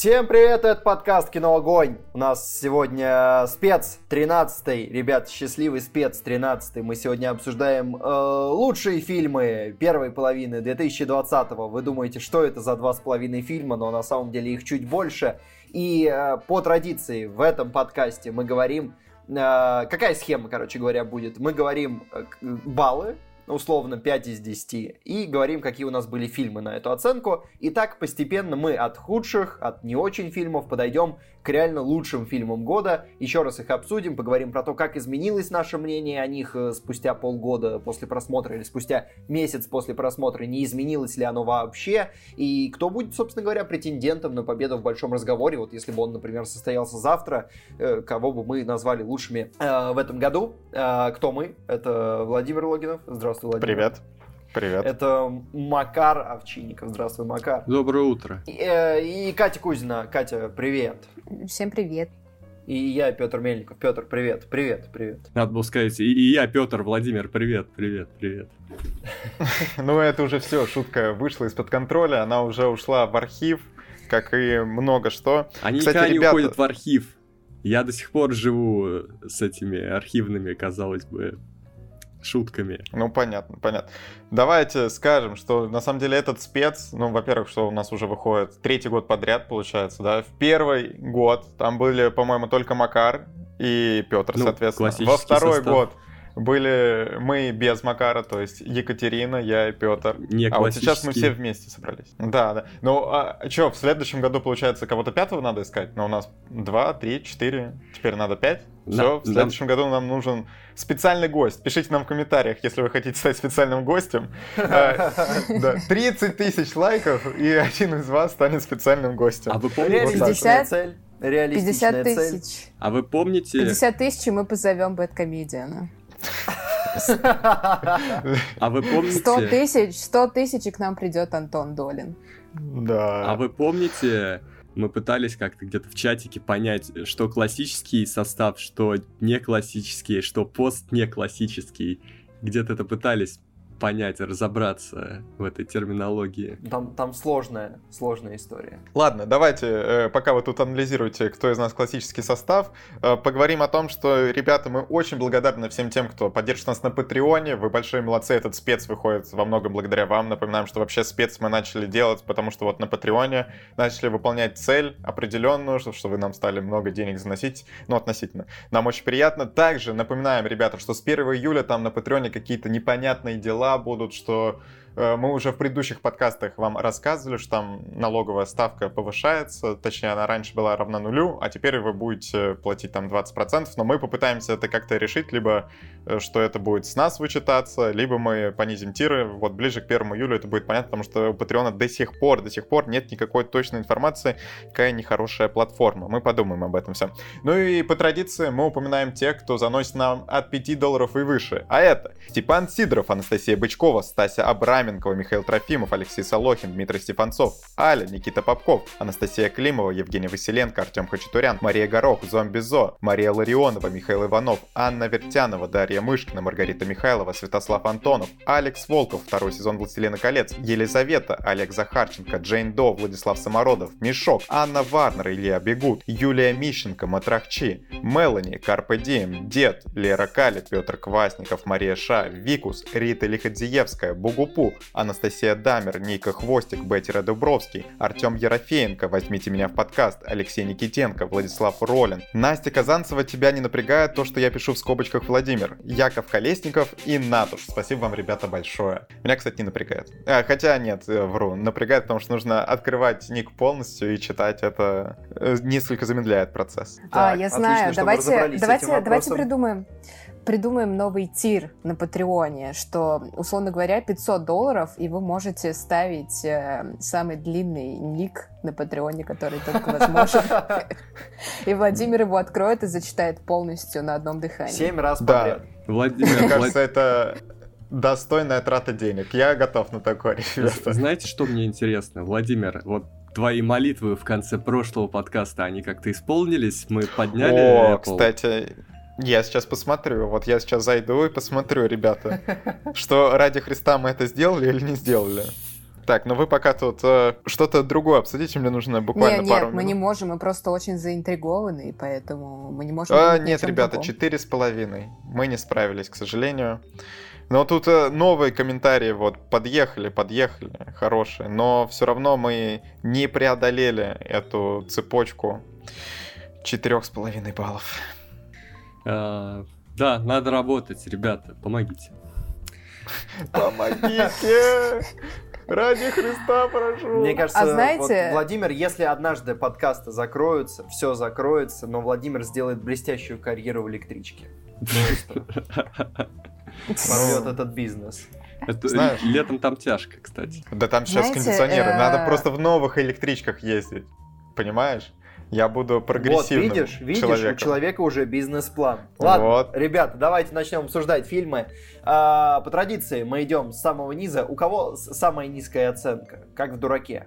Всем привет, это подкаст Кино Огонь. У нас сегодня спец 13 ребят, счастливый спец 13 Мы сегодня обсуждаем э, лучшие фильмы первой половины 2020 -го. Вы думаете, что это за два с половиной фильма, но на самом деле их чуть больше. И э, по традиции в этом подкасте мы говорим, э, какая схема, короче говоря, будет. Мы говорим э, баллы, условно 5 из 10, и говорим, какие у нас были фильмы на эту оценку. И так постепенно мы от худших, от не очень фильмов подойдем к реально лучшим фильмам года. Еще раз их обсудим, поговорим про то, как изменилось наше мнение о них э, спустя полгода после просмотра или спустя месяц после просмотра, не изменилось ли оно вообще, и кто будет, собственно говоря, претендентом на победу в большом разговоре. Вот если бы он, например, состоялся завтра, э, кого бы мы назвали лучшими э, в этом году. Кто мы? Это Владимир Логинов. Здравствуй, Владимир. Привет. Привет. Это Макар Овчинников. Здравствуй, Макар. Доброе утро. И, и Катя Кузина. Катя, привет. Всем привет. И я, Петр Мельников. Петр, привет, привет, привет. Надо было сказать, и, и я, Петр Владимир, привет, привет, привет. Ну, это уже все, шутка вышла из-под контроля, она уже ушла в архив, как и много что. Они Кстати, никогда ребята... не уходят в архив. Я до сих пор живу с этими архивными, казалось бы, шутками. Ну, понятно, понятно. Давайте скажем, что на самом деле этот спец, ну, во-первых, что у нас уже выходит третий год подряд, получается, да, в первый год там были, по-моему, только Макар и Петр, ну, соответственно. Во второй состав. год были мы без Макара, то есть Екатерина, я и Петр. Не а вот сейчас мы все вместе собрались. Да, да. Ну, а что, в следующем году, получается, кого-то пятого надо искать? Но у нас два, три, четыре, теперь надо пять. Все, в следующем году нам нужен специальный гость. Пишите нам в комментариях, если вы хотите стать специальным гостем. 30 а, тысяч лайков, и один из вас станет специальным гостем. А вы помните? 50 цель? 50 тысяч. А вы помните... 50 тысяч, и мы позовем Бэткомедиана. А вы помните... 100 тысяч, 100 тысяч, и к нам придет Антон Долин. Да. А вы помните, мы пытались как-то где-то в чатике понять, что классический состав, что не классический, что пост не классический. Где-то это пытались понять, разобраться в этой терминологии. Там, там сложная, сложная история. Ладно, давайте, э, пока вы тут анализируете, кто из нас классический состав, э, поговорим о том, что, ребята, мы очень благодарны всем тем, кто поддержит нас на Патреоне. Вы большие молодцы, этот спец выходит во многом благодаря вам. Напоминаем, что вообще спец мы начали делать, потому что вот на Патреоне начали выполнять цель определенную, что, что вы нам стали много денег заносить, ну, относительно. Нам очень приятно. Также напоминаем, ребята, что с 1 июля там на Патреоне какие-то непонятные дела будут, что Э, мы уже в предыдущих подкастах вам рассказывали, что там налоговая ставка повышается, точнее она раньше была равна нулю, а теперь вы будете платить там 20%, но мы попытаемся это как-то решить, либо что это будет с нас вычитаться, либо мы понизим тиры, вот ближе к 1 июля это будет понятно, потому что у Патреона до сих пор, до сих пор нет никакой точной информации, какая нехорошая платформа. Мы подумаем об этом все. Ну и по традиции мы упоминаем тех, кто заносит нам от 5 долларов и выше. А это Степан Сидоров, Анастасия Бычкова, Стася Абрам, Раменкова, Михаил Трофимов, Алексей Солохин, Дмитрий Стефанцов, Аля, Никита Попков, Анастасия Климова, Евгений Василенко, Артем Хачатурян, Мария Горох, Зомби Зо, Мария Ларионова, Михаил Иванов, Анна Вертянова, Дарья Мышкина, Маргарита Михайлова, Святослав Антонов, Алекс Волков, второй сезон «Властелина колец», Елизавета, Олег Захарченко, Джейн До, Владислав Самородов, Мешок, Анна Варнер, Илья Бегут, Юлия Мищенко, Матрахчи, Мелани, Карпе Дием, Дед, Лера Кали, Петр Квасников, Мария Ша, Викус, Рита Лиходзиевская, Бугупу, Анастасия Дамер, Ника Хвостик, Беттера Дубровский, Артем Ерофеенко, возьмите меня в подкаст, Алексей Никитенко, Владислав Ролин, Настя Казанцева, тебя не напрягает то, что я пишу в скобочках Владимир, Яков Колесников и Натуш. Спасибо вам, ребята, большое. Меня, кстати, не напрягает. А, хотя нет, э, вру, напрягает, потому что нужно открывать ник полностью и читать это э, несколько замедляет процесс. А, так, я знаю, давайте, давайте, давайте придумаем придумаем новый тир на Патреоне, что, условно говоря, 500 долларов, и вы можете ставить э, самый длинный ник на Патреоне, который только возможен. И Владимир его откроет и зачитает полностью на одном дыхании. Семь раз подряд. Владимир, мне кажется, это достойная трата денег. Я готов на такое, ребята. Знаете, что мне интересно? Владимир, вот твои молитвы в конце прошлого подкаста, они как-то исполнились? Мы подняли О, Apple. кстати, я сейчас посмотрю. Вот я сейчас зайду и посмотрю, ребята, что ради Христа мы это сделали или не сделали. Так, ну вы пока тут э, что-то другое обсудите, мне нужно буквально не, пару нет, минут. мы не можем, мы просто очень заинтригованы, поэтому мы не можем... А, нет, ребята, четыре с половиной. Мы не справились, к сожалению. Но тут э, новые комментарии, вот, подъехали, подъехали, хорошие, но все равно мы не преодолели эту цепочку четырех с половиной баллов. А, да, надо работать, ребята, помогите. Помогите! Ради Христа прошу. Мне кажется, а знаете... вот, Владимир, если однажды подкасты закроются, все закроется, но Владимир сделает блестящую карьеру в электричке. Порвет этот бизнес. Это, Знаешь, летом там тяжко, кстати. Да там сейчас Знаете, кондиционеры. Надо э, просто в новых электричках ездить. Понимаешь? Я буду прогрессивным Вот, видишь, видишь, человеком. у человека уже бизнес-план. Ладно, вот. ребята, давайте начнем обсуждать фильмы. А, по традиции мы идем с самого низа. У кого самая низкая оценка? Как в «Дураке»?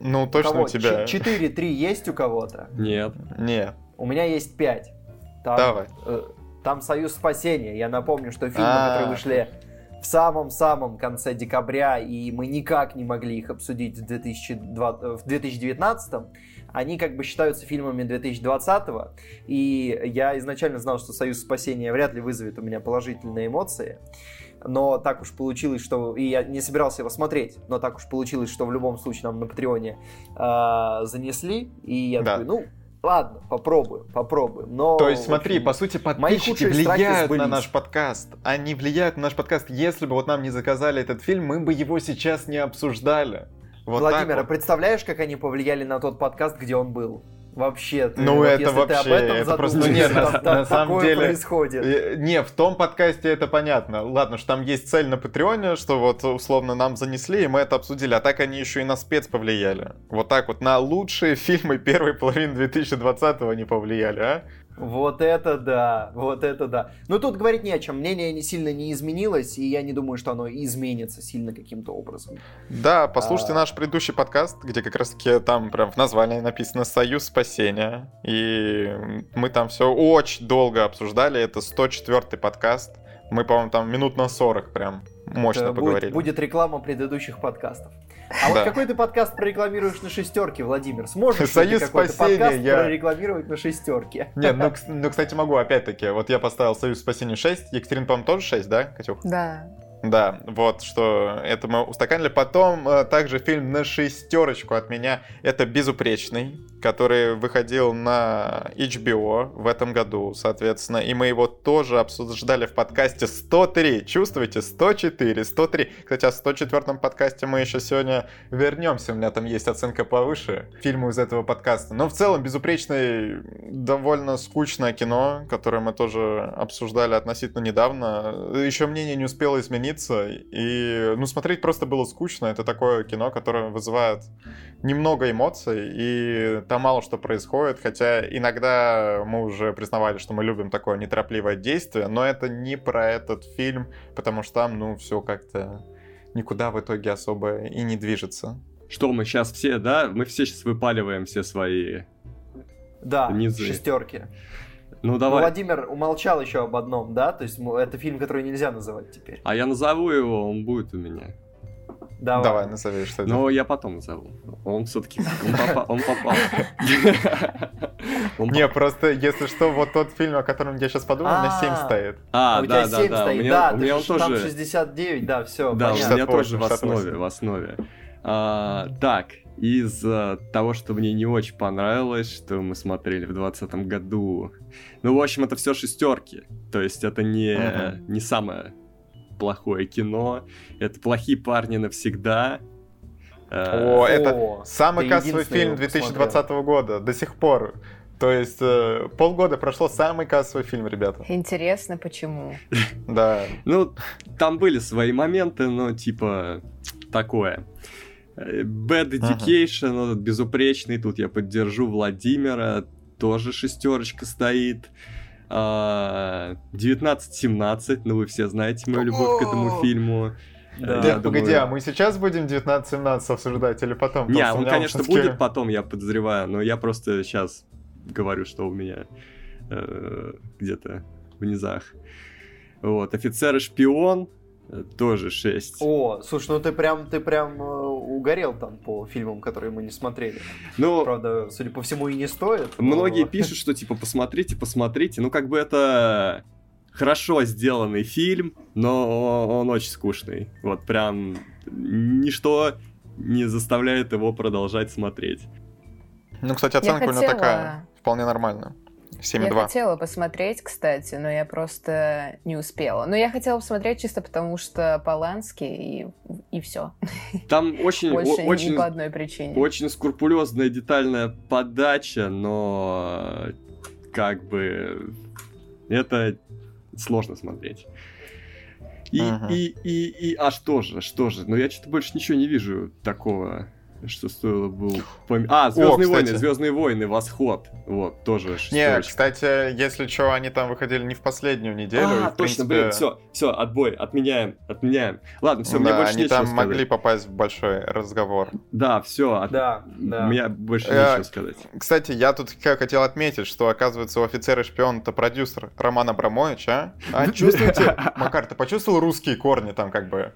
Ну, точно у, кого? у тебя. 4-3 есть у кого-то? Нет. Нет. У меня есть 5. Там, Давай. Э, там «Союз спасения». Я напомню, что фильмы, А-а-а. которые вышли в самом-самом конце декабря, и мы никак не могли их обсудить в, 2020, в 2019 они как бы считаются фильмами 2020-го, и я изначально знал, что «Союз спасения» вряд ли вызовет у меня положительные эмоции, но так уж получилось, что... И я не собирался его смотреть, но так уж получилось, что в любом случае нам на Патреоне э, занесли, и я да. такой, ну, Ладно, попробуем, попробуем. Но, То есть, смотри, общем, по сути, подписчики влияют на наш подкаст. Они влияют на наш подкаст. Если бы вот нам не заказали этот фильм, мы бы его сейчас не обсуждали. Вот Владимир, а вот. представляешь, как они повлияли на тот подкаст, где он был? Вообще, ты, ну вот это вообще, это просто нет, на, на самом деле происходит. Э, не, в том подкасте это понятно. Ладно, что там есть цель на Патреоне, что вот условно нам занесли, и мы это обсудили, а так они еще и на спец повлияли. Вот так вот на лучшие фильмы первой половины 2020-го не повлияли, а? Вот это да, вот это да. Но тут говорить не о чем. Мнение не сильно не изменилось, и я не думаю, что оно изменится сильно каким-то образом. Да, послушайте а... наш предыдущий подкаст, где как раз-таки там прям в названии написано «Союз спасения». И мы там все очень долго обсуждали. Это 104-й подкаст. Мы, по-моему, там минут на 40 прям мощно это поговорили. Будет, будет реклама предыдущих подкастов. А вот какой ты подкаст прорекламируешь на шестерке, Владимир? Сможешь Союз ты какой-то подкаст я... прорекламировать на шестерке? Нет, ну, ну, кстати, могу, опять-таки. Вот я поставил Союз спасения 6. Екатерина, по-моему, тоже 6, да, Катюх? Да. Да, вот, что это мы устаканили. Потом э, также фильм на шестерочку от меня. Это «Безупречный», который выходил на HBO в этом году, соответственно. И мы его тоже обсуждали в подкасте 103. Чувствуете? 104, 103. Кстати, о 104 подкасте мы еще сегодня вернемся. У меня там есть оценка повыше фильму из этого подкаста. Но в целом «Безупречный» довольно скучное кино, которое мы тоже обсуждали относительно недавно. Еще мнение не успело измениться и, ну, смотреть просто было скучно. Это такое кино, которое вызывает немного эмоций, и там мало что происходит, хотя иногда мы уже признавали, что мы любим такое неторопливое действие, но это не про этот фильм, потому что там, ну, все как-то никуда в итоге особо и не движется. Что мы сейчас все, да? Мы все сейчас выпаливаем все свои да, низы. шестерки. Ну давай. Владимир умолчал еще об одном, да? То есть это фильм, который нельзя называть теперь. А я назову его, он будет у меня. Давай, Давай назови, что это. Ну, я потом назову. Он все-таки он, попал. Он попал. Не, просто, если что, вот тот фильм, о котором я сейчас подумал, на 7 стоит. А, да, да, да. У меня он тоже... Там 69, да, все. Да, у меня тоже в основе, в основе. А, так, из uh, того, что мне не очень понравилось, что мы смотрели в 2020 году. Ну, в общем, это все шестерки. То есть это не, не самое плохое кино. Это плохие парни навсегда. О, это О, самый кассовый фильм 2020 посмотрел. года до сих пор. То есть э, полгода прошло самый кассовый фильм, ребята. Интересно, почему? Да. Ну, там были свои моменты, но типа такое. Bad Education, он безупречный, тут я поддержу Владимира, тоже шестерочка стоит. 19-17, а, ну вы все знаете мою любовь к этому фильму. Да, Нет, думаю... погоди, а мы сейчас будем 19-17 обсуждать или потом? Не, он, конечно, будет потом, я подозреваю, но я просто сейчас говорю, что у меня э, где-то в низах. Вот, офицер и шпион, тоже 6. О, слушай, ну ты прям, ты прям э, угорел там по фильмам, которые мы не смотрели. Ну, Правда, судя по всему, и не стоит. Многие но... пишут, что типа посмотрите, посмотрите. Ну, как бы это хорошо сделанный фильм, но он очень скучный. Вот прям ничто не заставляет его продолжать смотреть. Ну, кстати, оценка хотела... у него такая, вполне нормальная. 7,2. Я хотела посмотреть, кстати, но я просто не успела. Но я хотела посмотреть чисто потому, что Поланский и, и все. Там очень, Больше очень, не по одной причине. Очень скрупулезная детальная подача, но как бы это сложно смотреть. И, ага. и, и, и, а что же, что же? Но я что-то больше ничего не вижу такого что стоило был пом... А, Звездные О, войны, Звездные войны, Восход. Вот, тоже Не, кстати, если что, они там выходили не в последнюю неделю. А, и, точно, принципе... блин, все, все, отбой, отменяем, отменяем. Ладно, все, да, мне больше они нечего там сказать. могли попасть в большой разговор. Да, все, от... да, да. У меня больше э, нечего сказать. Кстати, я тут хотел отметить, что, оказывается, у офицера шпион это продюсер Роман Абрамович, а? А чувствуете, Макар, ты почувствовал русские корни там как бы?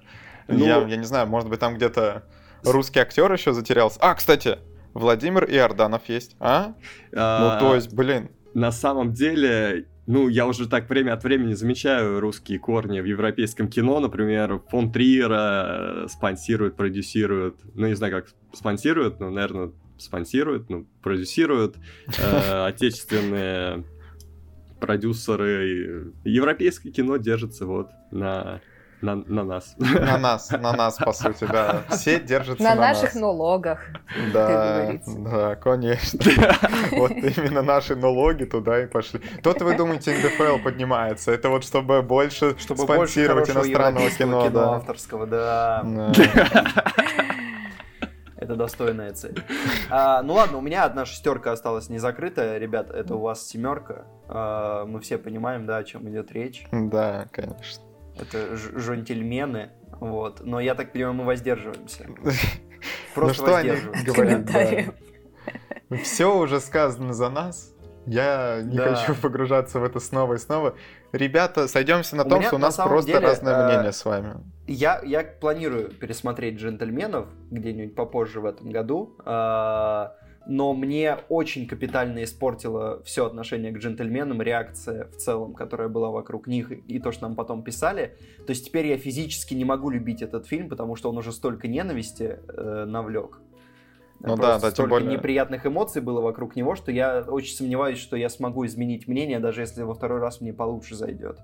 Ну... Я, я не знаю, может быть, там где-то русский актер еще затерялся. А, кстати, Владимир Иорданов есть, а? а? Ну, то есть, блин. На самом деле, ну, я уже так время от времени замечаю русские корни в европейском кино. Например, фон Триера э, спонсирует, продюсирует. Ну, не знаю, как спонсирует, но, наверное, спонсирует, ну, продюсирует э, отечественные продюсеры. Европейское кино держится вот на на, на нас. На нас, на нас, по сути, да. Все держатся на, на наших налогах, да, Да, конечно. Вот именно наши налоги туда и пошли. Тот вы думаете, НДФЛ поднимается. Это вот чтобы больше чтобы спонсировать иностранного кино. кино авторского, да. Это достойная цель. А, ну ладно, у меня одна шестерка осталась не закрытая. Ребят, это у вас семерка. А, мы все понимаем, да, о чем идет речь. Да, конечно. Это жонтельмены. Вот. Но я так понимаю, мы воздерживаемся. Просто ну что они говорят? Да. Все уже сказано за нас. Я не да. хочу погружаться в это снова и снова. Ребята, сойдемся на том, у что у нас просто деле, разное э, мнение с вами. Я, я планирую пересмотреть джентльменов где-нибудь попозже в этом году. Э, но мне очень капитально испортило все отношение к джентльменам, реакция в целом, которая была вокруг них, и то, что нам потом писали. То есть теперь я физически не могу любить этот фильм, потому что он уже столько ненависти э, навлек. Ну Просто да, да, столько более... неприятных эмоций было вокруг него, что я очень сомневаюсь, что я смогу изменить мнение, даже если во второй раз мне получше зайдет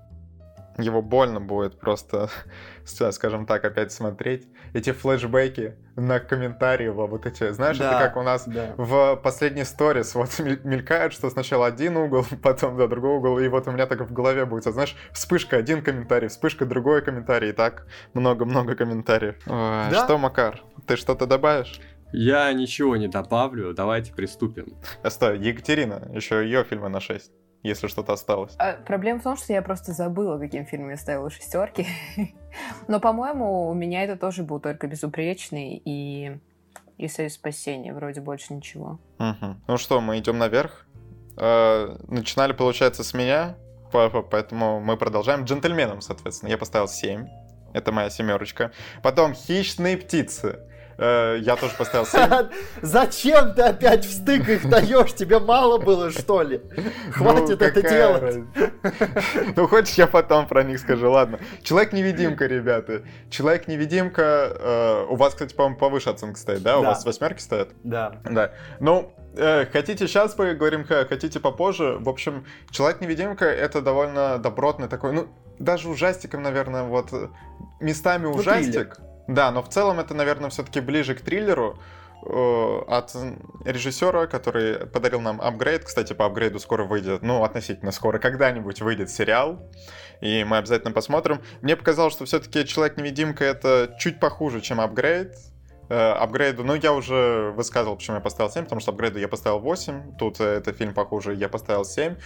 его больно будет просто, скажем так, опять смотреть. Эти флешбеки на комментарии, вот эти, знаешь, да, это как у нас да. в последней сторис, вот мелькает, что сначала один угол, потом, да, другой угол, и вот у меня так в голове будет, а знаешь, вспышка один комментарий, вспышка другой комментарий, и так много-много комментариев. Ой, да? Что, Макар, ты что-то добавишь? Я ничего не добавлю, давайте приступим. Стой, Екатерина, еще ее фильмы на 6 если что-то осталось. А, проблема в том, что я просто забыла, каким фильмом я ставила шестерки. Но, по-моему, у меня это тоже был только безупречный и и Союз спасения. Вроде больше ничего. Угу. Ну что, мы идем наверх. Э, начинали, получается, с меня, поэтому мы продолжаем. Джентльменом, соответственно, я поставил 7. Это моя семерочка. Потом «Хищные птицы». Э, я тоже поставил 7. Зачем ты опять в стык их даешь? Тебе мало было, что ли? Хватит ну, это делать. Ну, хочешь, я потом про них скажу, ладно. Человек-невидимка, ребята. Человек-невидимка. Э, у вас, кстати, по-моему, повыше оценка стоит, да? У вас восьмерки стоят? Да. Да. Ну, э, хотите сейчас поговорим, хотите попозже. В общем, Человек-невидимка это довольно добротный такой, ну, даже ужастиком, наверное, вот местами ну, ужастик. Да, но в целом это, наверное, все-таки ближе к триллеру э, от режиссера, который подарил нам апгрейд. Кстати, по апгрейду скоро выйдет, ну, относительно скоро, когда-нибудь выйдет сериал, и мы обязательно посмотрим. Мне показалось, что все-таки Человек-невидимка это чуть похуже, чем апгрейд. Э, апгрейду, ну, я уже высказывал, почему я поставил 7, потому что апгрейду я поставил 8, тут э, это фильм похуже, я поставил 7.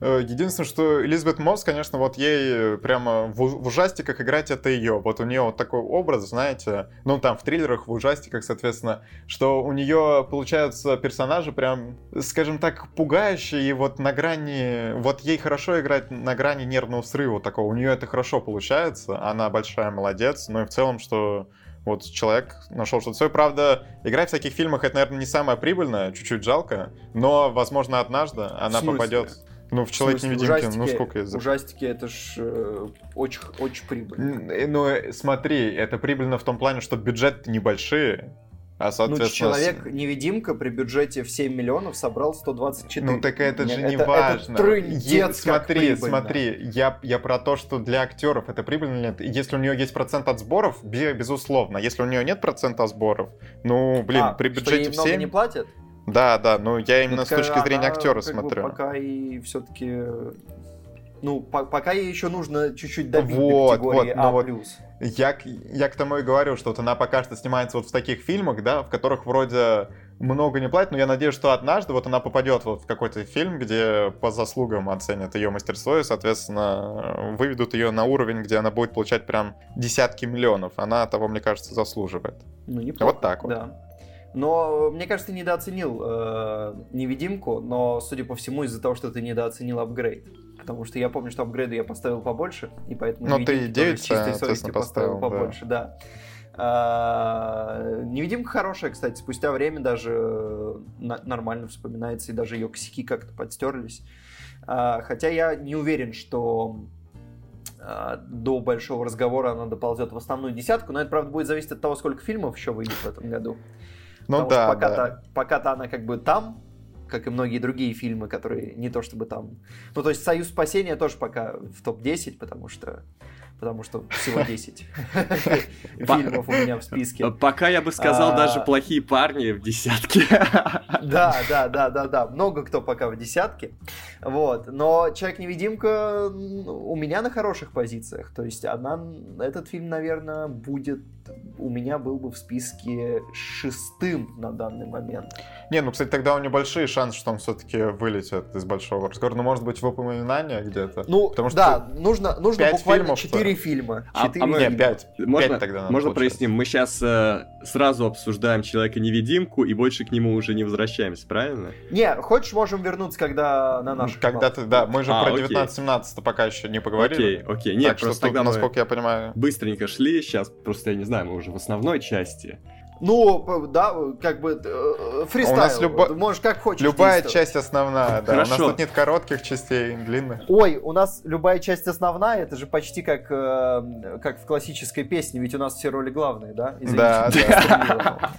Э, единственное, что Элизабет Мосс, конечно, вот ей прямо в, в ужастиках играть это ее. Вот у нее вот такой образ, знаете, ну там в триллерах, в ужастиках, соответственно, что у нее получаются персонажи прям, скажем так, пугающие, и вот на грани, вот ей хорошо играть на грани нервного срыва такого. У нее это хорошо получается, она большая молодец, ну и в целом, что вот человек нашел что-то свое. Правда, играть в таких фильмах это, наверное, не самое прибыльное, чуть-чуть жалко, но, возможно, однажды она попадет ну, в Человек-невидимке, ну сколько я Ужастики, это ж э, очень, очень прибыльно. Э, ну, э, смотри, это прибыльно в том плане, что бюджеты небольшие, а, ну, соответственно... Ну, Человек-невидимка при бюджете в 7 миллионов собрал 124. Ну, так это же не это, важно. Это трындец, смотри, смотри, я, я про то, что для актеров это прибыльно или нет. Если у нее есть процент от сборов, безусловно. Если у нее нет процента сборов, ну, блин, а, при бюджете что ей в 7... не платят? Да, да, ну я именно так с точки зрения актера смотрю. Бы, пока и все-таки ну, по пока ей еще нужно чуть-чуть добить вот, до категории вот, А+. Вот, я, я к тому и говорю, что вот она пока что снимается вот в таких фильмах, да, в которых вроде много не платят, но я надеюсь, что однажды вот она попадет вот в какой-то фильм, где по заслугам оценят ее мастерство и, соответственно, выведут ее на уровень, где она будет получать прям десятки миллионов. Она того, мне кажется, заслуживает. Ну, неплохо. Вот так вот. Да. Но мне кажется, ты недооценил э, невидимку, но, судя по всему, из-за того, что ты недооценил апгрейд. Потому что я помню, что апгрейды я поставил побольше, и поэтому ну, ты 9 чистой совести поставил, побольше, да. да. А, невидимка хорошая, кстати, спустя время даже э, нормально вспоминается, и даже ее косяки как-то подстерлись. А, хотя я не уверен, что а, до большого разговора она доползет в основную десятку, но это, правда, будет зависеть от того, сколько фильмов еще выйдет в этом году. Ну Потому да, пока-то, да. пока-то она как бы там, как и многие другие фильмы, которые не то чтобы там... Ну, то есть «Союз спасения» тоже пока в топ-10, потому что потому что всего 10 фильмов у меня в списке. Пока я бы сказал, даже плохие парни в десятке. Да, да, да, да, да. Много кто пока в десятке. Вот. Но Человек-невидимка у меня на хороших позициях. То есть она, этот фильм, наверное, будет у меня был бы в списке шестым на данный момент. Не, ну, кстати, тогда у него большие шансы, что он все-таки вылетит из большого разговора. Ну, может быть, в упоминание где-то. Ну, Потому что да, нужно, нужно буквально четыре фильма. А, 4 а, фильма. 5. Можно, 5 тогда можно проясним? Мы сейчас э, сразу обсуждаем Человека-невидимку и больше к нему уже не возвращаемся, правильно? Не, хочешь, можем вернуться, когда на наш Когда ты, да, мы же а, про 19-17 пока еще не поговорили. Окей, окей. Нет, так просто что тогда насколько я понимаю... Быстренько шли, сейчас просто, я не знаю, мы уже в основной части. Ну, да, как бы э, фристайл. У нас любо... Можешь как хочешь Любая часть основная, да. Хорошо. У нас тут нет коротких частей, длинных. Ой, у нас любая часть основная, это же почти как, э, как в классической песне, ведь у нас все роли главные, да? Извините, да,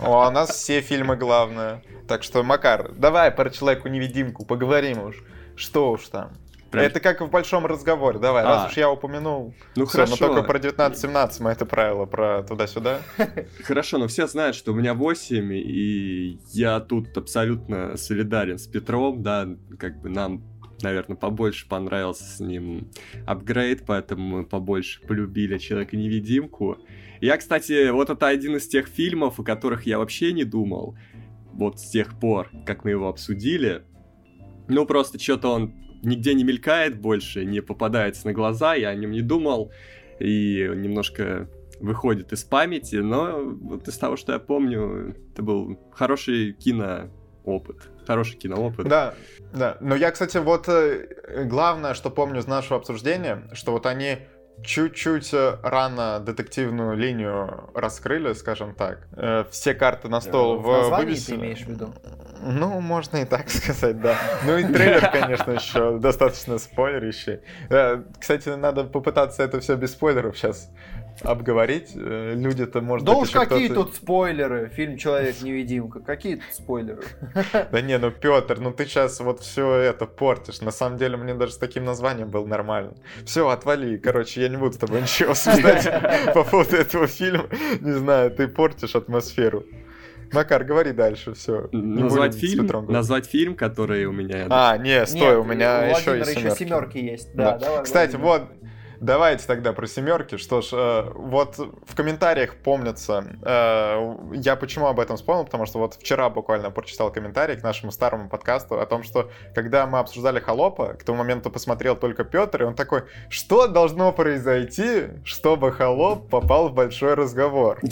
да. У нас все фильмы главные. Так что, Макар, давай про Человеку-невидимку поговорим уж. Что уж там. Прям... Это как в большом разговоре. Давай, а. раз уж я упомянул. Ну все, хорошо. но только про 19-17 мы это правило, про туда-сюда. Хорошо, но все знают, что у меня 8, и я тут абсолютно солидарен с Петром, да, как бы нам наверное, побольше понравился с ним апгрейд, поэтому мы побольше полюбили Человека-невидимку. Я, кстати, вот это один из тех фильмов, о которых я вообще не думал, вот с тех пор, как мы его обсудили. Ну, просто что-то он нигде не мелькает больше, не попадается на глаза, я о нем не думал, и немножко выходит из памяти, но вот из того, что я помню, это был хороший киноопыт. Хороший киноопыт. Да, да. Но я, кстати, вот э, главное, что помню из нашего обсуждения, что вот они чуть-чуть э, рано детективную линию раскрыли, скажем так. Э, все карты на стол в, в вывесили. ты имеешь в виду? Ну, можно и так сказать, да. Ну и трейлер, конечно, еще достаточно спойлерящий. Э, кстати, надо попытаться это все без спойлеров сейчас обговорить. Э, люди-то, может да быть, уж какие тут спойлеры? Фильм «Человек-невидимка». Какие тут спойлеры? Да не, ну, Петр, ну ты сейчас вот все это портишь. На самом деле, мне даже с таким названием было нормально. Все, отвали. Короче, я не буду с тобой ничего обсуждать по поводу этого фильма. Не знаю, ты портишь атмосферу. Макар, говори дальше, все. Назвать фильм, назвать фильм, который у меня... А, не, стой, Нет, у меня у еще есть семерки. еще семерки есть. Да, да. Давай, Кстати, Владимир. вот Давайте тогда про семерки. Что ж, э, вот в комментариях помнится, э, я почему об этом вспомнил, потому что вот вчера буквально прочитал комментарий к нашему старому подкасту о том, что когда мы обсуждали Холопа, к тому моменту посмотрел только Петр, и он такой, что должно произойти, чтобы Холоп попал в большой разговор?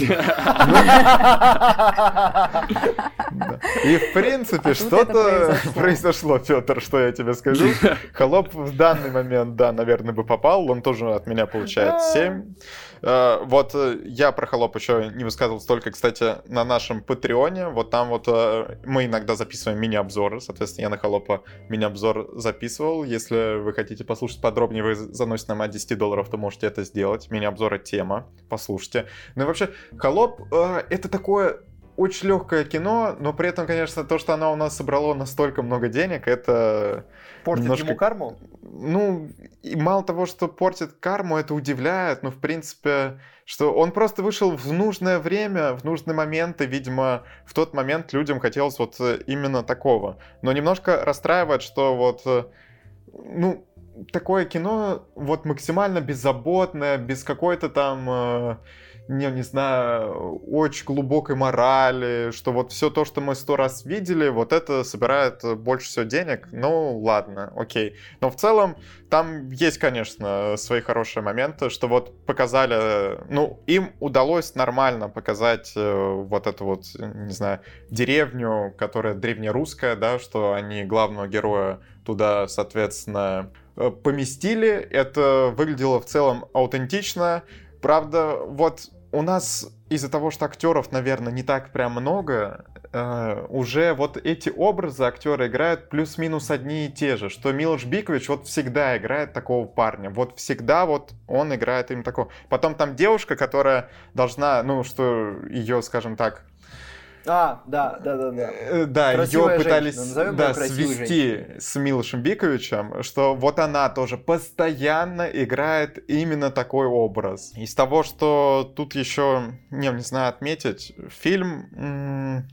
И в принципе, что-то произошло, Петр, что я тебе скажу. Холоп в данный момент, да, наверное, бы попал, он тоже от меня получает 7. Э, вот э, я про Холоп еще не высказывался только, кстати, на нашем Патреоне. Вот там вот э, мы иногда записываем мини-обзоры. Соответственно, я на Холопа мини-обзор записывал. Если вы хотите послушать подробнее, вы заносите нам от 10 долларов, то можете это сделать. Мини-обзора тема. Послушайте. Ну и вообще, Холоп это такое очень легкое кино, но при этом, конечно, то, что оно у нас собрало настолько много денег, это... Портит немножко... ему карму? Ну, и мало того, что портит карму, это удивляет, но, в принципе, что он просто вышел в нужное время, в нужный момент, и, видимо, в тот момент людям хотелось вот именно такого. Но немножко расстраивает, что вот, ну, такое кино вот максимально беззаботное, без какой-то там э, не, не знаю, очень глубокой морали, что вот все то, что мы сто раз видели, вот это собирает больше всего денег. Ну, ладно, окей. Но в целом там есть, конечно, свои хорошие моменты, что вот показали, ну, им удалось нормально показать э, вот эту вот, не знаю, деревню, которая древнерусская, да, что они главного героя туда, соответственно, э, поместили. Это выглядело в целом аутентично. Правда, вот у нас из-за того, что актеров, наверное, не так прям много, э, уже вот эти образы актеры играют плюс-минус одни и те же, что Милош Бикович вот всегда играет такого парня, вот всегда вот он играет им такого. Потом там девушка, которая должна, ну, что ее, скажем так, а, да, да, да, да. Э, да, ее пытались да, свести женщину. с Милошем Биковичем, что вот она тоже постоянно играет именно такой образ. Из того, что тут еще, не, не знаю, отметить, фильм,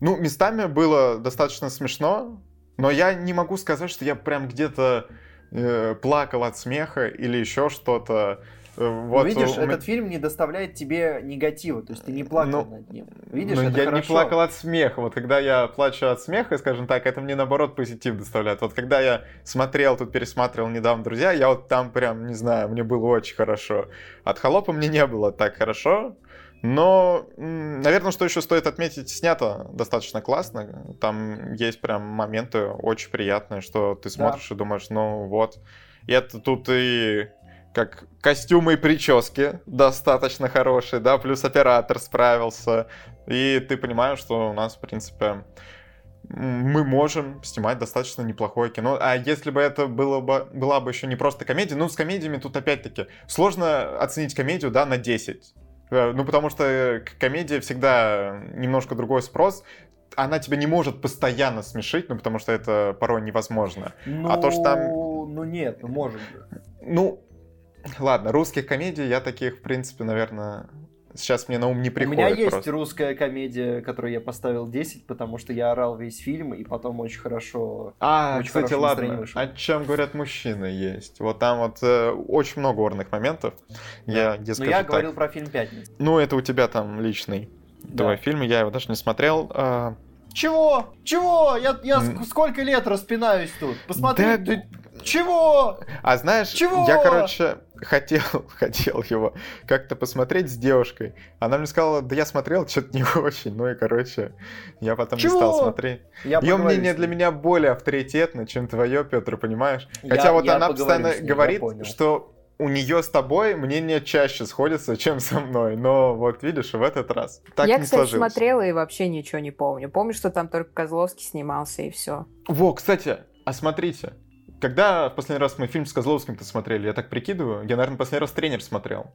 ну, местами было достаточно смешно, но я не могу сказать, что я прям где-то э, плакал от смеха или еще что-то. Вот, видишь, у... этот фильм не доставляет тебе негатива, то есть ты не плакал ну, над ним. Видишь, ну, это я хорошо. не плакал от смеха. Вот когда я плачу от смеха, скажем так, это мне наоборот позитив доставляет. Вот когда я смотрел, тут пересматривал недавно «Друзья», я вот там прям, не знаю, мне было очень хорошо. От «Холопа» мне не было так хорошо, но, наверное, что еще стоит отметить, снято достаточно классно. Там есть прям моменты очень приятные, что ты смотришь да. и думаешь, ну вот. И это тут и как костюмы и прически достаточно хорошие, да, плюс оператор справился. И ты понимаешь, что у нас, в принципе, мы можем снимать достаточно неплохое кино. А если бы это было бы, была бы еще не просто комедия, ну, с комедиями тут опять-таки сложно оценить комедию, да, на 10. Э, ну, потому что комедия всегда немножко другой спрос она тебя не может постоянно смешить, ну, потому что это порой невозможно. Ну, а то, что там... Ну, нет, ну, может. Ну, Ладно, русских комедий я таких, в принципе, наверное, сейчас мне на ум не приходит. У меня есть просто. русская комедия, которую я поставил 10, потому что я орал весь фильм, и потом очень хорошо... А, очень кстати, ладно, вышел. о чем говорят мужчины есть. Вот там вот э, очень много орных моментов. Да. Я, я Но я так, говорил про фильм «Пятница». Ну, это у тебя там личный да. твой фильм, я его даже не смотрел. А... Чего? Чего? Я, я сколько лет распинаюсь тут? Посмотри, да, ты... Чего? А знаешь, Чего? я, короче, хотел, хотел его как-то посмотреть с девушкой. Она мне сказала, да я смотрел, что-то не очень. Ну и, короче, я потом Чего? не стал смотреть. Я Ее мнение для меня более авторитетно, чем твое, Петр, понимаешь? Хотя я, вот я она постоянно ней, говорит, что у нее с тобой мнение чаще сходится, чем со мной. Но вот видишь, в этот раз так Я, не кстати, сложилось. смотрела и вообще ничего не помню. Помню, что там только Козловский снимался и все. Во, кстати, а смотрите, когда в последний раз мы фильм с Козловским-то смотрели? Я так прикидываю. Я, наверное, последний раз тренер смотрел.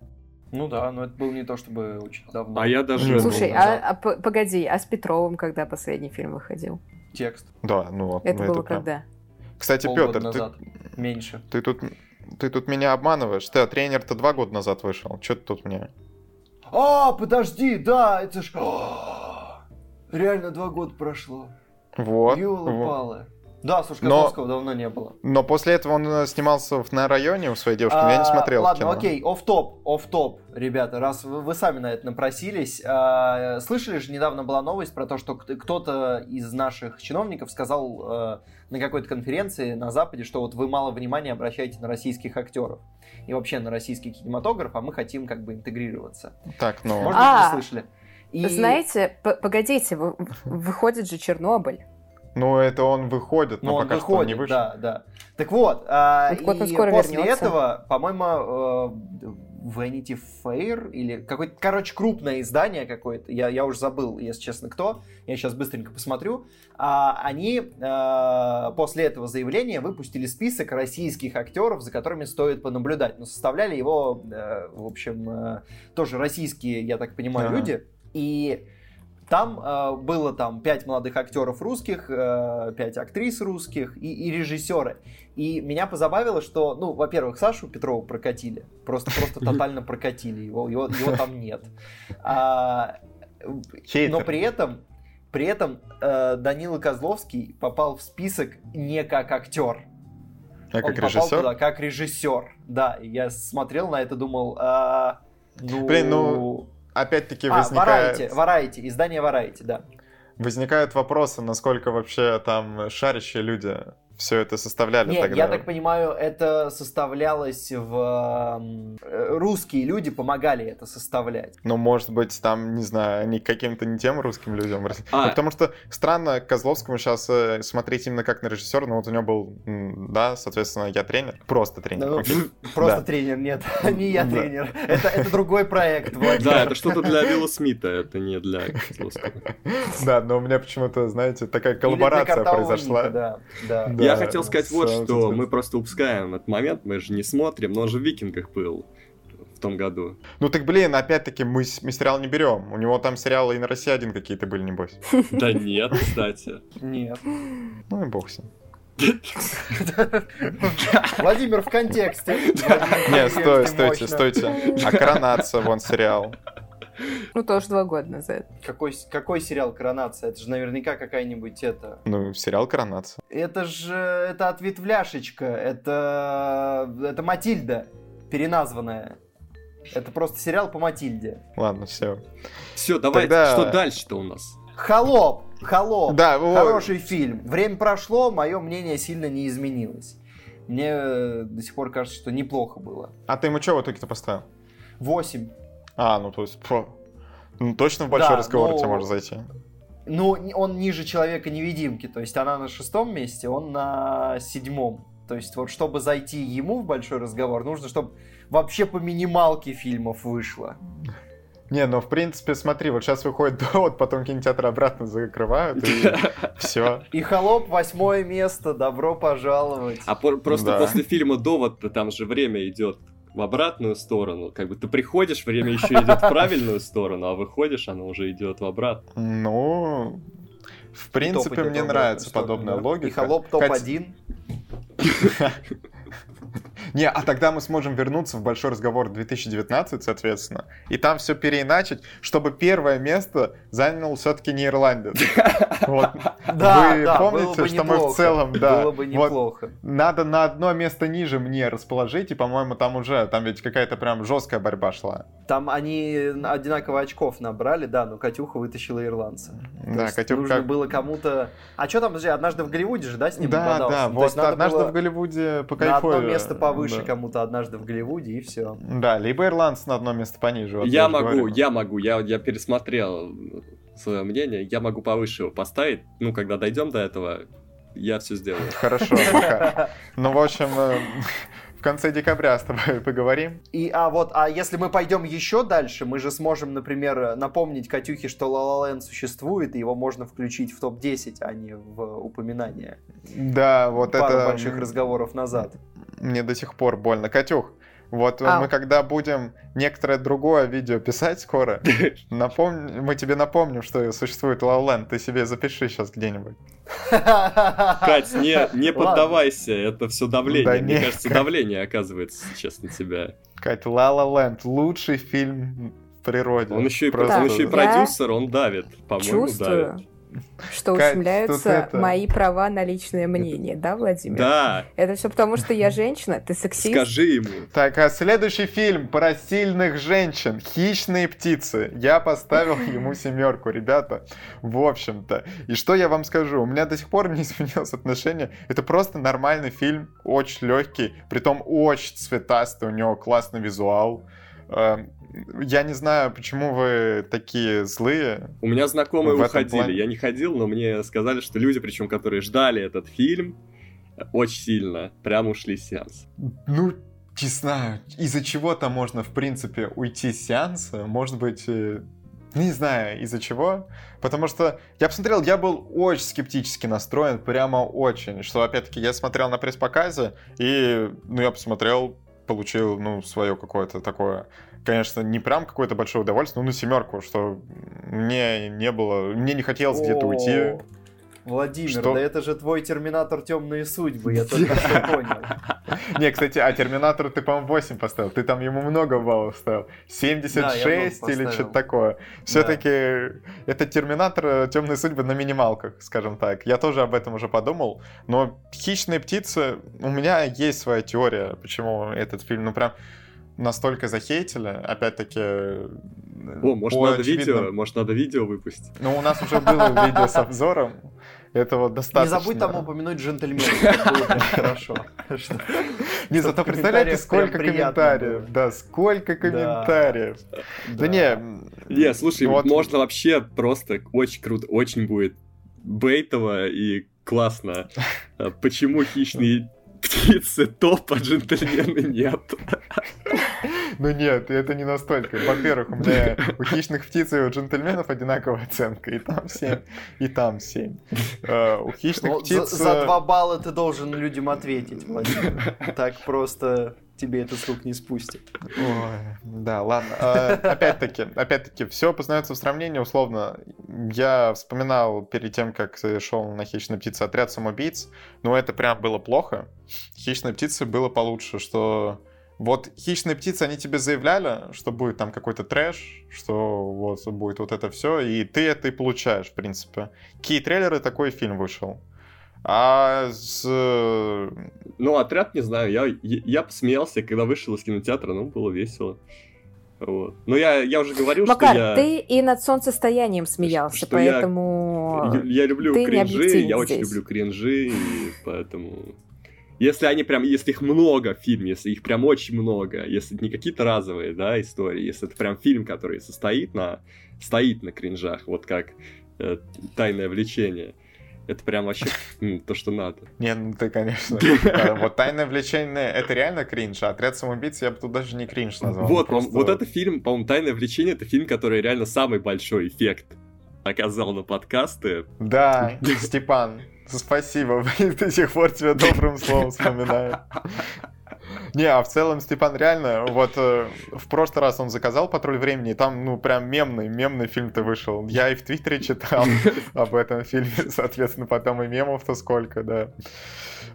Ну да, но это был не то чтобы очень давно. А я даже... Слушай, а, а погоди, а с Петровым когда последний фильм выходил? Текст. Да, ну... Это ну, было это когда? Кстати, Петр, назад. ты... Меньше. Ты тут, ты тут меня обманываешь. Ты, а тренер-то два года назад вышел. Что ты тут мне... А, подожди, да, это ж... Реально два года прошло. Вот. Ёлы-палы. Да, слушай, Козловского но, давно не было. Но после этого он э, снимался на районе у своей девушки, а, я не а, смотрел Ладно, кино. окей, оф-топ, оф-топ, ребята, раз вы, вы сами на это напросились. А, слышали же, недавно была новость про то, что кто-то из наших чиновников сказал а, на какой-то конференции на Западе, что вот вы мало внимания обращаете на российских актеров и вообще на российский кинематограф, а мы хотим как бы интегрироваться. Так, ну... Может быть, а, вы слышали? И... Знаете, погодите, выходит же Чернобыль. Ну, это он выходит, но, но пока выходит, что он не вышел. Да, да. Так вот, а, вот и скоро после вернется. этого, по-моему, э, Vanity Fair или какое-то, короче, крупное издание какое-то, я, я уже забыл, если честно, кто, я сейчас быстренько посмотрю, а, они а, после этого заявления выпустили список российских актеров, за которыми стоит понаблюдать, но составляли его, а, в общем, а, тоже российские, я так понимаю, ага. люди, и там э, было там пять молодых актеров русских, э, пять актрис русских и, и режиссеры. И меня позабавило, что, ну, во-первых, Сашу Петрова прокатили, просто просто тотально прокатили его, его, его там нет. А, но при этом при этом э, Данила Козловский попал в список не как актер. А Он как попал режиссер? туда как режиссер. Да, я смотрел на это, думал, а, ну... Блин, ну опять-таки а, возникает... Variety, Variety, издание Variety, да. Возникают вопросы, насколько вообще там шарящие люди все это составляли Нет, тогда? я так понимаю, это составлялось в... Э, русские люди помогали это составлять. Ну, может быть, там, не знаю, они каким-то не тем русским людям. А. Ну, потому что странно Козловскому сейчас э, смотреть именно как на режиссера, но вот у него был, да, соответственно, я тренер. Просто тренер. Ну, просто да. тренер, нет, не я тренер. Это, это другой проект, Владимир. Да, это что-то для Вилла Смита, это не для Козловского. Да, но у меня почему-то, знаете, такая коллаборация произошла. Да, да я хотел сказать вот что, мы просто упускаем этот момент, мы же не смотрим, но он же в «Викингах» был в том году. Ну так, блин, опять-таки мы, мы сериал не берем. У него там сериалы и на России один какие-то были, небось. Да нет, кстати. Нет. Ну и бог с ним. Владимир в контексте. Нет, стой, стойте, стойте. А коронация, вон сериал. Ну, тоже два года назад. Какой, какой сериал «Коронация»? Это же наверняка какая-нибудь это... Ну, сериал «Коронация». Это же... Это ответвляшечка. Это... Это Матильда переназванная. Это просто сериал по Матильде. Ладно, все. Все, давай, Тогда... что дальше-то у нас? Холоп! Холоп! Да, Хороший вот. фильм. Время прошло, мое мнение сильно не изменилось. Мне до сих пор кажется, что неплохо было. А ты ему что в итоге-то поставил? Восемь. А, ну то есть, про... ну, точно в большой да, разговор но... тебе может зайти. Ну, он ниже Человека-невидимки, то есть она на шестом месте, он на седьмом. То есть вот чтобы зайти ему в большой разговор, нужно, чтобы вообще по минималке фильмов вышло. Не, ну в принципе, смотри, вот сейчас выходит довод, потом кинотеатры обратно закрывают, и все. И холоп восьмое место, добро пожаловать. А просто после фильма довод там же время идет в обратную сторону. Как бы ты приходишь, время еще идет в правильную сторону, а выходишь, оно уже идет в обратную. Ну, в принципе, мне нравится подобная логика. И холоп топ-1. Не, а тогда мы сможем вернуться в большой разговор 2019, соответственно, и там все переиначить, чтобы первое место занял все-таки не ирландец. Вот. Да, Вы да, помните, что мы в целом, да. Было бы неплохо. Вот, надо на одно место ниже мне расположить, и, по-моему, там уже, там ведь какая-то прям жесткая борьба шла. Там они одинаково очков набрали, да, но Катюха вытащила ирландца. Да, Катюха... Нужно как... было кому-то... А что там, подожди, однажды в Голливуде же, да, с ним Да, да, вот однажды было... в Голливуде по кайфу. На одно место повыше да. кому-то однажды в Голливуде, и все. Да, либо ирландцы на одно место пониже. Вот я, я могу, говорю. я могу, я, я пересмотрел свое мнение, я могу повыше его поставить. Ну, когда дойдем до этого, я все сделаю. Хорошо, Ну, в общем, э, в конце декабря с тобой поговорим. И, а вот, а если мы пойдем еще дальше, мы же сможем, например, напомнить Катюхе, что La La Land существует, и его можно включить в топ-10, а не в упоминание. Да, вот Пару это... больших разговоров назад. Мне до сих пор больно. Катюх, вот а. мы когда будем некоторое другое видео писать скоро, напомни, мы тебе напомним, что существует La Ты себе запиши сейчас где-нибудь. Кать, не, не поддавайся, это все давление. Да Мне нет, кажется, Кать... давление оказывается сейчас на тебя. Кать, La La Land лучший фильм в природе. Он еще и, Просто... он еще и продюсер, он давит, по-моему, давит. Что ущемляются мои права на личное мнение, да, Владимир? Да. Это все потому, что я женщина, ты сексист. Скажи ему. Так, а следующий фильм про сильных женщин. Хищные птицы. Я поставил ему семерку, ребята. В общем-то. И что я вам скажу? У меня до сих пор не изменилось отношение. Это просто нормальный фильм, очень легкий, притом очень цветастый, у него классный визуал. Я не знаю, почему вы такие злые. У меня знакомые уходили. Плане. Я не ходил, но мне сказали, что люди, причем которые ждали этот фильм, очень сильно прям ушли с сеанса. Ну, не знаю, из-за чего-то можно, в принципе, уйти с сеанса. Может быть, э, не знаю, из-за чего. Потому что я посмотрел, я был очень скептически настроен, прямо очень. Что, опять-таки, я смотрел на пресс-показе, и, ну, я посмотрел, получил, ну, свое какое-то такое конечно, не прям какое-то большое удовольствие, но на семерку, что мне не было, мне не хотелось где-то уйти. Владимир, что? да это же твой Терминатор Темные судьбы, я только что понял. Не, кстати, а Терминатор ты, по-моему, 8 поставил. Ты там ему много баллов ставил. 76 или что-то такое. Все-таки это Терминатор э, Темные судьбы на минималках, скажем так. Я тоже об этом уже подумал. Но Хищные птицы, у меня есть своя теория, почему этот фильм, ну прям настолько захейтили, опять-таки... О, может, надо очевидным... видео, может, надо видео выпустить. Ну, у нас уже было видео с обзором, этого достаточно. Не забудь там упомянуть джентльмена, это хорошо. Не, зато представляете, сколько комментариев. Да, сколько комментариев. Да не... Не, слушай, можно вообще просто очень круто, очень будет бейтово и классно. А почему хищные птицы топ, а джентльмены нет. Ну нет, это не настолько. Во-первых, у меня у хищных птиц и у джентльменов одинаковая оценка. И там 7, и там 7. А, у хищных ну, птиц... За, за 2 балла ты должен людям ответить, Владимир. Так просто тебе этот срок не спустит. Ой, да, ладно. А, опять-таки, опять-таки, все познается в сравнении условно. Я вспоминал перед тем, как шел на «Хищные птицы» отряд самоубийц, но это прям было плохо. «Хищные птицы» было получше, что вот хищные птицы, они тебе заявляли, что будет там какой-то трэш, что вот будет вот это все, и ты это и получаешь, в принципе. Какие трейлеры такой фильм вышел? А с... Ну, отряд, не знаю, я, я посмеялся, когда вышел из кинотеатра, ну, было весело. Вот. Но я, я уже говорил, Макар, что я... ты и над солнцестоянием смеялся, что поэтому... Я, я люблю ты кринжи, я очень люблю кринжи, и поэтому... Если они прям, если их много в фильме, если их прям очень много, если это не какие-то разовые, да, истории, если это прям фильм, который состоит на, стоит на кринжах, вот как э, «Тайное влечение», это прям вообще то, что надо. Не, ну ты, конечно. Вот «Тайное влечение» — это реально кринж, а «Отряд самоубийц» я бы тут даже не кринж назвал. Вот, вот это фильм, по-моему, «Тайное влечение» — это фильм, который реально самый большой эффект оказал на подкасты. Да, Степан, спасибо, до сих пор тебя добрым словом вспоминаю. Не, а в целом, Степан, реально, вот э, в прошлый раз он заказал «Патруль времени», и там, ну, прям мемный, мемный фильм-то вышел. Я и в Твиттере читал об этом фильме, соответственно, потом и мемов-то сколько, да.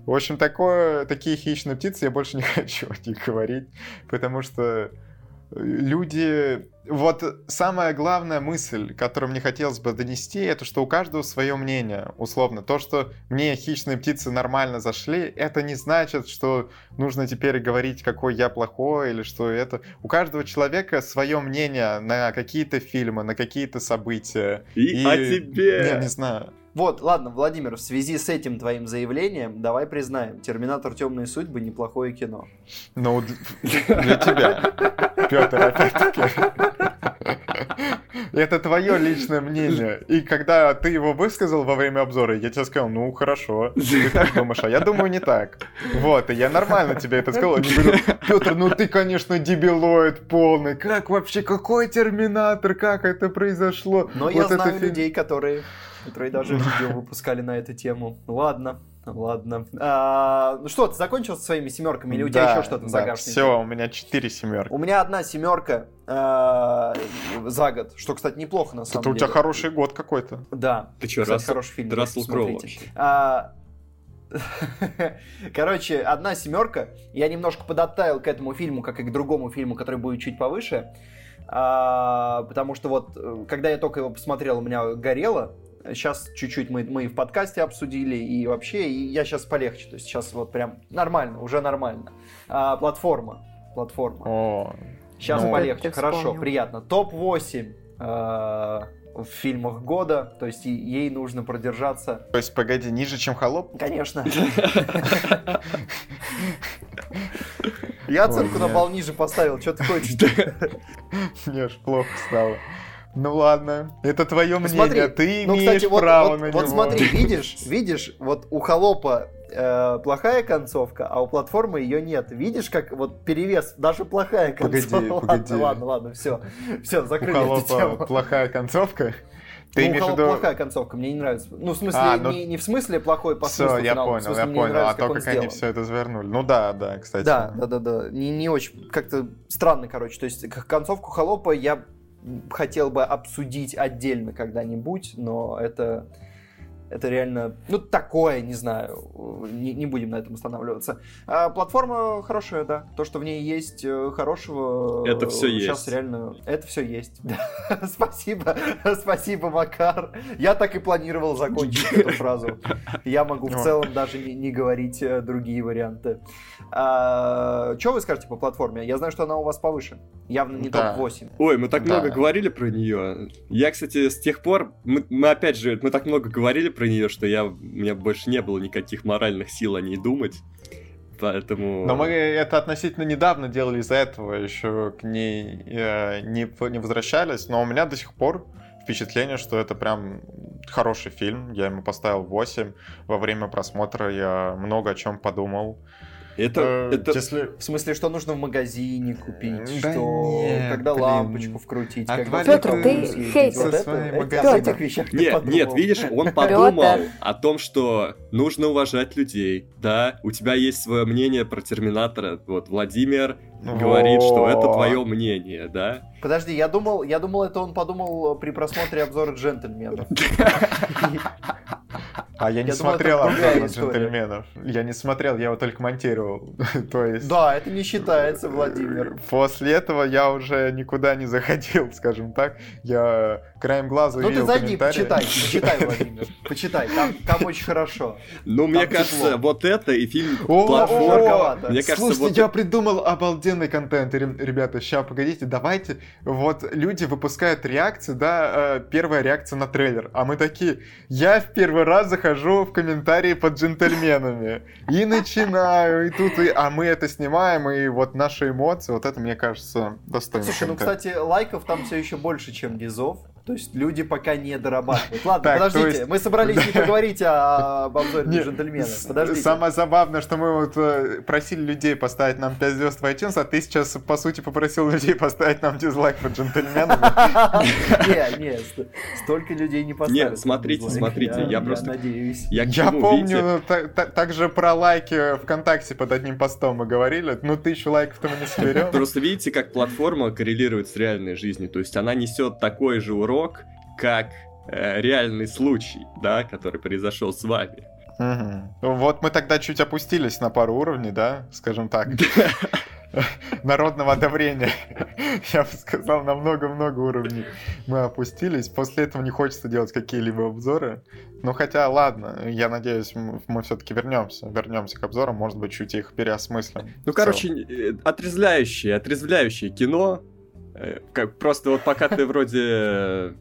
В общем, такое, такие хищные птицы я больше не хочу о них говорить, потому что люди... Вот самая главная мысль, которую мне хотелось бы донести, это что у каждого свое мнение, условно. То, что мне хищные птицы нормально зашли, это не значит, что нужно теперь говорить, какой я плохой, или что это... У каждого человека свое мнение на какие-то фильмы, на какие-то события. И, И... о тебе! Не, не знаю. Вот, ладно, Владимир, в связи с этим твоим заявлением, давай признаем, Терминатор Темные судьбы неплохое кино. Ну, для тебя, Петр, опять-таки. Это твое личное мнение. И когда ты его высказал во время обзора, я тебе сказал, ну хорошо, ты так думаешь, а я думаю не так. Вот, и я нормально тебе это сказал. Я говорю, Петр, ну ты, конечно, дебилоид полный. Как вообще, какой терминатор, как это произошло? Но вот я знаю людей, которые которые даже видео выпускали на эту тему. Ладно, ладно. А, ну что, ты закончил со своими семерками или у тебя еще что-то в да, загашнике? Все, у меня четыре семерки. У меня одна семерка а, за год, что, кстати, неплохо на самом Это деле. у тебя хороший год какой-то. Да. Ты что, кстати, хороший фильм. Рассел Кроу Короче, одна семерка. Я немножко подоттаял к этому фильму, как и к другому фильму, который будет чуть повыше. А, потому что вот, э, когда я только его посмотрел, у меня горело Сейчас чуть-чуть мы, мы в подкасте обсудили, и вообще, и я сейчас полегче. То есть сейчас вот прям нормально, уже нормально. А, платформа. Платформа. О, сейчас ну, полегче, хорошо, приятно. Топ-8 в фильмах года, то есть ей нужно продержаться. То есть, погоди, ниже, чем «Холоп»? Конечно. Я оценку на балл ниже поставил, что ты хочешь? Мне аж плохо стало. Ну ладно, это твое мнение, смотри, ты ну, имеешь кстати, право вот, на вот, него. Вот смотри, видишь, видишь, вот у холопа э, плохая концовка, а у платформы ее нет. Видишь, как вот перевес, даже плохая концовка. Погоди, ладно, погоди. ладно, ладно, все, все, закрыли у эту тему. плохая концовка? Ты ну, у кого виду... плохая концовка, мне не нравится. Ну, в смысле, а, ну... не, не в смысле плохой по Все, я финала, понял, смысле, я понял. Нравится, а то, как, как они все это завернули. Ну да, да, кстати. Да, да, да, да. Не, не очень, как-то странно, короче. То есть, концовку Холопа я хотел бы обсудить отдельно когда-нибудь, но это это реально, ну, такое, не знаю, не, не будем на этом останавливаться. А, платформа хорошая, да. То, что в ней есть э, хорошего... Это все есть. Сейчас реально... Это все есть. спасибо, спасибо, Макар. Я так и планировал закончить эту фразу. Я могу в целом даже не, не говорить э, другие варианты. А, что вы скажете по платформе? Я знаю, что она у вас повыше. Явно не да. топ-8. Ой, мы так да. много говорили про нее. Я, кстати, с тех пор... Мы, мы опять же, мы так много говорили про нее, что я, у меня больше не было никаких моральных сил о ней думать. Поэтому... Но мы это относительно недавно делали из-за этого, еще к ней э, не, не возвращались, но у меня до сих пор впечатление, что это прям хороший фильм. Я ему поставил 8. Во время просмотра я много о чем подумал. Это, э, это... Если... В смысле, что нужно в магазине купить, да что нет, когда блин. лампочку вкрутить, когда... Петр, ты хейтер. Вот это, этих вещах нет, нет, видишь, он подумал о том, что нужно уважать людей, да, у тебя есть свое мнение про Терминатора, вот, Владимир говорит, что это твое мнение, да? Подожди, я думал, я думал, это он подумал при просмотре обзора джентльменов. А я не смотрел обзор джентльменов. Я не смотрел, я его только монтировал. То есть... Да, это не считается, Владимир. После этого я уже никуда не заходил, скажем так. Я краем глаза Ну ты зайди, почитай, почитай, Владимир. Почитай, там, там очень хорошо. Ну, мне кажется, вот это и фильм Платформа. Мне кажется, Слушайте, я придумал обалденный контент, ребята. Сейчас, погодите, давайте. Вот люди выпускают реакции, да, э, первая реакция на трейлер. А мы такие, я в первый раз захожу в комментарии под джентльменами и начинаю, и тут, и... а мы это снимаем, и вот наши эмоции, вот это, мне кажется, достойно. Слушай, ну, кстати, лайков там все еще больше, чем низов. То есть люди пока не дорабатывают. Ладно, так, подождите, есть... мы собрались не поговорить об обзоре Нет, джентльменов. Подождите. Самое забавное, что мы вот э, просили людей поставить нам 5 звезд в iTunes, а ты сейчас, по сути, попросил людей поставить нам дизлайк по джентльменам. Не, не, столько людей не поставят. Нет, смотрите, смотрите, я просто... надеюсь. Я помню, также про лайки ВКонтакте под одним постом мы говорили, ну тысячу лайков-то мы не соберем. Просто видите, как платформа коррелирует с реальной жизнью, то есть она несет такой же урок, урок как э, реальный случай, да, который произошел с вами. Угу. Вот мы тогда чуть опустились на пару уровней, да, скажем так. Народного одобрения. Я бы сказал, на много-много уровней мы опустились. После этого не хочется делать какие-либо обзоры. Ну, хотя, ладно, я надеюсь, мы все-таки вернемся. Вернемся к обзорам, может быть, чуть их переосмыслим. Ну, короче, э, отрезвляющее, отрезвляющее кино, как просто вот пока ты вроде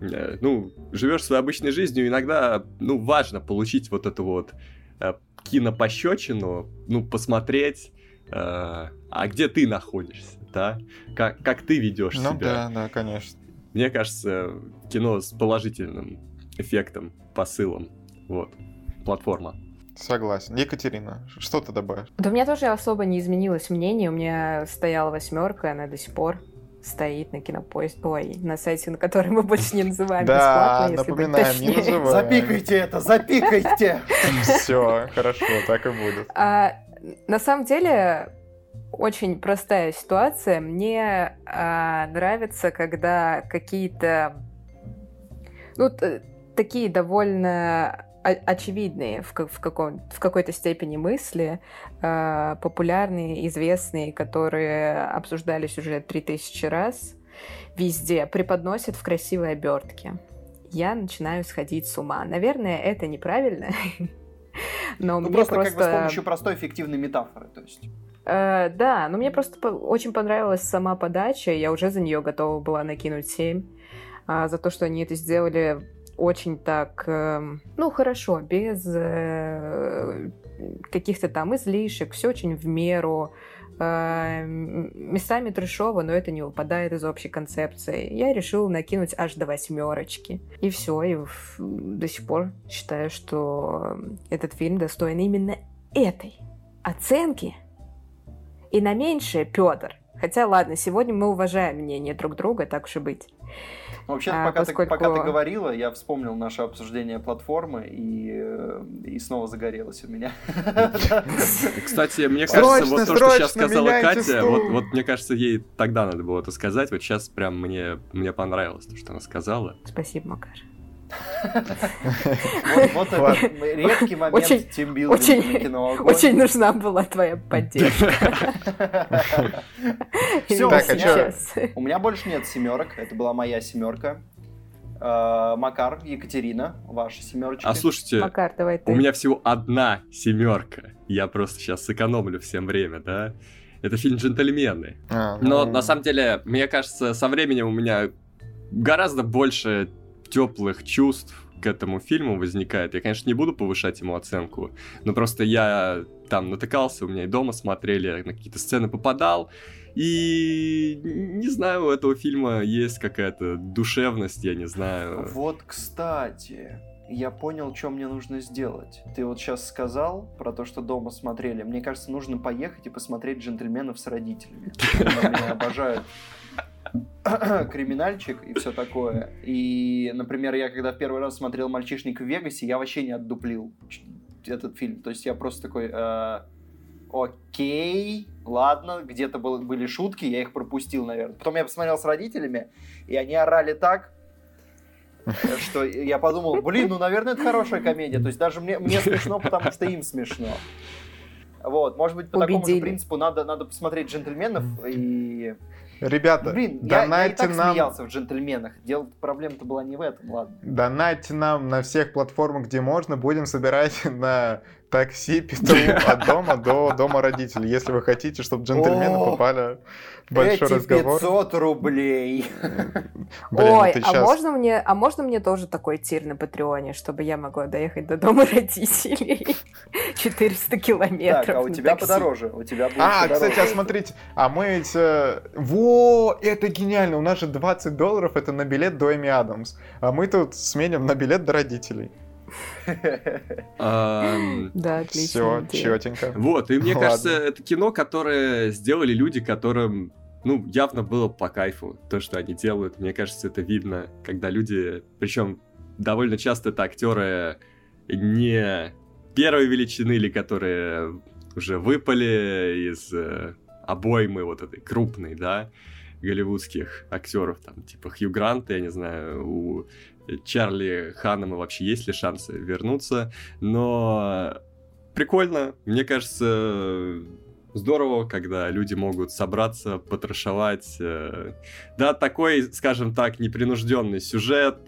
э, ну, живешь своей обычной жизнью, иногда, ну, важно получить вот эту вот э, кинопощечину, ну, посмотреть, а где ты находишься, да? Как, как ты ведешь ну, себя. да, да, конечно. Мне кажется, кино с положительным эффектом, посылом, вот, платформа. Согласен. Екатерина, что ты добавишь? Да у меня тоже особо не изменилось мнение. У меня стояла восьмерка, она до сих пор стоит на кинопоиске, ой, на сайте, на который мы больше не называем да, бесплатно, если напоминаем, не называем. Запикайте это, запикайте! Все, хорошо, так и будет. А, на самом деле, очень простая ситуация. Мне а, нравится, когда какие-то ну, такие довольно очевидные в, в, каком, в какой-то степени мысли, э, популярные, известные, которые обсуждались уже 3000 раз, везде преподносят в красивой обертке. я начинаю сходить с ума. Наверное, это неправильно. Но ну, мне просто, просто как бы с помощью простой эффективной метафоры, то есть. Э, да, но мне просто очень понравилась сама подача, я уже за нее готова была накинуть 7. А, за то, что они это сделали очень так, э, ну, хорошо, без э, каких-то там излишек, все очень в меру. Э, местами трешово, но это не выпадает из общей концепции. Я решила накинуть аж до восьмерочки. И все, и до сих пор считаю, что этот фильм достоин именно этой оценки. И на меньшее Петр. Хотя, ладно, сегодня мы уважаем мнение друг друга, так уж и быть. Ну, вообще, а, пока, поскольку... ты, пока ты говорила, я вспомнил наше обсуждение платформы, и, э, и снова загорелось у меня. Кстати, мне кажется, вот то, что сейчас сказала Катя, вот, мне кажется, ей тогда надо было это сказать, вот сейчас прям мне, мне понравилось то, что она сказала. Спасибо, Макар. Вот редкий момент тимбилдинга Очень нужна была твоя поддержка. Все, а у меня больше нет семерок. Это была моя семерка. А, Макар, Екатерина, ваша семерочка. А слушайте, Макар, давай ты. у меня всего одна семерка. Я просто сейчас сэкономлю всем время, да? Это фильм «Джентльмены». А, Но ну... на самом деле, мне кажется, со временем у меня гораздо больше теплых чувств к этому фильму возникает. Я, конечно, не буду повышать ему оценку, но просто я там натыкался, у меня и дома смотрели, на какие-то сцены попадал, и не знаю, у этого фильма есть какая-то душевность, я не знаю. Вот, кстати, я понял, что мне нужно сделать. Ты вот сейчас сказал про то, что дома смотрели. Мне кажется, нужно поехать и посмотреть «Джентльменов с родителями». Меня обожают криминальчик и все такое. И, например, я когда в первый раз смотрел «Мальчишник в Вегасе», я вообще не отдуплил этот фильм. То есть я просто такой... Э, окей, ладно, где-то был, были шутки, я их пропустил, наверное. Потом я посмотрел с родителями, и они орали так, что я подумал, блин, ну, наверное, это хорошая комедия. То есть даже мне, мне смешно, потому что им смешно. Вот, может быть, по Убедили. такому же принципу надо, надо посмотреть «Джентльменов» и Ребята, Блин, донайте я, я и так нам... смеялся в «Джентльменах». Дело, проблема-то была не в этом, ладно. Донайте нам на всех платформах, где можно. Будем собирать на такси петру от дома до дома родителей, если вы хотите, чтобы джентльмены попали в большой Эти разговор. 500 рублей. Блин, Ой, а, сейчас... можно мне, а можно мне тоже такой тир на Патреоне, чтобы я могла доехать до дома родителей? 400 километров Так, а у тебя такси. подороже. У тебя будет а, подороже. кстати, а смотрите, а мы ведь... Э, во, это гениально, у нас же 20 долларов, это на билет до Эми Адамс. А мы тут сменим на билет до родителей. Да, отлично. Все, четенько. Вот, и мне кажется, это кино, которое сделали люди, которым ну, явно было по кайфу то, что они делают. Мне кажется, это видно, когда люди, причем довольно часто это актеры не первой величины, или которые уже выпали из э, обоймы вот этой крупной, да, голливудских актеров, там, типа Хью Гранта, я не знаю, у Чарли Ханнема вообще есть ли шансы вернуться, но прикольно, мне кажется, здорово, когда люди могут собраться, потрошевать. Э, да, такой, скажем так, непринужденный сюжет,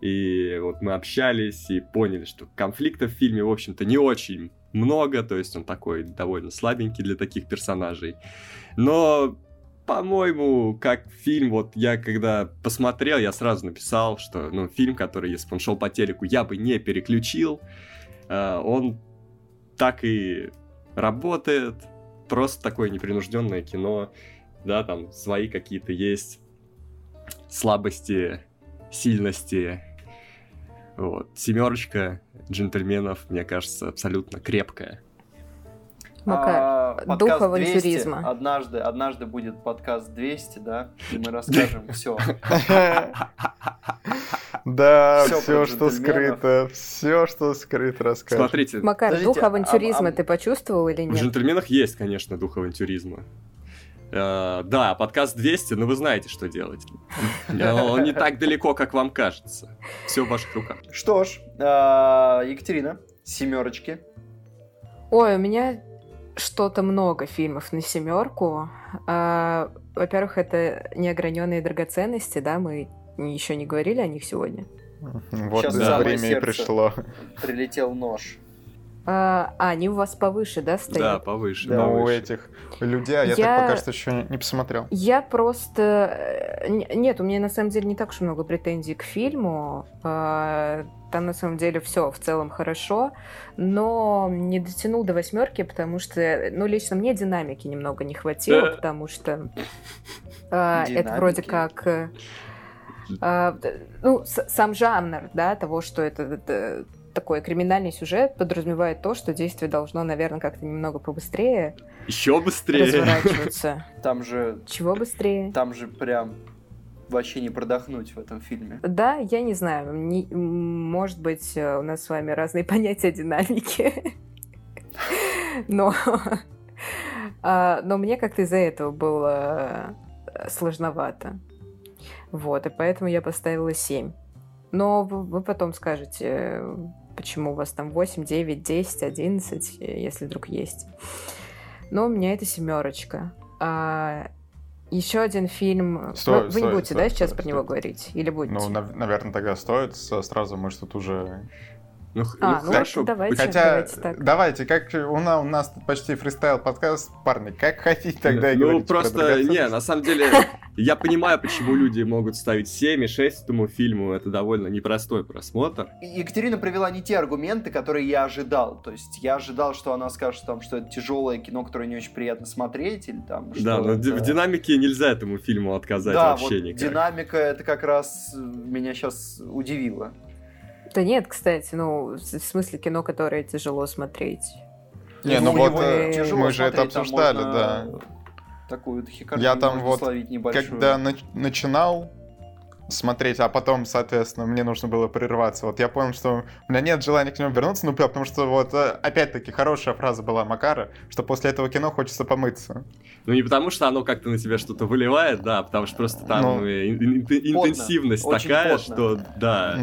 и вот мы общались и поняли, что конфликтов в фильме, в общем-то, не очень много, то есть он такой довольно слабенький для таких персонажей. Но по-моему, как фильм, вот я когда посмотрел, я сразу написал, что, ну, фильм, который, если бы он шел по телеку, я бы не переключил, э, он так и работает, просто такое непринужденное кино, да, там свои какие-то есть слабости, сильности, вот. Семерочка джентльменов, мне кажется, абсолютно крепкая. Макар, а, дух авантюризма. Однажды, однажды будет подкаст 200, да, и мы расскажем все. Да, все, что скрыто, все, что скрыто, расскажем. Смотрите. Макар, дух а, авантюризма а ты почувствовал или нет? В джентльменах есть, конечно, дух авантюризма. Uh, да, подкаст 200, но вы знаете, что делать. Он не так далеко, как вам кажется. Все в ваших руках. Что ж, uh, Екатерина, семерочки. Ой, у меня что-то много фильмов на семерку. А, во-первых, это неограненные драгоценности, да, мы еще не говорили о них сегодня. Вот Сейчас да. время и пришло. Прилетел нож. А, а, они у вас повыше, да, стоят? Да, повыше. Да, повыше. у этих людей, а я, я так пока что еще не посмотрел. Я просто... Э, нет, у меня на самом деле не так уж много претензий к фильму. А, там на самом деле все в целом хорошо, но не дотянул до восьмерки, потому что, ну, лично мне динамики немного не хватило, потому что это вроде как... Э, ну, сам жанр, да, того, что это такой криминальный сюжет подразумевает то, что действие должно, наверное, как-то немного побыстрее. Еще быстрее. Разворачиваться. Там же... Чего быстрее? Там же прям вообще не продохнуть в этом фильме. Да, я не знаю. Не, может быть, э, у нас с вами разные понятия динамики. Но... А, но мне как-то из-за этого было э, сложновато. Вот, и поэтому я поставила 7. Но вы потом скажете, почему у вас там 8, 9, 10, 11, если вдруг есть. Но у меня это семерочка. А еще один фильм. Стой, вы, стой, не будете, стой, да, сейчас стой, про него говорить? Или будете? Ну, наверное, тогда стоит сразу, мы что тут уже ну, а, ну, ну хорошо. Давайте, Хотя, давайте так. Давайте, как у нас, у нас тут почти фристайл подкаст, парни, как хотите тогда и Ну, просто, не, на самом деле, я понимаю, почему люди могут ставить 7 и 6 этому фильму, это довольно непростой просмотр. Екатерина привела не те аргументы, которые я ожидал, то есть я ожидал, что она скажет, там, что это тяжелое кино, которое не очень приятно смотреть, или там... Да, но это... в динамике нельзя этому фильму отказать да, вообще вот никак. динамика, это как раз меня сейчас удивило. Да нет, кстати, ну, в смысле кино, которое тяжело смотреть. Не, ну, ну вот э, мы же это обсуждали, да. Такую Я там вот, когда начинал смотреть, а потом, соответственно, мне нужно было прерваться. Вот я понял, что у меня нет желания к нему вернуться, ну, потому что вот, э, опять-таки, хорошая фраза была Макара, что после этого кино хочется помыться. Ну, не потому что оно как-то на тебя что-то выливает, да, потому что просто там ну, интенсивность потно, такая, что, да, да,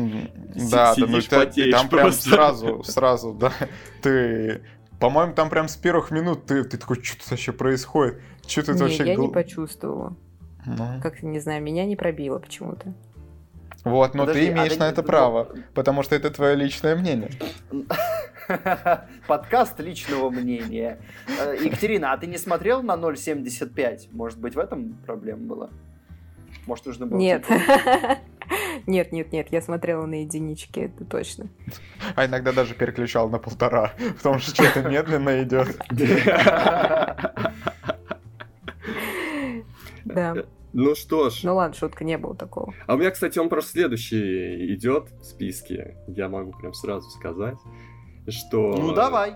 да, ну, ты, там прям сразу, сразу, да, ты... По-моему, там прям с первых минут ты, ты такой, что тут вообще происходит? Что тут не, вообще... я не почувствовала. Ну. Как-то, не знаю, меня не пробило почему-то. Вот, но Подожди, ты имеешь а на это право, потому что это твое личное мнение. Подкаст личного мнения. Э, Екатерина, а ты не смотрел на 0.75? Может быть, в этом проблема была? Может, нужно было... Нет. Нет, нет, нет, я смотрела на единички, это точно. А иногда даже переключал на полтора, потому что что-то медленно идет. Да. Ну что ж. Ну ладно, шутка, не было такого. А у меня, кстати, он просто следующий идет в списке. Я могу прям сразу сказать, что... Ну давай.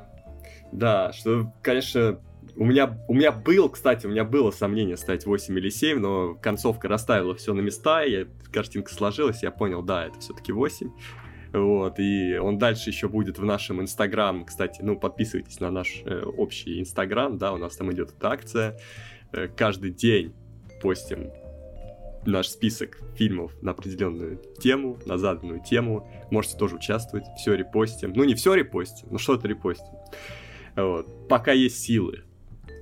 Да, что, конечно, у меня, у меня был, кстати, у меня было сомнение стать 8 или 7, но концовка расставила все на места, и картинка сложилась, я понял, да, это все-таки 8. Вот, и он дальше еще будет в нашем Инстаграм, кстати, ну, подписывайтесь на наш э, общий Инстаграм, да, у нас там идет эта акция. Э, каждый день постим наш список фильмов на определенную тему, на заданную тему. Можете тоже участвовать, все репостим. Ну, не все репостим, но что-то репостим. Вот. Пока есть силы.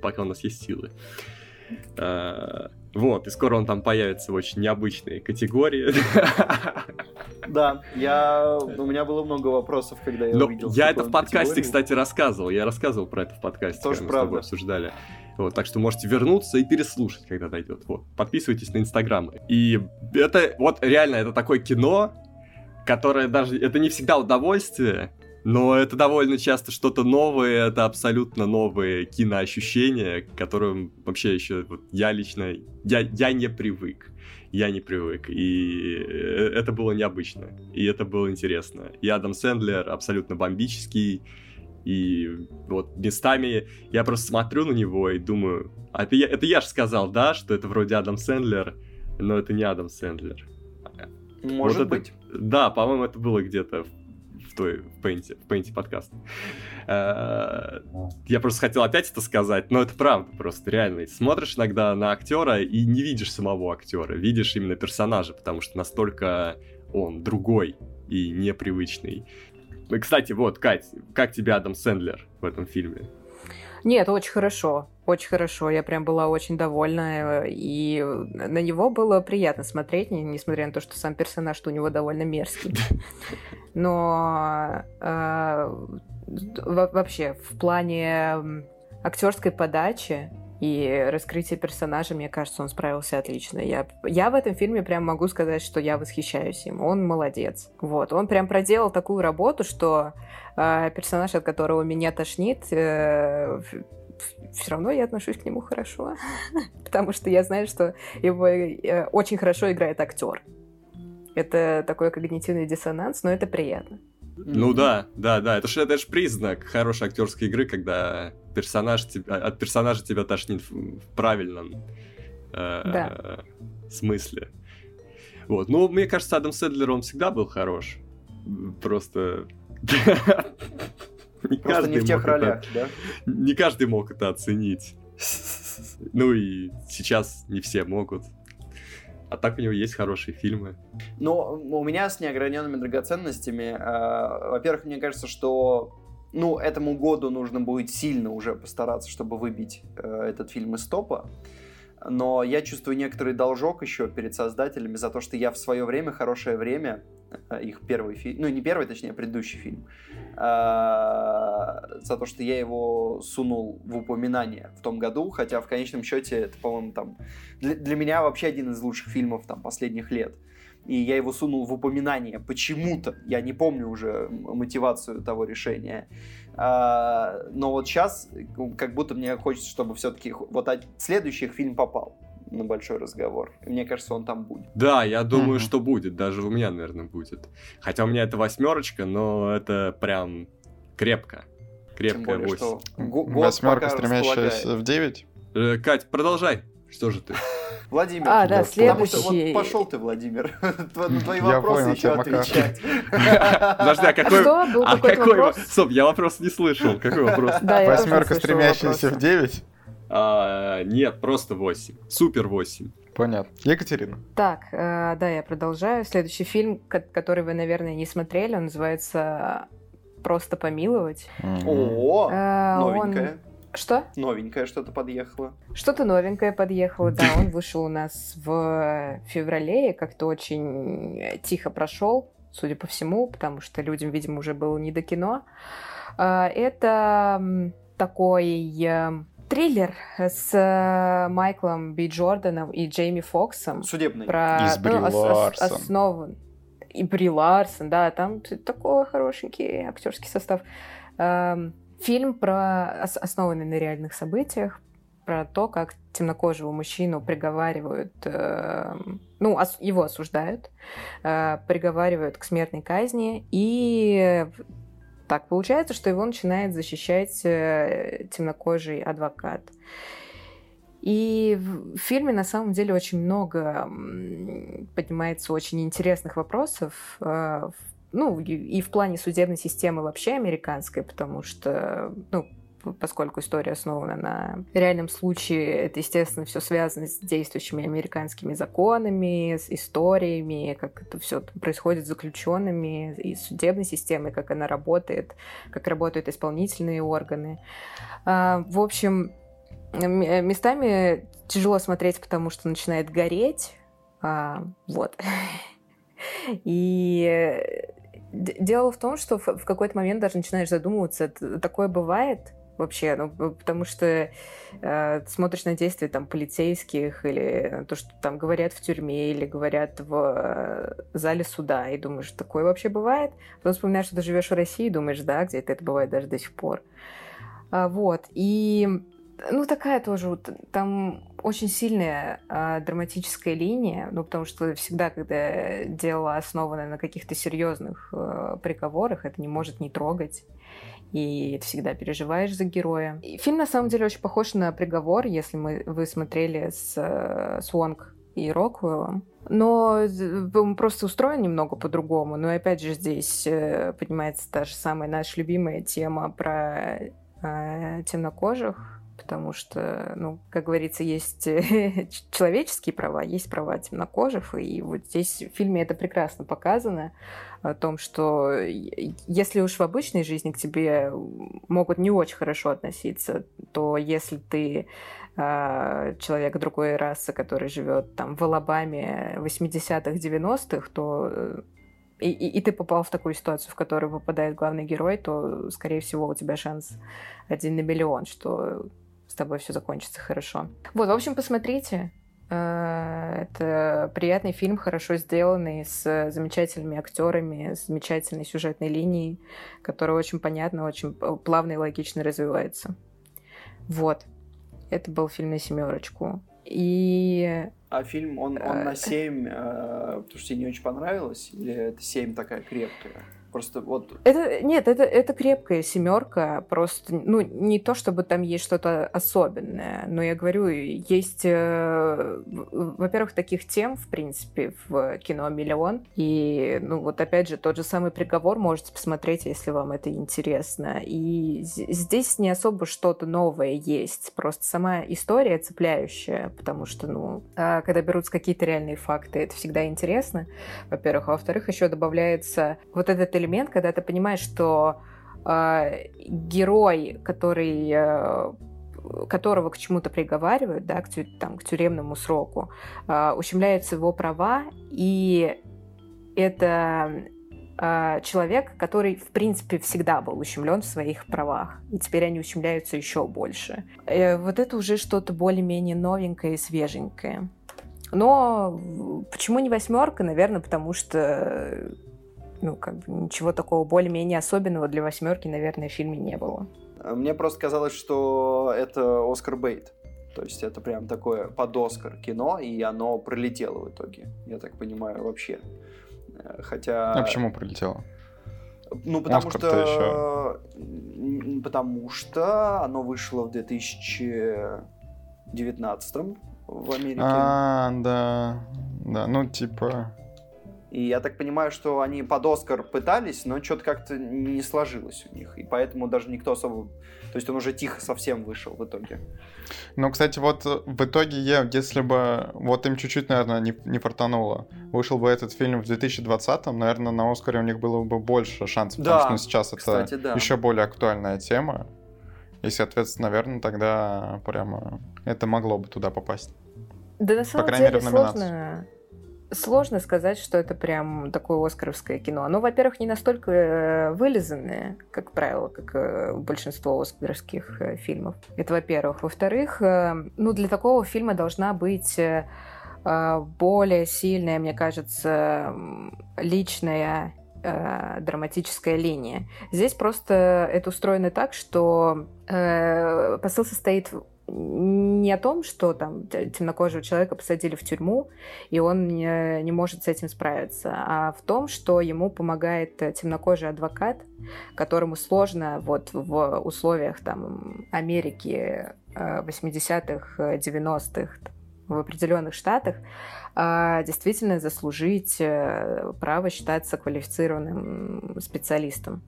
Пока у нас есть силы. А, вот, и скоро он там появится в очень необычной категории. Да, я... у меня было много вопросов, когда я Но увидел. Я это в подкасте, категории. кстати, рассказывал. Я рассказывал про это в подкасте. Тоже правда. Мы с тобой обсуждали. Вот, так что можете вернуться и переслушать, когда дойдет. Вот, подписывайтесь на Инстаграм. И это вот реально это такое кино, которое даже это не всегда удовольствие, но это довольно часто что-то новое, это абсолютно новые киноощущения, к которым вообще еще вот, я лично я я не привык. Я не привык. И э, это было необычно. И это было интересно. И Адам Сэндлер абсолютно бомбический. И вот местами я просто смотрю на него и думаю, а это я, это я же сказал, да, что это вроде Адам Сэндлер, но это не Адам Сэндлер. Может вот быть. Это, да, по-моему, это было где-то в той, в Пейнте, в Пейнте подкаст. Э, я просто хотел опять это сказать, но это правда просто, реально. Смотришь иногда на актера и не видишь самого актера, видишь именно персонажа, потому что настолько он другой и непривычный. Кстати, вот, Кать, как тебе Адам Сэндлер в этом фильме? Нет, очень хорошо. Очень хорошо. Я прям была очень довольна. И на него было приятно смотреть, несмотря на то, что сам персонаж что у него довольно мерзкий. Но э, вообще в плане актерской подачи и раскрытие персонажа, мне кажется, он справился отлично. Я, я в этом фильме прям могу сказать, что я восхищаюсь им. Он молодец. Вот, он прям проделал такую работу, что э, персонаж, от которого меня тошнит, э, все равно я отношусь к нему хорошо, потому что я знаю, что его э, очень хорошо играет актер. Это такой когнитивный диссонанс, но это приятно. Ну да, да, да. Это же это ж признак хорошей актерской игры, когда персонаж тебя, от персонажа тебя тошнит в, в правильном э, да. смысле. Вот. Ну, мне кажется, Адам Седлер, он всегда был хорош. Просто... Не Просто не в тех ролях, это, да? Не каждый мог это оценить. Ну и сейчас не все могут. А так у него есть хорошие фильмы. Ну, у меня с неограненными драгоценностями, э, во-первых, мне кажется, что ну, этому году нужно будет сильно уже постараться, чтобы выбить э, этот фильм из топа. Но я чувствую некоторый должок еще перед создателями за то, что я в свое время, хорошее время, э, их первый фильм, ну не первый, точнее, а предыдущий фильм, э, за то, что я его сунул в упоминание в том году, хотя в конечном счете это, по-моему, там для, для меня вообще один из лучших фильмов там последних лет. И я его сунул в упоминание почему-то, я не помню уже мотивацию того решения. А, но вот сейчас как будто мне хочется, чтобы все-таки вот следующий фильм попал на большой разговор. мне кажется, он там будет. Да, я думаю, mm-hmm. что будет. Даже у меня, наверное, будет. Хотя у меня это восьмерочка, но это прям крепко. Крепкая более, 8. Восьмерка, стремящаяся в 9? Э, Кать, продолжай. Что же ты? Владимер. А, да, следующий. Вот пошел ты, Владимир. На твои вопросы еще отвечать. Подожди, а какой... Что? Был а какой вопрос? Стоп, я вопрос не слышал. Какой вопрос? Восьмерка, стремящаяся в 9? А, нет, просто 8. Супер 8. Понятно. Екатерина. Так, э, да, я продолжаю. Следующий фильм, который вы, наверное, не смотрели, он называется «Просто помиловать». О, э, новенькая. Что? Новенькое что-то подъехало. Что-то новенькое подъехало, да. Он вышел у нас в феврале и как-то очень тихо прошел, судя по всему, потому что людям, видимо, уже было не до кино. А, это такой э, триллер с э, Майклом Би Джорданом и Джейми Фоксом. Судебный. Про, Из Бри ну, Ларсон. Основан. И Бри Ларсон, да, там такой хорошенький актерский состав. Эм, Фильм про основанный на реальных событиях, про то, как темнокожего мужчину приговаривают, э, ну, ос, его осуждают, э, приговаривают к смертной казни, и так получается, что его начинает защищать э, темнокожий адвокат. И в фильме на самом деле очень много поднимается очень интересных вопросов, э, ну, и в плане судебной системы вообще американской, потому что, ну, поскольку история основана на реальном случае, это, естественно, все связано с действующими американскими законами, с историями, как это все происходит с заключенными, и судебной системой, как она работает, как работают исполнительные органы. А, в общем, местами тяжело смотреть, потому что начинает гореть. А, вот. И Дело в том, что в какой-то момент даже начинаешь задумываться, такое бывает вообще, ну, потому что э, смотришь на действия там полицейских или то, что там говорят в тюрьме или говорят в э, зале суда, и думаешь, такое вообще бывает? Потом вспоминаешь, что ты живешь в России, и думаешь, да, где-то это бывает даже до сих пор. А, вот, и ну, такая тоже, там очень сильная а, драматическая линия, ну, потому что всегда, когда дело основано на каких-то серьезных а, приговорах, это не может не трогать. И ты всегда переживаешь за героя. И фильм, на самом деле, очень похож на приговор, если мы, вы смотрели с, с Уонг и Роквеллом. Но он просто устроен немного по-другому. Но опять же здесь э, поднимается та же самая наша любимая тема про э, темнокожих, потому что, ну, как говорится, есть человеческие права, есть права темнокожих, и вот здесь в фильме это прекрасно показано, о том, что если уж в обычной жизни к тебе могут не очень хорошо относиться, то если ты э, человек другой расы, который живет там в Алабаме 80-х, 90-х, то э, и, и, и ты попал в такую ситуацию, в которую попадает главный герой, то, скорее всего, у тебя шанс один на миллион, что с тобой все закончится хорошо. Вот, в общем, посмотрите. Э, это приятный фильм, хорошо сделанный, с замечательными актерами, с замечательной сюжетной линией, которая очень понятно, очень плавно и логично развивается. Вот. Это был фильм на семерочку. И... А фильм, он, он на 7, э, потому что тебе не очень понравилось? Или это 7 такая крепкая? Просто вот... Это, нет, это, это крепкая семерка, просто, ну, не то, чтобы там есть что-то особенное, но я говорю, есть, э, во-первых, таких тем, в принципе, в кино миллион, и, ну, вот опять же, тот же самый приговор можете посмотреть, если вам это интересно, и здесь не особо что-то новое есть, просто сама история цепляющая, потому что, ну, а когда берутся какие-то реальные факты, это всегда интересно, во-первых, а во-вторых, еще добавляется вот этот элемент, когда ты понимаешь, что э, герой, который э, которого к чему-то приговаривают, да, к, тю, там, к тюремному сроку, э, ущемляются его права, и это э, человек, который, в принципе, всегда был ущемлен в своих правах, и теперь они ущемляются еще больше. Э, вот это уже что-то более-менее новенькое и свеженькое. Но почему не восьмерка? Наверное, потому что ну, как бы ничего такого более-менее особенного для восьмерки, наверное, в фильме не было. Мне просто казалось, что это Оскар Бейт. То есть это прям такое под Оскар кино, и оно пролетело в итоге, я так понимаю, вообще. Хотя... А почему пролетело? Ну, потому Оскар что... Еще... Потому что оно вышло в 2019 в Америке. А, да. Да, ну, типа... И я так понимаю, что они под Оскар пытались, но что-то как-то не сложилось у них. И поэтому даже никто особо... То есть он уже тихо совсем вышел в итоге. Ну, кстати, вот в итоге, если бы вот им чуть-чуть, наверное, не, не фартануло, вышел бы этот фильм в 2020-м, наверное, на Оскаре у них было бы больше шансов, да, потому что ну, сейчас кстати, это да. еще более актуальная тема. И, соответственно, наверное, тогда прямо это могло бы туда попасть. Да на самом По крайней деле мере, в номинацию. сложно сложно сказать, что это прям такое оскаровское кино. Оно, во-первых, не настолько э, вылизанное, как правило, как э, большинство оскаровских э, фильмов. Это во-первых. Во-вторых, ну, для такого фильма должна быть более сильная, мне кажется, личная драматическая линия. Здесь просто это устроено так, что посыл состоит не о том, что там темнокожего человека посадили в тюрьму, и он не, не может с этим справиться, а в том, что ему помогает темнокожий адвокат, которому сложно вот в условиях там Америки 80-х, э, 90-х, э, в определенных штатах а, действительно заслужить э, право считаться квалифицированным специалистом.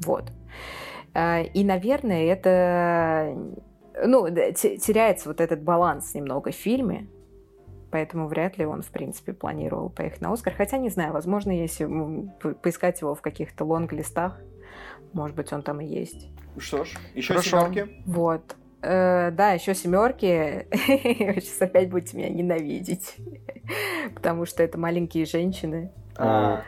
Вот. И, наверное, это ну, теряется вот этот баланс немного в фильме, поэтому вряд ли он, в принципе, планировал поехать на Оскар. Хотя, не знаю, возможно, если поискать его в каких-то лонг-листах, может быть, он там и есть. Что ж, еще Хорошо. семерки. Вот. Э, да, еще семерки. Сейчас опять будете меня ненавидеть. Потому что это маленькие женщины. А,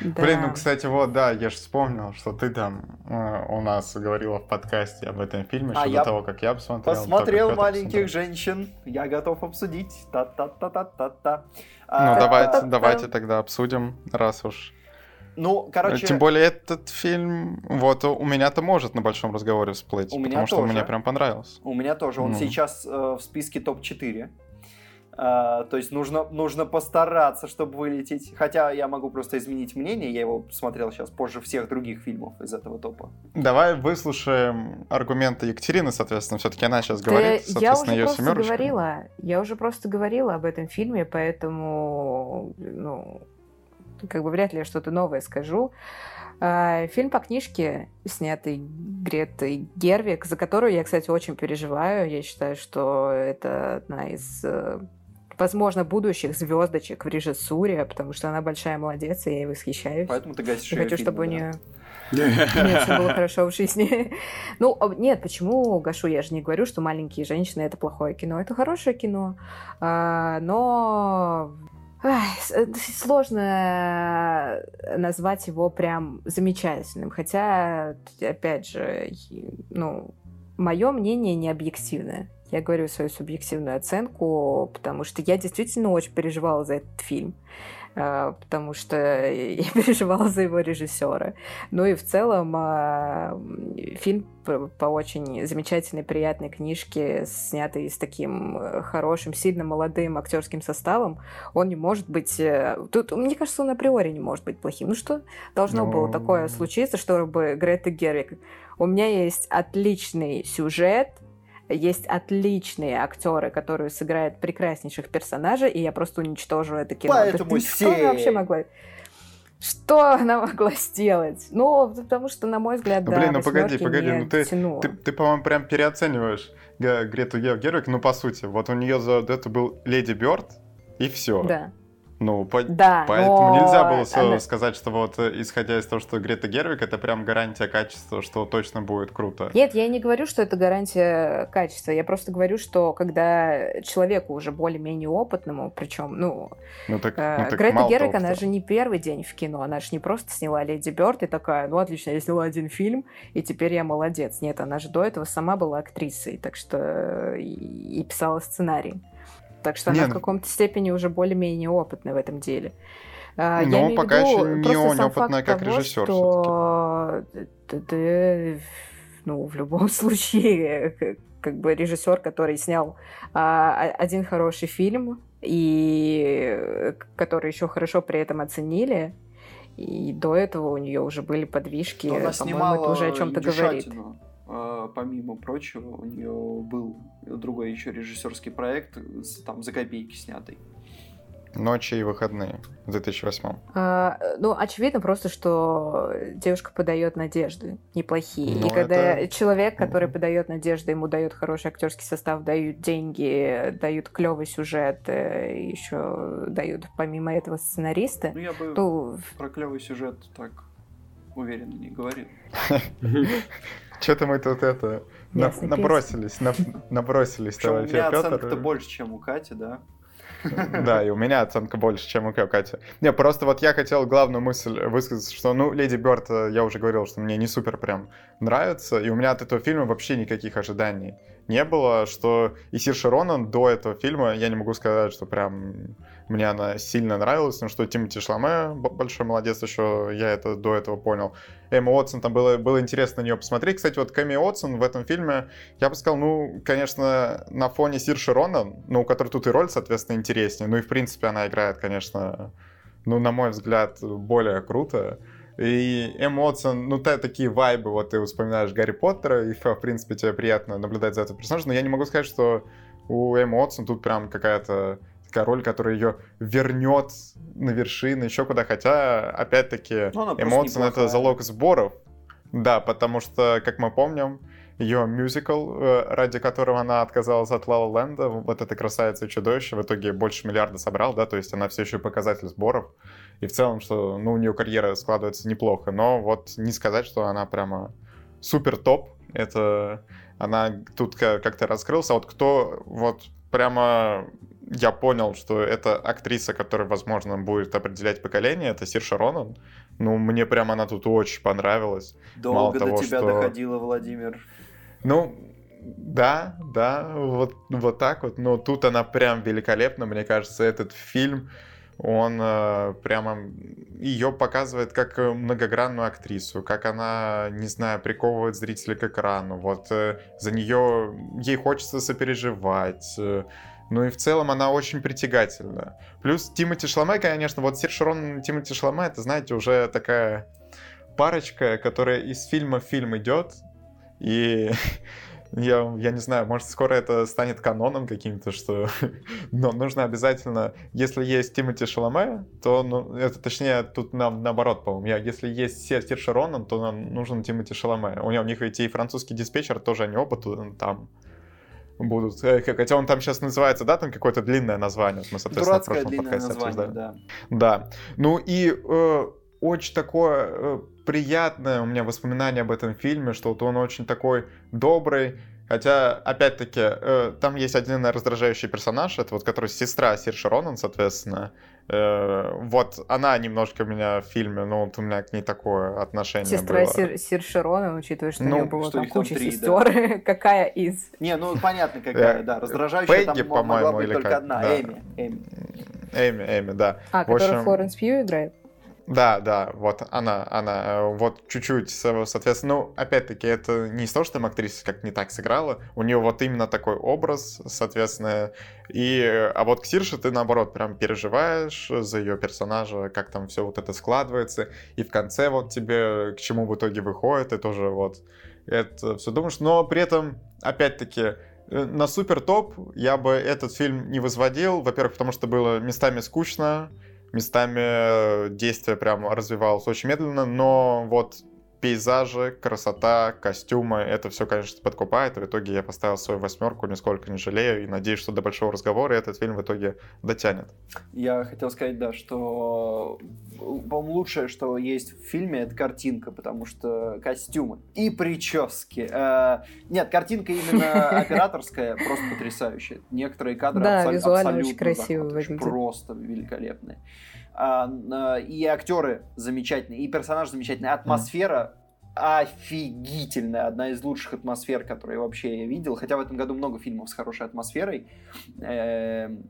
да. Блин, ну, кстати, вот, да, я же вспомнил, что ты там э, у нас говорила в подкасте об этом фильме, а еще до того, как я посмотрел. Посмотрел «Маленьких женщин», я готов обсудить. Та-та-та-та-та-та. Ну, а, давайте, давайте тогда обсудим, раз уж... Ну, короче... Тем более этот фильм, вот у меня-то может на большом разговоре всплыть, у потому что тоже. мне прям понравился. У меня тоже, он ну. сейчас э, в списке топ-4. А, то есть нужно, нужно постараться, чтобы вылететь. Хотя я могу просто изменить мнение, я его смотрел сейчас позже всех других фильмов из этого топа. Давай выслушаем аргументы Екатерины, соответственно, все-таки она сейчас да говорит, соответственно, я уже просто говорила, я уже просто говорила об этом фильме, поэтому, ну, как бы вряд ли я что-то новое скажу. А, фильм по книжке, снятый Гретой Гервик, за которую я, кстати, очень переживаю. Я считаю, что это одна из э, возможно, будущих звездочек в режиссуре, потому что она большая молодец, и я ей восхищаюсь. Поэтому ты гасишь хочу, фильмы, чтобы да? у нее... Нет, все было хорошо в жизни. Ну, нет, почему гашу? Я же не говорю, что «Маленькие женщины» — это плохое кино. Это хорошее кино. А, но э, сложно назвать его прям замечательным. Хотя, опять же, ну, мое мнение не объективное. Я говорю свою субъективную оценку, потому что я действительно очень переживала за этот фильм. А, потому что я переживала за его режиссера. Ну и в целом а, фильм по очень замечательной, приятной книжке, снятый с таким э, хорошим, сильно молодым актерским составом, он не может быть... Э, тут, мне кажется, он априори не может быть плохим. Ну что должно Но... было ну. такое случиться, чтобы Грета Гервик... У меня есть отличный сюжет, есть отличные актеры, которые сыграют прекраснейших персонажей, и я просто уничтожу это кино. Поэтому ты, что она вообще могла? Что она могла сделать? Ну, потому что, на мой взгляд, да, Блин, ну погоди, погоди, ну ты, ты, ты, по-моему, прям переоцениваешь Грету Гервик, ну, по сути. Вот у нее за это был Леди Бёрд, и все. Да. Ну, по... да, поэтому нельзя было она... сказать, что вот э, исходя из того, что Грета Гервик, это прям гарантия качества, что точно будет круто. Нет, я не говорю, что это гарантия качества. Я просто говорю, что когда человеку уже более-менее опытному, причем, ну, ну, так, э, ну так Грета Гервик, она же не первый день в кино, она же не просто сняла Леди Бёрд и такая, ну, отлично, я сняла один фильм, и теперь я молодец. Нет, она же до этого сама была актрисой, так что и, и писала сценарий. Так что Нет. она в каком-то степени уже более-менее опытная в этом деле. А, Но пока виду, еще не он опытная как того, режиссер. Что ты, ну, в любом случае, как бы режиссер, который снял а, один хороший фильм, и который еще хорошо при этом оценили, и до этого у нее уже были подвижки, по-моему, это уже о чем-то говорит. А, помимо прочего, у нее был другой еще режиссерский проект, там за копейки снятый. Ночи и выходные в 2008. А, ну, очевидно просто, что девушка подает надежды неплохие. Но и когда это... человек, который подает надежды, ему дает хороший актерский состав, дают деньги, дают клевый сюжет, э, еще дают помимо этого сценариста. Ну, я бы то... про клевый сюжет так уверенно не говорил. Что-то мы тут это на, набросились, на, набросились, товарищ Петр. оценка-то больше, чем у Кати, да? Да, и у меня оценка больше, чем у Кати. Не, просто вот я хотел главную мысль высказать, что, ну, Леди Бёрд, э, я уже говорил, что мне не супер прям нравится, и у меня от этого фильма вообще никаких ожиданий не было, что и Сир Ронан до этого фильма, я не могу сказать, что прям мне она сильно нравилась, но что Тимати Шламе большой молодец еще, я это до этого понял. Эмма Уотсон, там было, было интересно на нее посмотреть. Кстати, вот Кэми Уотсон в этом фильме, я бы сказал, ну, конечно, на фоне Сир Ронан, ну, у которой тут и роль, соответственно, интереснее, ну и, в принципе, она играет, конечно, ну, на мой взгляд, более круто. И эмоции, ну, те, такие вайбы, вот ты вспоминаешь Гарри Поттера, и, в принципе, тебе приятно наблюдать за этим персонажем, но я не могу сказать, что у эмоций тут прям какая-то такая роль, которая ее вернет на вершины, еще куда, хотя, опять-таки, ну, эмоции это залог сборов, да, потому что, как мы помним, ее мюзикл, э, ради которого она отказалась от Ла Ленда, вот эта красавица и чудовище, в итоге больше миллиарда собрал, да, то есть она все еще показатель сборов. И в целом, что, ну, у нее карьера складывается неплохо, но вот не сказать, что она прямо супер топ, это она тут как-то раскрылся. А вот кто вот прямо я понял, что это актриса, которая, возможно, будет определять поколение, это Сир Ронан. Ну, мне прямо она тут очень понравилась. Долго Мало до того, тебя что... доходила, Владимир. Ну, да, да, вот, вот так вот. Но тут она прям великолепна. Мне кажется, этот фильм, он э, прямо ее показывает как многогранную актрису, как она, не знаю, приковывает зрителей к экрану. Вот э, за нее ей хочется сопереживать. Э, ну и в целом она очень притягательна. Плюс Тимати Шламе, конечно, вот Сир Шарон и Тимати Шламе, это, знаете, уже такая парочка, которая из фильма в фильм идет, и я, я не знаю, может, скоро это станет каноном каким-то, что но нужно обязательно, если есть Тимати Шаломе, то, ну, это точнее, тут нам наоборот, по-моему, если есть Сир Шаронан, то нам нужен Тимати Шаломе. У, у них ведь и французский диспетчер тоже, они оба там будут. Э, хотя он там сейчас называется, да, там какое-то длинное название. Мы, соответственно, Дурацкое в прошлом подкасте название, обсуждали. Да. да. Ну и э, очень такое э, приятное у меня воспоминание об этом фильме, что вот он очень такой добрый, Хотя, опять-таки, э, там есть один раздражающий персонаж, это вот который сестра Сирши Ронан, соответственно. Э, вот она немножко у меня в фильме, ну вот у меня к ней такое отношение Сестра было. Сир, Сирши Ронан, учитывая, что ну, у нее было там куча три, сестер, да. какая из? Не, ну понятно какая, да, раздражающая Пегги, там могла быть только как? одна, да. Эми, Эми. Эми, Эми, да. А, которая Флоренс Пью играет? Да, да, вот она, она, э, вот чуть-чуть, соответственно, ну, опять-таки, это не из того, что там актриса как не так сыграла, у нее вот именно такой образ, соответственно, и, а вот к Сирше ты, наоборот, прям переживаешь за ее персонажа, как там все вот это складывается, и в конце вот тебе к чему в итоге выходит, и тоже вот это все думаешь, но при этом, опять-таки, э, на супер топ я бы этот фильм не возводил, во-первых, потому что было местами скучно, Местами э, действие прям развивалось очень медленно, но вот пейзажи, красота, костюмы, это все, конечно, подкупает. в итоге я поставил свою восьмерку, нисколько не жалею, и надеюсь, что до большого разговора этот фильм в итоге дотянет. Я хотел сказать, да, что, по-моему, лучшее, что есть в фильме, это картинка, потому что костюмы и прически. Э, нет, картинка именно операторская, просто потрясающая. Некоторые кадры да, визуально очень красиво выглядят. Просто великолепные. А, а, и актеры замечательные, и персонаж замечательный, атмосфера офигительная, одна из лучших атмосфер, которые вообще я видел. Хотя в этом году много фильмов с хорошей атмосферой, эм,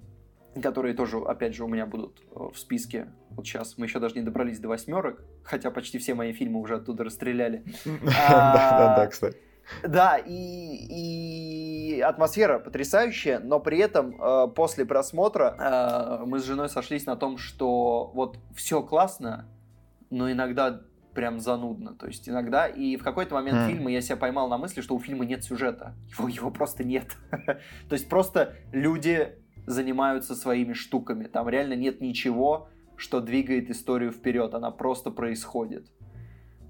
которые тоже, опять же, у меня будут в списке. Вот сейчас мы еще даже не добрались до восьмерок, хотя почти все мои фильмы уже оттуда расстреляли. Да, да, да, кстати. Да, и, и атмосфера потрясающая, но при этом э, после просмотра э, мы с женой сошлись на том, что вот все классно, но иногда прям занудно. То есть иногда, и в какой-то момент mm. фильма я себя поймал на мысли, что у фильма нет сюжета. Его, его просто нет. То есть просто люди занимаются своими штуками. Там реально нет ничего, что двигает историю вперед. Она просто происходит.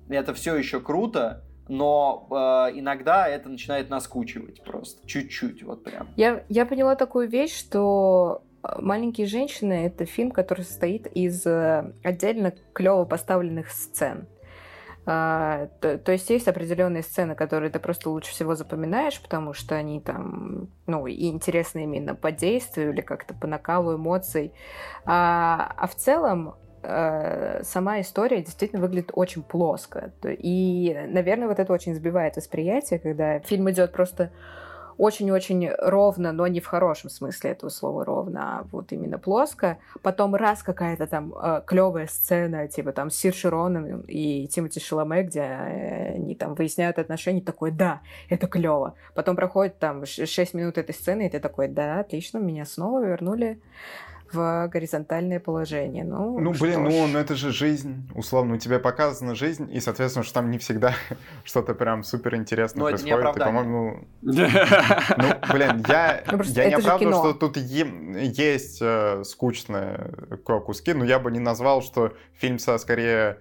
И это все еще круто, но э, иногда это начинает наскучивать просто, чуть-чуть, вот прям. Я, я поняла такую вещь, что э, «Маленькие женщины» — это фильм, который состоит из э, отдельно клево поставленных сцен. А, то, то есть есть определенные сцены, которые ты просто лучше всего запоминаешь, потому что они там, ну, и интересны именно по действию или как-то по накалу эмоций. А, а в целом Э, сама история действительно выглядит очень плоско. И, наверное, вот это очень сбивает восприятие, когда фильм идет просто очень-очень ровно, но не в хорошем смысле этого слова ровно, а вот именно плоско. Потом раз какая-то там э, клевая сцена, типа там Сир Широнен и Тимоти Шаломе, где э, они там выясняют отношения, такой, да, это клево. Потом проходит там 6 минут этой сцены, и ты такой, да, отлично, меня снова вернули в горизонтальное положение. Ну, ну блин, ну, ну это же жизнь. Условно, у тебя показана жизнь, и, соответственно, что там не всегда что-то прям супер интересное Но происходит. Это не и, по-моему, ну, блин, я, ну, я не оправдываю, что тут есть э, скучные куски, но я бы не назвал, что фильм со скорее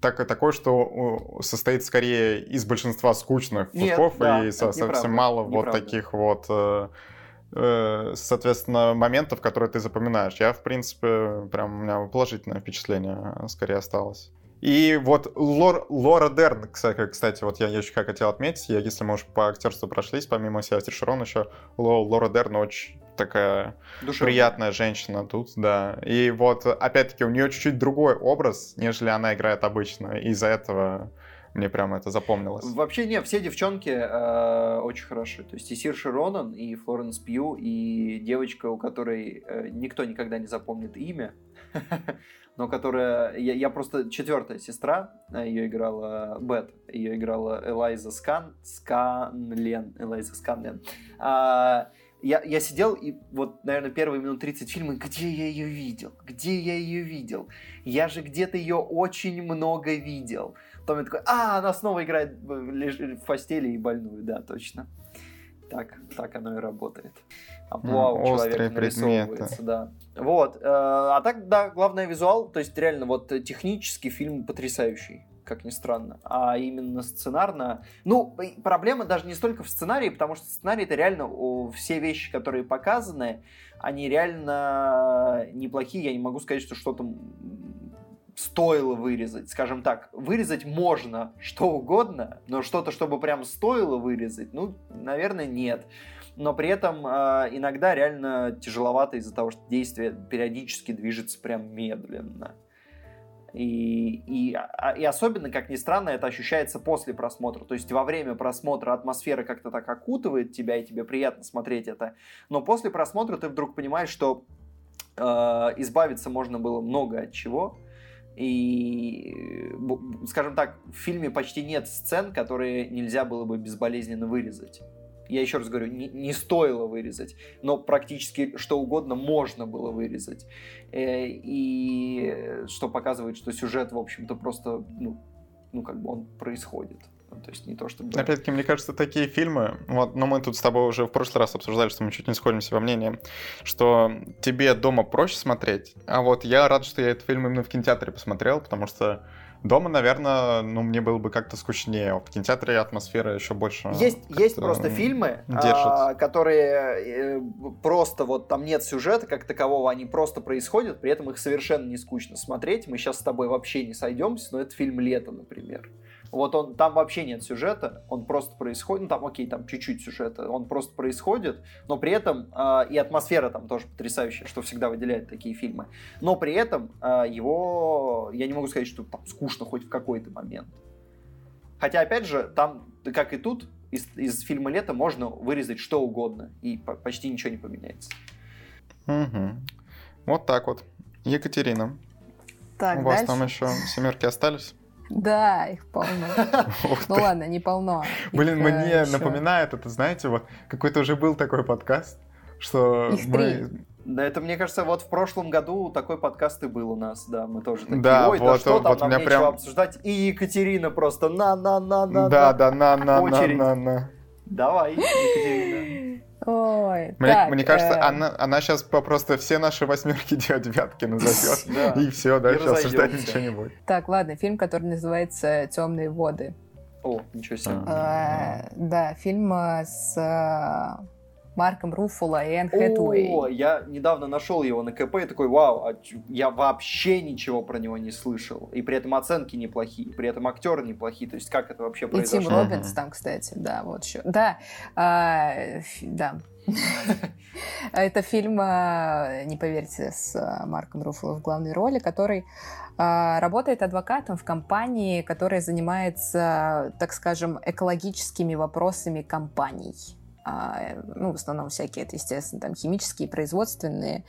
так, такой, что состоит скорее из большинства скучных кусков и совсем мало вот таких вот э, Э, соответственно, моментов, которые ты запоминаешь. Я, в принципе, прям у меня положительное впечатление скорее осталось. И вот Лор, Лора Дерн, кстати, вот я еще хотел отметить, я, если мы уж по актерству прошлись, помимо Сиастер Широн, еще Лора Дерн очень такая Душевная. приятная женщина тут, да. И вот, опять-таки, у нее чуть-чуть другой образ, нежели она играет обычно. И из-за этого мне прямо это запомнилось. Вообще, не, все девчонки э, очень хороши. То есть и Сирши Ронан, и Флоренс Пью, и девочка, у которой э, никто никогда не запомнит имя, но которая... Я, я просто четвертая сестра, э, ее играла Бет, ее играла Элайза Скан, Сканлен, Элайза Сканлен. А, я, я сидел и вот, наверное, первые минут 30 фильма, где я ее видел? Где я ее видел? Я же где-то ее очень много видел. Потом я такой, а, она снова играет в постели и больную, да, точно. Так, так оно и работает. Амплуа у человека нарисовывается, да. Вот. Э, а так, да, главное визуал, то есть реально вот технический фильм потрясающий как ни странно, а именно сценарно. Ну, проблема даже не столько в сценарии, потому что сценарий это реально все вещи, которые показаны, они реально неплохие. Я не могу сказать, что что-то стоило вырезать. Скажем так, вырезать можно что угодно, но что-то, чтобы прям стоило вырезать, ну, наверное, нет. Но при этом э, иногда реально тяжеловато из-за того, что действие периодически движется прям медленно. И, и, а, и особенно, как ни странно, это ощущается после просмотра. То есть во время просмотра атмосфера как-то так окутывает тебя, и тебе приятно смотреть это. Но после просмотра ты вдруг понимаешь, что э, избавиться можно было много от чего. И, скажем так, в фильме почти нет сцен, которые нельзя было бы безболезненно вырезать я еще раз говорю, не, не стоило вырезать, но практически что угодно можно было вырезать. Э, и что показывает, что сюжет, в общем-то, просто, ну, ну как бы он происходит. Ну, то есть не то, чтобы... Опять-таки, мне кажется, такие фильмы, вот, но мы тут с тобой уже в прошлый раз обсуждали, что мы чуть не сходимся во мнении, что тебе дома проще смотреть, а вот я рад, что я этот фильм именно в кинотеатре посмотрел, потому что Дома, наверное, ну, мне было бы как-то скучнее. В кинотеатре атмосфера еще больше... Есть, есть просто фильмы, а, которые э, просто вот там нет сюжета как такового, они просто происходят, при этом их совершенно не скучно смотреть. Мы сейчас с тобой вообще не сойдемся, но это фильм «Лето», например. Вот он, там вообще нет сюжета, он просто происходит, ну там, окей, там чуть-чуть сюжета, он просто происходит, но при этом э, и атмосфера там тоже потрясающая, что всегда выделяет такие фильмы. Но при этом э, его, я не могу сказать, что там скучно хоть в какой-то момент. Хотя, опять же, там, как и тут, из, из фильма «Лето» можно вырезать что угодно, и по почти ничего не поменяется. Угу. Вот так вот. Екатерина, так, у вас там еще семерки остались? Да, их полно. Ну ладно, не полно. Блин, мне напоминает это, знаете, вот какой-то уже был такой подкаст, что мы... Да, это, мне кажется, вот в прошлом году такой подкаст и был у нас, да, мы тоже такие, да, ой, вот, да что вот, там, вот нам меня нечего прям... обсуждать, и Екатерина просто на-на-на-на-на. Да, да, на-на-на-на-на. Давай, Екатерина. Ой, мне, так, мне кажется, э... она, она сейчас просто все наши восьмерки девятки назовет. И все, дальше обсуждать ничего не будет. Так, ладно, фильм, который называется Темные воды. О, ничего себе. А, да, фильм э, с э, Марком Руффало и Энн Хэтуэй. О, я недавно нашел его на КП и такой, вау, а я вообще ничего про него не слышал. И при этом оценки неплохие, при этом актеры неплохие. То есть как это вообще произошло? И Тим Робинс там, кстати, да, вот еще. Да, а, да. Это фильм, а, не поверьте, с а, Марком Руффало в главной роли, который работает адвокатом в компании, которая занимается, так скажем, экологическими вопросами компаний. А, ну, в основном всякие, это, естественно, там химические, производственные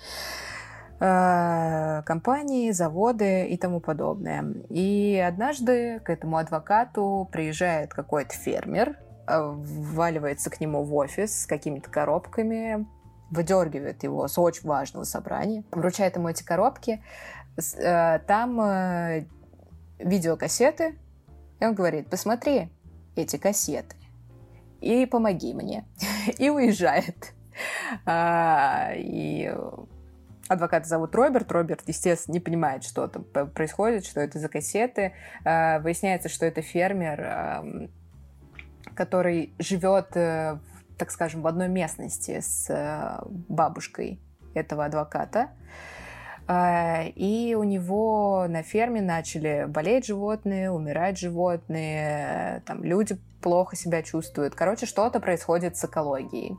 а, компании, заводы и тому подобное. И однажды к этому адвокату приезжает какой-то фермер, а, вваливается к нему в офис с какими-то коробками, выдергивает его с очень важного собрания, вручает ему эти коробки. Там видеокассеты, и он говорит, посмотри эти кассеты и помоги мне. и уезжает. А, и адвоката зовут Роберт. Роберт, естественно, не понимает, что там происходит, что это за кассеты. А, выясняется, что это фермер, который живет, э, так скажем, в одной местности с э, бабушкой этого адвоката. И у него на ферме начали болеть животные, умирать животные, там люди плохо себя чувствуют. Короче, что-то происходит с экологией.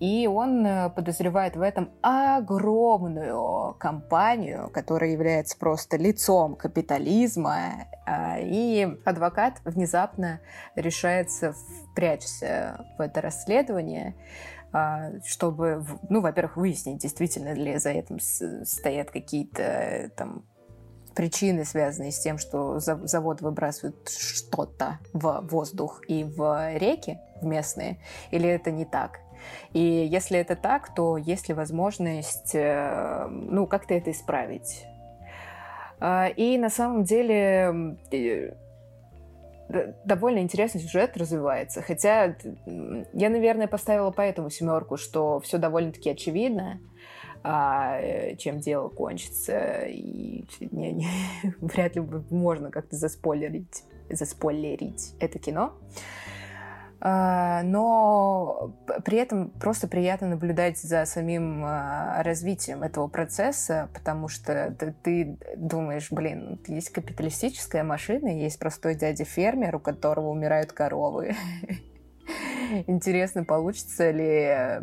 И он э, подозревает в этом огромную компанию, которая является просто лицом капитализма. И адвокат внезапно решается впрячься в это расследование, чтобы, ну, во-первых, выяснить, действительно ли за этим стоят какие-то там причины, связанные с тем, что завод выбрасывает что-то в воздух и в реки, в местные, или это не так? И если это так, то есть ли возможность, э, ну, как-то это исправить? А, и на самом деле э, довольно интересный сюжет развивается. Хотя я, наверное, поставила поэтому семерку, что все довольно-таки очевидно а, э, чем дело кончится. И не, не, вряд ли можно как-то заспойлерить, заспойлерить это кино. А, но при этом просто приятно наблюдать за самим а, развитием этого процесса, потому что ты думаешь, блин, есть капиталистическая машина, есть простой дядя-фермер, у которого умирают коровы. Интересно, получится ли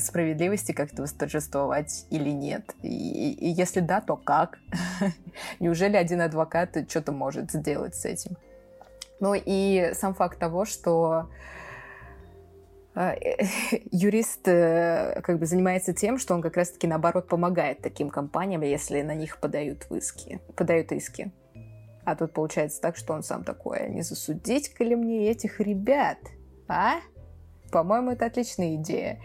справедливости как-то восторжествовать или нет. И, и если да, то как? Неужели один адвокат что-то может сделать с этим? Ну и сам факт того, что а, юрист э, как бы занимается тем, что он как раз-таки наоборот помогает таким компаниям, если на них подают иски. Подают иски. А тут получается так, что он сам такой, «А не засудить-ка ли мне этих ребят, а? По-моему, это отличная идея.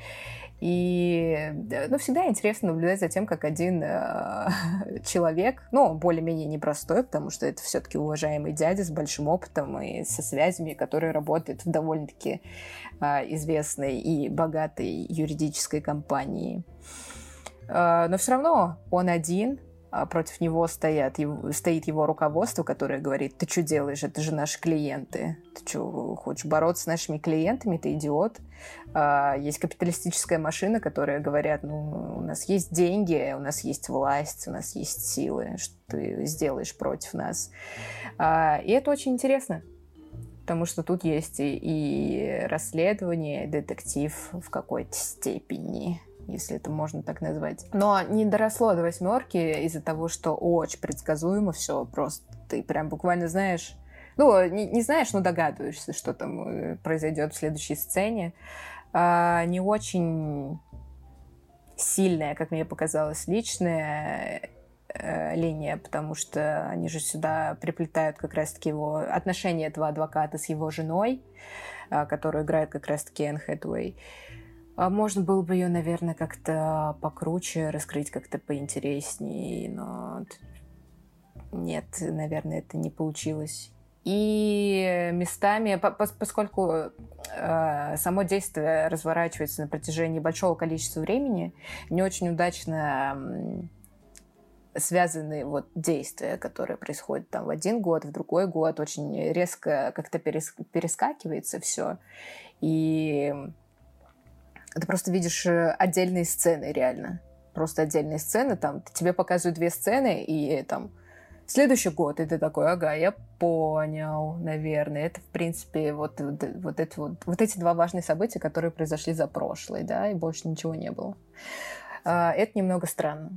И ну, всегда интересно наблюдать за тем, как один э, человек, ну, более-менее непростой, потому что это все-таки уважаемый дядя с большим опытом и со связями, который работает в довольно-таки э, известной и богатой юридической компании. Э, но все равно он один, против него стоят, стоит его руководство, которое говорит, ты что делаешь, это же наши клиенты. Ты что, хочешь бороться с нашими клиентами, ты идиот. А, есть капиталистическая машина, которая говорят, ну, у нас есть деньги, у нас есть власть, у нас есть силы, что ты сделаешь против нас. А, и это очень интересно потому что тут есть и, и расследование, и детектив в какой-то степени если это можно так назвать. Но не доросло до восьмерки из-за того, что очень предсказуемо все просто. Ты прям буквально знаешь, ну, не, не знаешь, но догадываешься, что там э, произойдет в следующей сцене. А, не очень сильная, как мне показалось, личная э, линия, потому что они же сюда приплетают как раз-таки его отношения этого адвоката с его женой, э, которую играет как раз-таки Энн Хэтуэй. А можно было бы ее, наверное, как-то покруче раскрыть, как-то поинтереснее, но нет, наверное, это не получилось. И местами, поскольку э, само действие разворачивается на протяжении большого количества времени, не очень удачно связаны вот действия, которые происходят там в один год, в другой год, очень резко как-то перескакивается все. И ты просто видишь э, отдельные сцены реально. Просто отдельные сцены. Там тебе показывают две сцены, и там следующий год, и ты такой, ага, я понял, наверное. Это, в принципе, вот, вот, вот, это, вот, вот эти два важные события, которые произошли за прошлый, да, и больше ничего не было. А, это немного странно.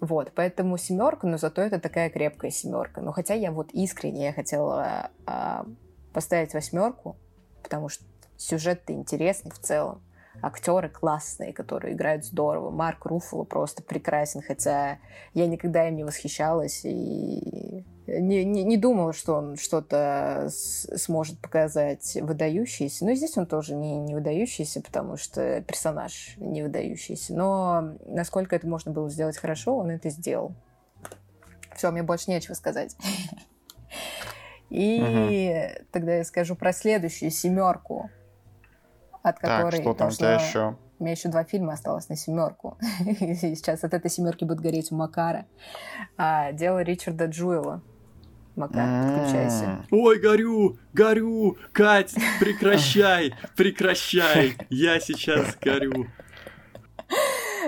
Вот, поэтому семерка, но зато это такая крепкая семерка. Но хотя я вот искренне я хотела а, поставить восьмерку, потому что сюжет-то интересный в целом актеры классные, которые играют здорово. Марк Руффало просто прекрасен, хотя я никогда им не восхищалась и не, не, не думала, что он что-то сможет показать выдающееся. Но здесь он тоже не, не выдающийся, потому что персонаж не выдающийся. Но насколько это можно было сделать хорошо, он это сделал. Все, мне больше нечего сказать. И угу. тогда я скажу про следующую семерку от которой... Так, что там у тебя еще? У меня еще два фильма осталось на семерку. И сейчас от этой семерки будет гореть у Макара. А, дело Ричарда Джуэла. Макар, подключайся. Ой, горю, горю, Кать, прекращай, прекращай, я сейчас горю.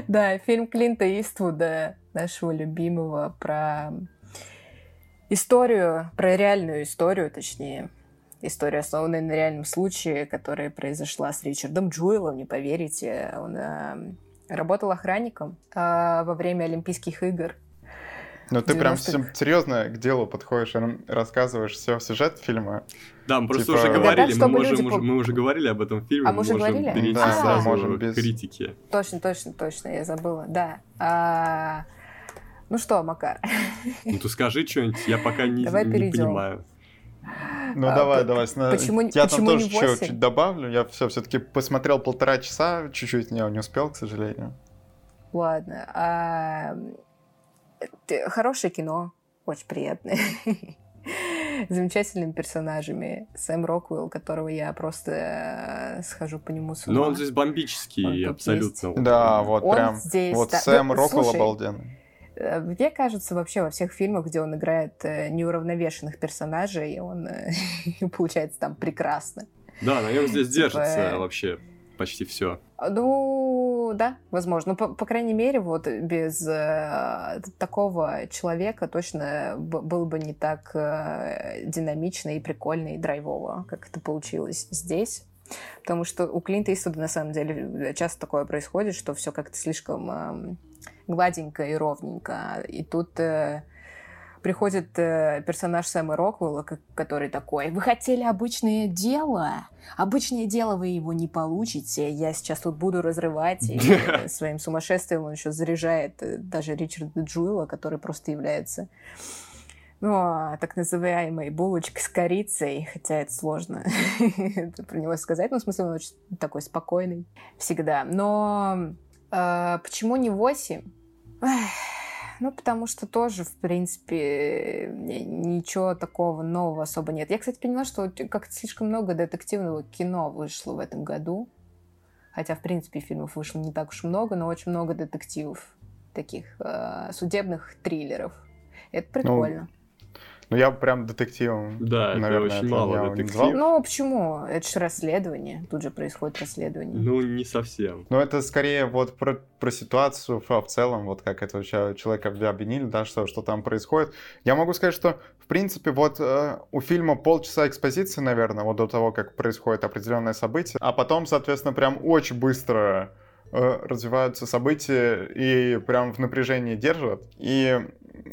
Да, фильм Клинта Иствуда, нашего любимого, про историю, про реальную историю, точнее, История, основанная на реальном случае, которая произошла с Ричардом Джуэлом, не поверите. Он э, работал охранником э, во время Олимпийских игр. Ну ты прям серьезно к делу подходишь, рассказываешь все сюжет фильма. Да, мы просто типа... уже говорили, да, мы, можем, люди... мы уже говорили об этом фильме, а мы уже можем говорили? перейти да, сразу да, можем без... критики. Точно, точно, точно, я забыла, да. А... Ну что, Макар? Ну ты скажи что-нибудь, я пока не, Давай не понимаю. Ну а, давай, давай. Почему, я почему там тоже еще чуть добавлю. Я все все-таки посмотрел полтора часа, чуть-чуть не, не успел, к сожалению. Ладно. А... Хорошее кино, очень приятное. Замечательными персонажами. Сэм Роквелл, которого я просто э, схожу по нему с ума. Но он здесь бомбический, он абсолютно. Есть. Да, вот он прям. Здесь, вот да. Сэм ну, Роквелл слушай, обалденный. Э, мне кажется, вообще во всех фильмах, где он играет э, неуравновешенных персонажей, он э, получается там прекрасно. Да, на нем здесь типа, держится вообще почти все. Ну, да, возможно. Ну, по, по крайней мере, вот без э, такого человека точно было бы не так э, динамично и прикольно и драйвово, как это получилось здесь. Потому что у Клинта Иствуда на самом деле часто такое происходит, что все как-то слишком э, гладенько и ровненько. И тут э, приходит э, персонаж Сэма Роквелла, который такой, вы хотели обычное дело? Обычное дело вы его не получите. Я сейчас тут буду разрывать. И своим сумасшествием он еще заряжает э, даже Ричарда Джуэла, который просто является ну, а так называемой булочкой с корицей, хотя это сложно про него сказать, ну, в смысле, он очень такой спокойный всегда. Но э, почему не 8? Ну, потому что тоже, в принципе, ничего такого нового особо нет. Я, кстати, поняла, что как-то слишком много детективного кино вышло в этом году. Хотя, в принципе, фильмов вышло не так уж много, но очень много детективов, таких э, судебных триллеров. Это ну, прикольно. Ну, ну, я прям детективом. Да, наверное, это очень мало детектив. Ну, почему? Это же расследование. Тут же происходит расследование. Ну, не совсем. Ну, это скорее вот про, про ситуацию в целом, вот как этого человека обвинили, да, что, что там происходит. Я могу сказать, что, в принципе, вот э, у фильма полчаса экспозиции, наверное, вот до того, как происходит определенное событие, а потом, соответственно, прям очень быстро развиваются события и прям в напряжении держат. И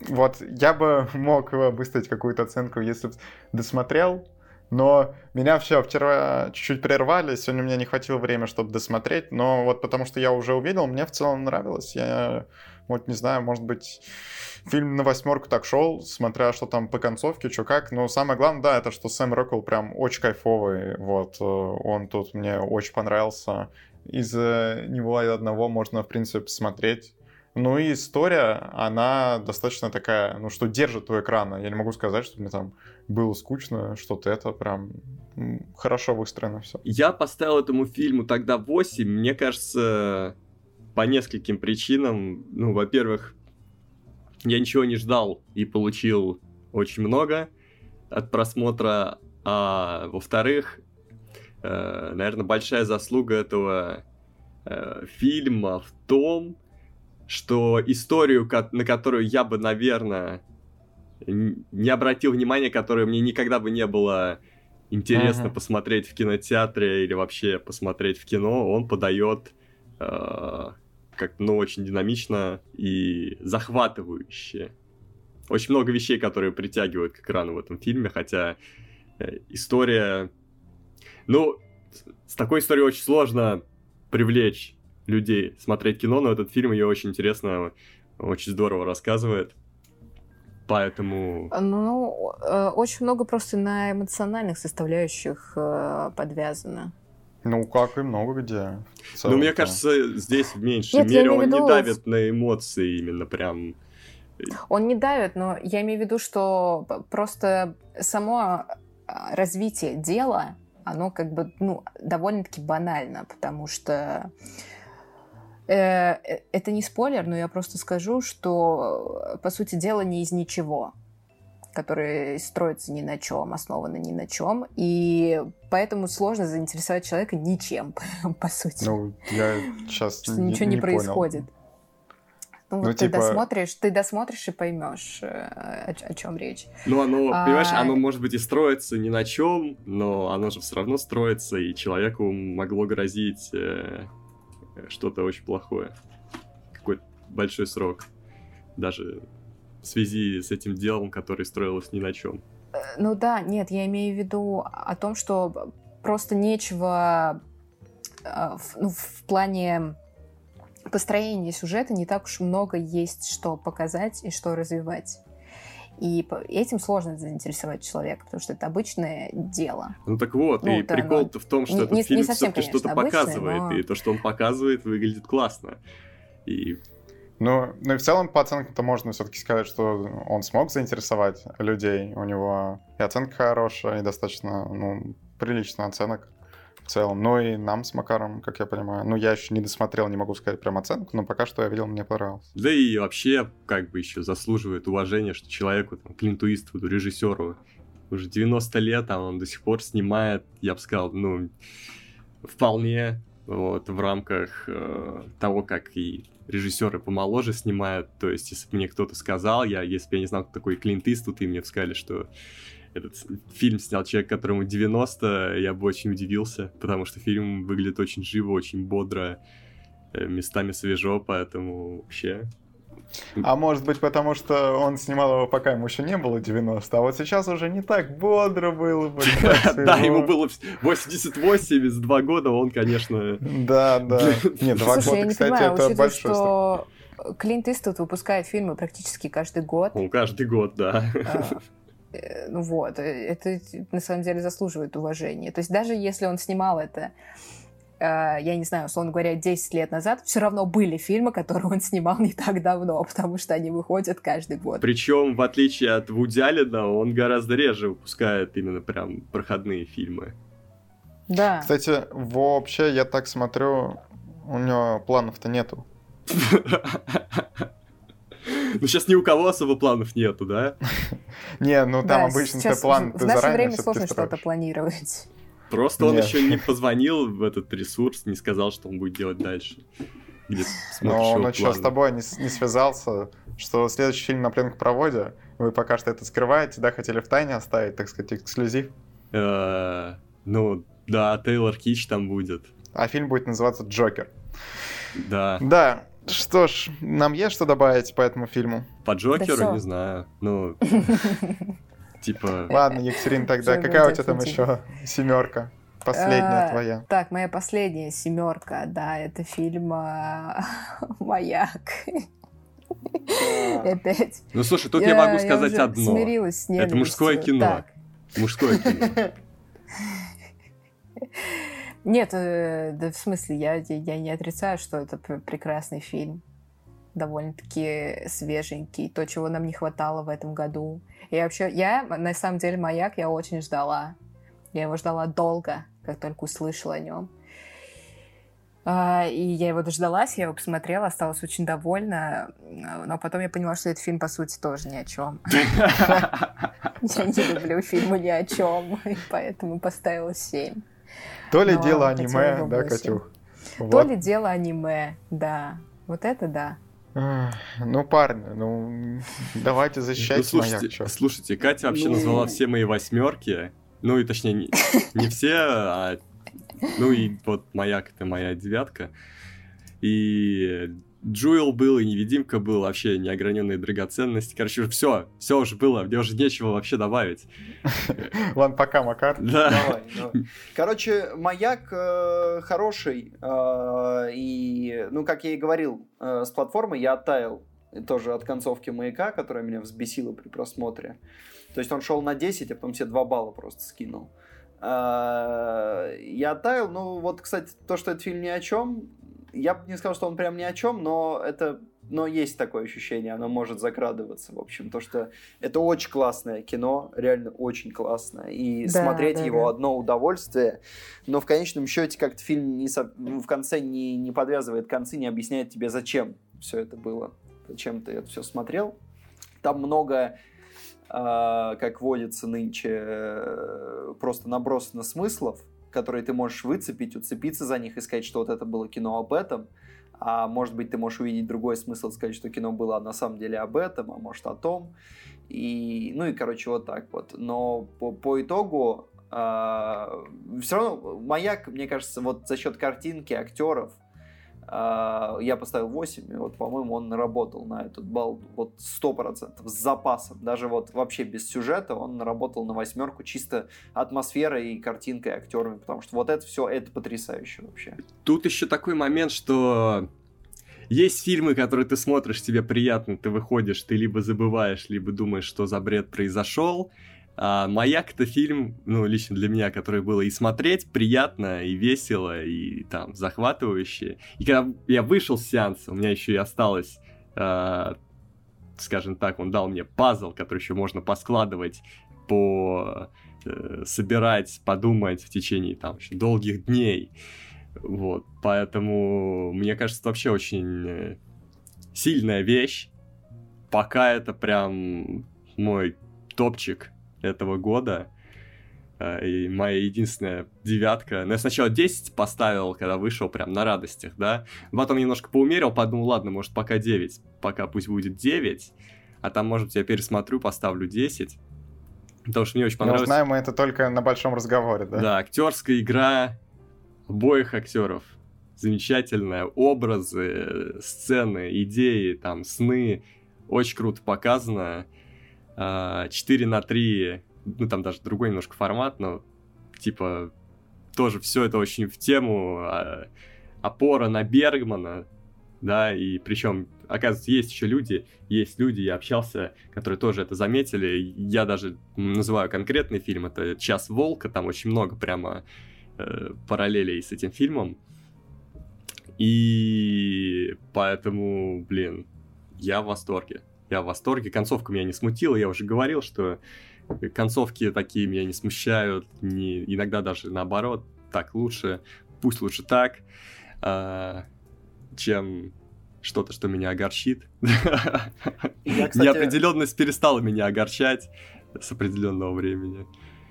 вот я бы мог выставить какую-то оценку, если бы досмотрел, но меня все вчера чуть-чуть прервали, сегодня мне не хватило времени, чтобы досмотреть, но вот потому что я уже увидел, мне в целом нравилось. Я вот не знаю, может быть, фильм на восьмерку так шел, смотря что там по концовке, что как. Но самое главное, да, это что Сэм Роквелл прям очень кайфовый. Вот, э, он тут мне очень понравился. Из него одного можно, в принципе, посмотреть ну и история, она достаточно такая, ну что держит у экрана. Я не могу сказать, что мне там было скучно, что-то это прям хорошо выстроено все. Я поставил этому фильму тогда 8. Мне кажется, по нескольким причинам. Ну, во-первых, я ничего не ждал и получил очень много от просмотра. А во-вторых, э, наверное, большая заслуга этого э, фильма в том, что историю, на которую я бы, наверное, не обратил внимания, которая мне никогда бы не было интересно uh-huh. посмотреть в кинотеатре или вообще посмотреть в кино, он подает э, как ну очень динамично и захватывающе. Очень много вещей, которые притягивают к экрану в этом фильме, хотя э, история, ну с такой историей очень сложно привлечь людей смотреть кино, но этот фильм ее очень интересно, очень здорово рассказывает. Поэтому... Ну, э, очень много просто на эмоциональных составляющих э, подвязано. Ну, как и много где. Ну, мне кажется, здесь в меньшей Нет, мере он виду... не давит на эмоции именно прям. Он не давит, но я имею в виду, что просто само а, развитие дела, оно как бы, ну, довольно-таки банально, потому что Э, э, это не спойлер, но я просто скажу, что, по сути дела, не из ничего который строится ни на чем, основаны ни на чем, и поэтому сложно заинтересовать человека ничем, по сути. Ну, я сейчас не, ничего не, не происходит. Ну, ну вот типа... ты досмотришь, ты досмотришь и поймешь, о, о чем речь. Ну, оно, а... понимаешь, оно может быть и строится ни на чем, но оно же все равно строится, и человеку могло грозить что-то очень плохое. Какой-то большой срок. Даже в связи с этим делом, которое строилось ни на чем. Э, ну да, нет, я имею в виду о том, что просто нечего э, ну, в плане построения сюжета не так уж много есть, что показать и что развивать. И этим сложно заинтересовать человека, потому что это обычное дело. Ну так вот, ну, и да, прикол-то в том, что не, этот не, фильм не все-таки что-то показывает, но... и то, что он показывает, выглядит классно. И ну, ну и в целом по оценкам-то можно все-таки сказать, что он смог заинтересовать людей. У него и оценка хорошая, и достаточно, ну, прилично оценок в целом. Ну и нам с Макаром, как я понимаю. Ну, я еще не досмотрел, не могу сказать прям оценку, но пока что я видел, мне понравилось. Да и вообще, как бы еще заслуживает уважения, что человеку, там, Клинту Иствуду, режиссеру, уже 90 лет, а он до сих пор снимает, я бы сказал, ну, вполне вот, в рамках э, того, как и режиссеры помоложе снимают. То есть, если бы мне кто-то сказал, я, если бы я не знал, кто такой Клинт Иствуд, и мне сказали, что этот фильм снял человек, которому 90, я бы очень удивился, потому что фильм выглядит очень живо, очень бодро, э, местами свежо, поэтому вообще а может быть, потому что он снимал его, пока ему еще не было 90, а вот сейчас уже не так бодро было бы. Да, ему было 88, из два года он, конечно... Да, да. Нет, два года, кстати, это большой что Клинт Иствуд выпускает фильмы практически каждый год. Ну, каждый год, да. Э, ну вот, э, это на самом деле заслуживает уважения. То есть даже если он снимал это Э, я не знаю, условно говоря, 10 лет назад, все равно были фильмы, которые он снимал не так давно, потому что они выходят каждый год. Причем, в отличие от Вуди он гораздо реже выпускает именно прям проходные фильмы. Да. Кстати, вообще, я так смотрю, у него планов-то нету. Ну, сейчас ни у кого особо планов нету, да? Не, ну там обычно ты план В наше время сложно что-то планировать. Просто он еще не позвонил в этот ресурс, не сказал, что он будет делать дальше. Но он еще с тобой не, связался, что следующий фильм на пленкопроводе, вы пока что это скрываете, да, хотели в тайне оставить, так сказать, эксклюзив? Э, ну, да, Тейлор Кич там будет. А фильм будет называться «Джокер». Да. Да, что ж, нам есть что добавить по этому фильму? По Джокеру, не знаю. Ну, Типа... Ладно, Екатерина, тогда какая у тебя там еще семерка? Последняя а, твоя. Так, моя последняя семерка, да, это фильм а, «Маяк». Опять. Ну, слушай, тут я, могу сказать одно. смирилась с Это мужское кино. Мужское кино. Нет, э, да в смысле, я, я не отрицаю, что это прекрасный фильм. Довольно-таки свеженький. То, чего нам не хватало в этом году. И вообще, я, на самом деле, «Маяк» я очень ждала. Я его ждала долго, как только услышала о нем. А, и я его дождалась, я его посмотрела, осталась очень довольна. Но потом я поняла, что этот фильм, по сути, тоже ни о чем. Я не люблю фильмы ни о чем, поэтому поставила 7. То ли дело аниме, да, Катюх? То ли дело аниме, да. Вот это да. Ну, парни, ну, давайте защищать ну, слушайте, маяк. Слушайте, Катя вообще ну... назвала все мои восьмерки. Ну, и точнее, не, не все, а... Ну, и вот маяк — это моя девятка. И Джуэл был, и невидимка был, вообще неограненные драгоценности. Короче, все, все уже было, мне уже нечего вообще добавить. Ладно, пока, Макар. Да. Давай, давай. Короче, маяк э, хороший. Э, и, ну, как я и говорил, э, с платформы я оттаял тоже от концовки маяка, которая меня взбесила при просмотре. То есть он шел на 10, а потом себе 2 балла просто скинул. Я оттаял, ну вот, кстати, то, что этот фильм ни о чем, я бы не сказал, что он прям ни о чем, но это но есть такое ощущение, оно может закрадываться, в общем, то, что это очень классное кино, реально очень классное, и да, смотреть да, его да. одно удовольствие, но в конечном счете как-то фильм не со... в конце не, не подвязывает концы, не объясняет тебе, зачем все это было, зачем ты это все смотрел. Там много, э, как водится нынче, э, просто набросано смыслов, которые ты можешь выцепить, уцепиться за них и сказать, что вот это было кино об этом, а может быть ты можешь увидеть другой смысл, сказать, что кино было на самом деле об этом, а может о том, и, ну и, короче, вот так вот. Но по, по итогу э, все равно «Маяк», мне кажется, вот за счет картинки, актеров, а, я поставил 8, и вот, по-моему, он наработал на этот балл вот 100%, с запасом. Даже вот вообще без сюжета он наработал на восьмерку чисто атмосферой и картинкой, и актерами, потому что вот это все, это потрясающе вообще. Тут еще такой момент, что есть фильмы, которые ты смотришь, тебе приятно, ты выходишь, ты либо забываешь, либо думаешь, что за бред произошел, а «Маяк» — это фильм, ну, лично для меня, который было и смотреть приятно, и весело, и там захватывающе. И когда я вышел с сеанса, у меня еще и осталось, э, скажем так, он дал мне пазл, который еще можно поскладывать, по э, собирать, подумать в течение там очень долгих дней. Вот, поэтому мне кажется, это вообще очень э, сильная вещь. Пока это прям мой топчик этого года. Э, и моя единственная девятка. Ну, я сначала 10 поставил, когда вышел, прям на радостях, да. Потом немножко поумерил, подумал, ладно, может, пока 9. Пока пусть будет 9. А там, может я пересмотрю, поставлю 10. Потому что мне очень понравилось. Но знаем мы это только на большом разговоре, да? Да, актерская игра обоих актеров. Замечательная. Образы, сцены, идеи, там, сны. Очень круто показано. 4 а, на 3 ну там даже другой немножко формат, но типа тоже все это очень в тему, а, опора на Бергмана, да, и причем, оказывается, есть еще люди, есть люди, я общался, которые тоже это заметили, я даже называю конкретный фильм, это «Час волка», там очень много прямо э, параллелей с этим фильмом, и поэтому, блин, я в восторге. Я в восторге. Концовка меня не смутила. Я уже говорил, что концовки такие меня не смущают, не, иногда даже наоборот, так лучше, пусть лучше так, а, чем что-то, что меня огорчит. Я, кстати... Неопределенность перестала меня огорчать с определенного времени.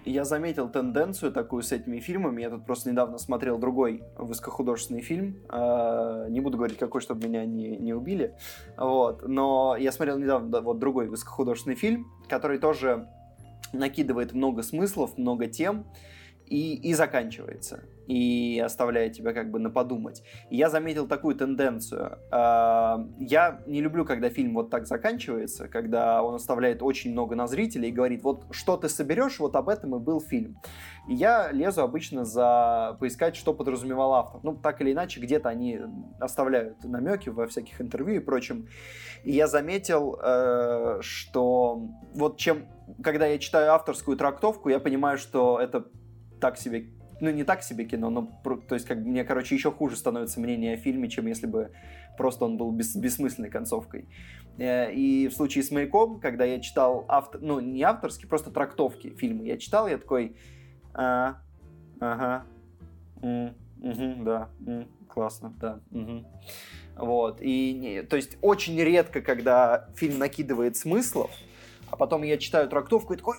Я заметил тенденцию такую с этими фильмами. Я тут просто недавно смотрел другой высокохудожественный фильм. А, не буду говорить какой, чтобы меня не, не убили. Вот. Но я смотрел недавно вот другой высокохудожественный фильм, который тоже накидывает много смыслов, много тем и, и заканчивается. И оставляет тебя как бы на подумать. И я заметил такую тенденцию. А, я не люблю, когда фильм вот так заканчивается, когда он оставляет очень много на зрителей и говорит, вот что ты соберешь, вот об этом и был фильм. И я лезу обычно за поискать, что подразумевал автор. Ну, так или иначе, где-то они оставляют намеки во всяких интервью и прочем. И я заметил, э, что вот чем, когда я читаю авторскую трактовку, я понимаю, что это так себе ну, не так себе кино, но, то есть, как мне, короче, еще хуже становится мнение о фильме, чем если бы просто он был бес, бессмысленной концовкой. Э, и в случае с «Маяком», когда я читал, автор, ну, не авторские, просто трактовки фильма, я читал, я такой, а, ага, м, угу, да, м, классно, да, угу. Вот, и, то есть, очень редко, когда фильм накидывает смыслов, а потом я читаю трактовку и такой,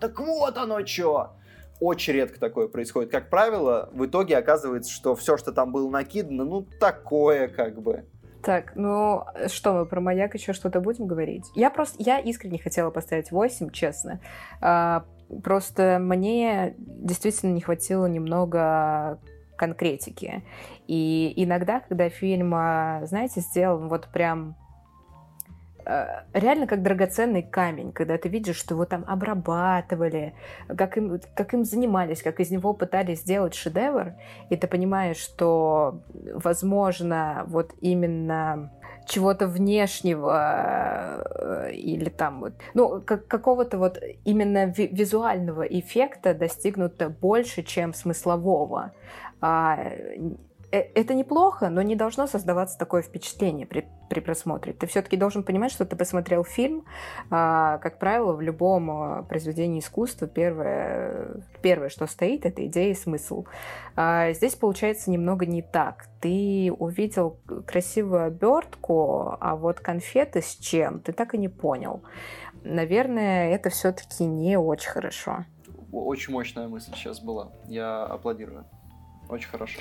так вот оно что! Очень редко такое происходит. Как правило, в итоге оказывается, что все, что там было накидано, ну, такое как бы. Так, ну что мы про маяк еще что-то будем говорить? Я просто, я искренне хотела поставить 8, честно. А, просто мне действительно не хватило немного конкретики. И иногда, когда фильм, а, знаете, сделан вот прям реально как драгоценный камень, когда ты видишь, что его там обрабатывали, как им, как им занимались, как из него пытались сделать шедевр, и ты понимаешь, что, возможно, вот именно чего-то внешнего э, или там вот, ну, как, какого-то вот именно ви- визуального эффекта достигнуто больше, чем смыслового. А, Э, это неплохо, но не должно создаваться такое впечатление при, при просмотре. Ты все-таки должен понимать, что ты посмотрел фильм. А, как правило, в любом а, произведении искусства первое, первое, что стоит, это идея и смысл. А, здесь получается немного не так. Ты увидел красивую обертку, а вот конфеты с чем, ты так и не понял. Наверное, это все-таки не очень хорошо. Очень мощная мысль сейчас была. Я аплодирую. Очень хорошо.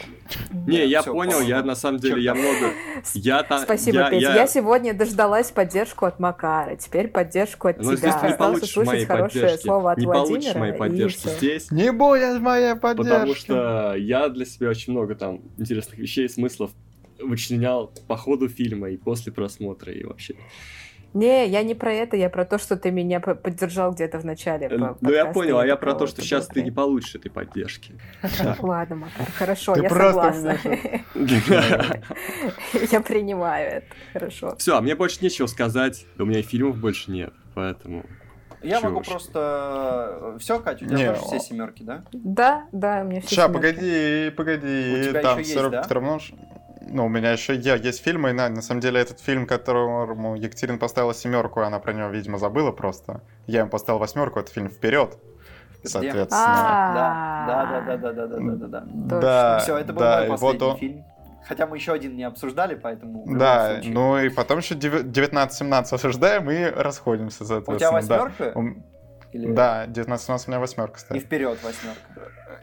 Не, я понял, я на самом деле, я много... Спасибо, Петя. Я всегда дождалась поддержку от Макара, теперь поддержку от тебя. здесь не получишь моей поддержки. Не получишь моей поддержки здесь. Не будет моей поддержки. Потому что я для себя очень много там интересных вещей, смыслов вычленял по ходу фильма и после просмотра, и вообще... Не, я не про это, я про то, что ты меня поддержал где-то в начале. Э, ну, я понял, а я про то, что сейчас ты не получишь этой поддержки. Ладно, Макар, хорошо, я согласна. Я принимаю это, хорошо. Все, а мне больше нечего сказать, у меня фильмов больше нет, поэтому... Я могу просто... Все, Катя, у тебя тоже все семерки, да? Да, да, у меня все Сейчас, погоди, погоди. Там все равно... Ну, у меня еще я, есть фильмы, и на, на самом деле этот фильм, которому Екатерина поставила семерку, она про него, видимо, забыла просто. Я ему поставил восьмерку, это фильм «Вперед». Соответственно. Да, да, да, да, да, да, да, да. Да, Все, это был мой последний фильм. Хотя мы еще один не обсуждали, поэтому... Да, ну и потом еще 19-17 обсуждаем и расходимся, соответственно. У тебя восьмерка? Или... Да, 19-17 у меня восьмерка стоит. И вперед восьмерка.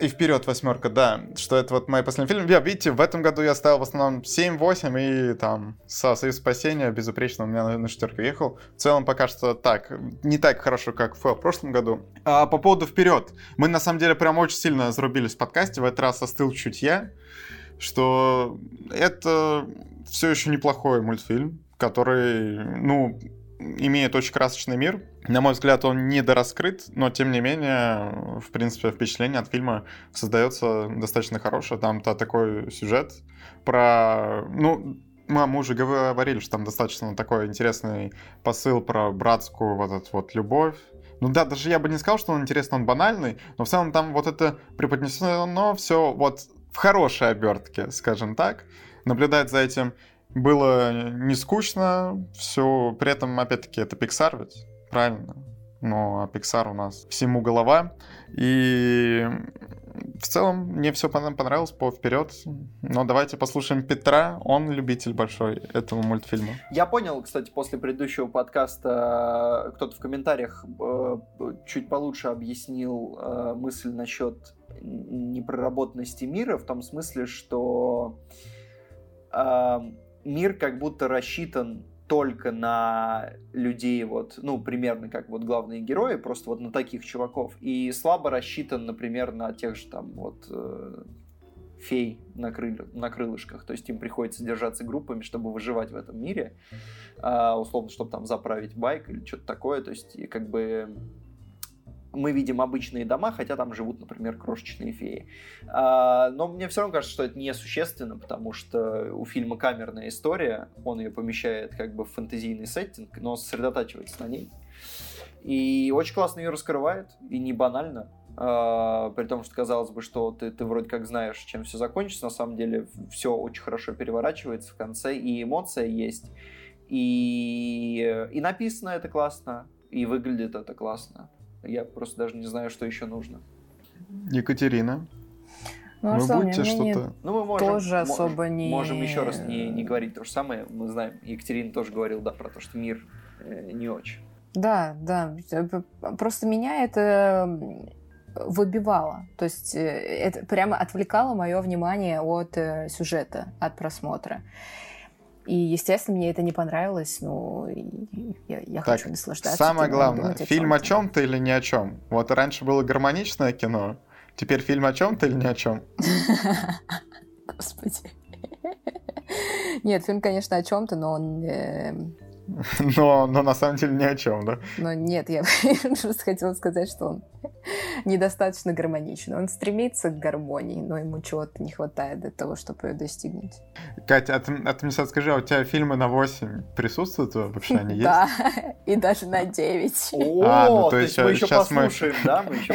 И вперед восьмерка, да. Что это вот мои последние фильмы. Я, видите, в этом году я ставил в основном 7-8, и там Союз спасения безупречно у меня на, на четверку ехал. В целом пока что так, не так хорошо, как в прошлом году. А по поводу вперед. Мы на самом деле прям очень сильно зарубились в подкасте. В этот раз остыл чуть я, что это все еще неплохой мультфильм, который, ну, имеет очень красочный мир. На мой взгляд, он недораскрыт, но тем не менее, в принципе, впечатление от фильма создается достаточно хорошее. Там-то такой сюжет про... Ну, мы, уже говорили, что там достаточно такой интересный посыл про братскую вот эту вот любовь. Ну да, даже я бы не сказал, что он интересный, он банальный, но в целом там вот это преподнесено все вот в хорошей обертке, скажем так. Наблюдать за этим было не скучно, все, при этом, опять-таки, это Pixar ведь, правильно? Ну, а Pixar у нас всему голова, и в целом мне все понравилось по вперед. Но давайте послушаем Петра. Он любитель большой этого мультфильма. Я понял, кстати, после предыдущего подкаста кто-то в комментариях э, чуть получше объяснил э, мысль насчет непроработанности мира в том смысле, что э, мир как будто рассчитан только на людей, вот, ну, примерно как вот главные герои, просто вот на таких чуваков. И слабо рассчитан, например, на тех же там вот э, фей на, крыль, на крылышках. То есть им приходится держаться группами, чтобы выживать в этом мире. Э, условно, чтобы там заправить байк или что-то такое. То есть как бы мы видим обычные дома, хотя там живут, например, крошечные феи. А, но мне все равно кажется, что это несущественно, потому что у фильма камерная история, он ее помещает как бы в фэнтезийный сеттинг, но сосредотачивается на ней. И очень классно ее раскрывает, и не банально. Uh, при том, что казалось бы, что ты, ты вроде как знаешь, чем все закончится, на самом деле все очень хорошо переворачивается в конце, и эмоция есть, и, и написано это классно, и выглядит это классно. Я просто даже не знаю, что еще нужно. Екатерина. Ну, а Вы что, будете что-то... Ну, мы можем, тоже особо не... Можем еще раз не, не говорить то же самое. Мы знаем, Екатерина тоже говорил, да, про то, что мир э, не очень. Да, да. Просто меня это выбивало. То есть э, это прямо отвлекало мое внимание от э, сюжета, от просмотра. И, естественно, мне это не понравилось, но я, я так, хочу наслаждаться. Самое главное, фильм о чем-то или ни о чем. Вот раньше было гармоничное кино, теперь фильм о чем-то или ни о чем. Господи. Нет, фильм, конечно, о чем-то, но он э, Но, но на самом деле ни о чем, да? Но нет, я просто хотела сказать, что он недостаточно гармоничен. Он стремится к гармонии, но ему чего-то не хватает для того, чтобы ее достигнуть. Катя, а ты, а ты мне сейчас скажи, а у тебя фильмы на 8 присутствуют вообще? Они есть? Да, и даже на 9. О, а, ну, то, есть мы еще послушаем, да? Мы еще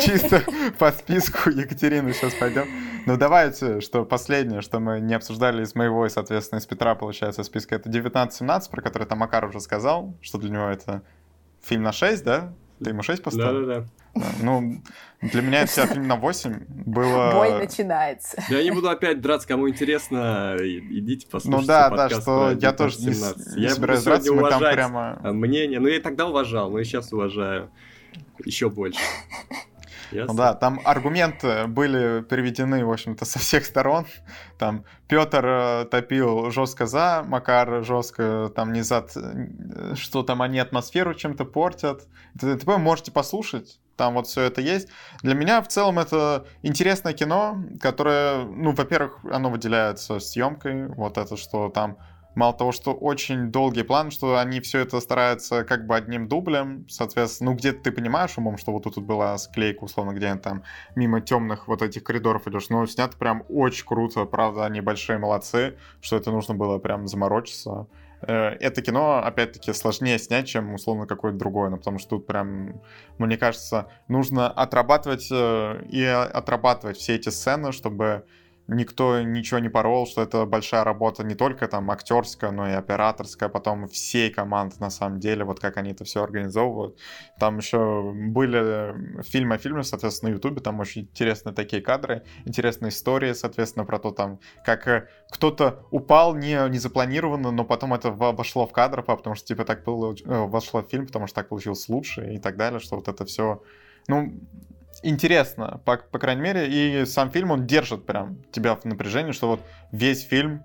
Чисто по списку Екатерины сейчас пойдем. Ну давайте, что последнее, что мы не обсуждали из моего и, соответственно, из Петра, получается, списка, это 19-17, про который там Макар уже сказал, что для него это фильм на 6, да? Ты ему 6 поставил? Да-да-да. Да, ну, для меня это фильм на 8 было... Бой начинается. Я не буду опять драться, кому интересно, идите послушайте Ну да, да, что я тоже не, не я собираюсь драться, мы там прямо... мнение, ну я и тогда уважал, но и сейчас уважаю еще больше. Ну да, там аргументы были переведены, в общем-то, со всех сторон. Там Петр э, топил жестко за, Макар жестко там не за, э, что там они атмосферу чем-то портят. Вы можете послушать, там вот все это есть. Для меня в целом это интересное кино, которое, ну, во-первых, оно выделяется съемкой, вот это, что там Мало того, что очень долгий план, что они все это стараются как бы одним дублем, соответственно, ну где-то ты понимаешь умом, что вот тут была склейка, условно, где там мимо темных вот этих коридоров идешь, но снято прям очень круто, правда, они большие молодцы, что это нужно было прям заморочиться. Э, это кино, опять-таки, сложнее снять, чем, условно, какое-то другое, ну, потому что тут прям, мне кажется, нужно отрабатывать э, и отрабатывать все эти сцены, чтобы никто ничего не порол, что это большая работа не только там актерская, но и операторская, потом всей команды на самом деле, вот как они это все организовывают. Там еще были фильмы о фильме, соответственно, на Ютубе, там очень интересные такие кадры, интересные истории, соответственно, про то там, как э, кто-то упал не, не запланированно, но потом это вошло в кадр, потому что типа так было, э, вошло в фильм, потому что так получилось лучше и так далее, что вот это все ну, интересно, по, по крайней мере, и сам фильм, он держит прям тебя в напряжении, что вот весь фильм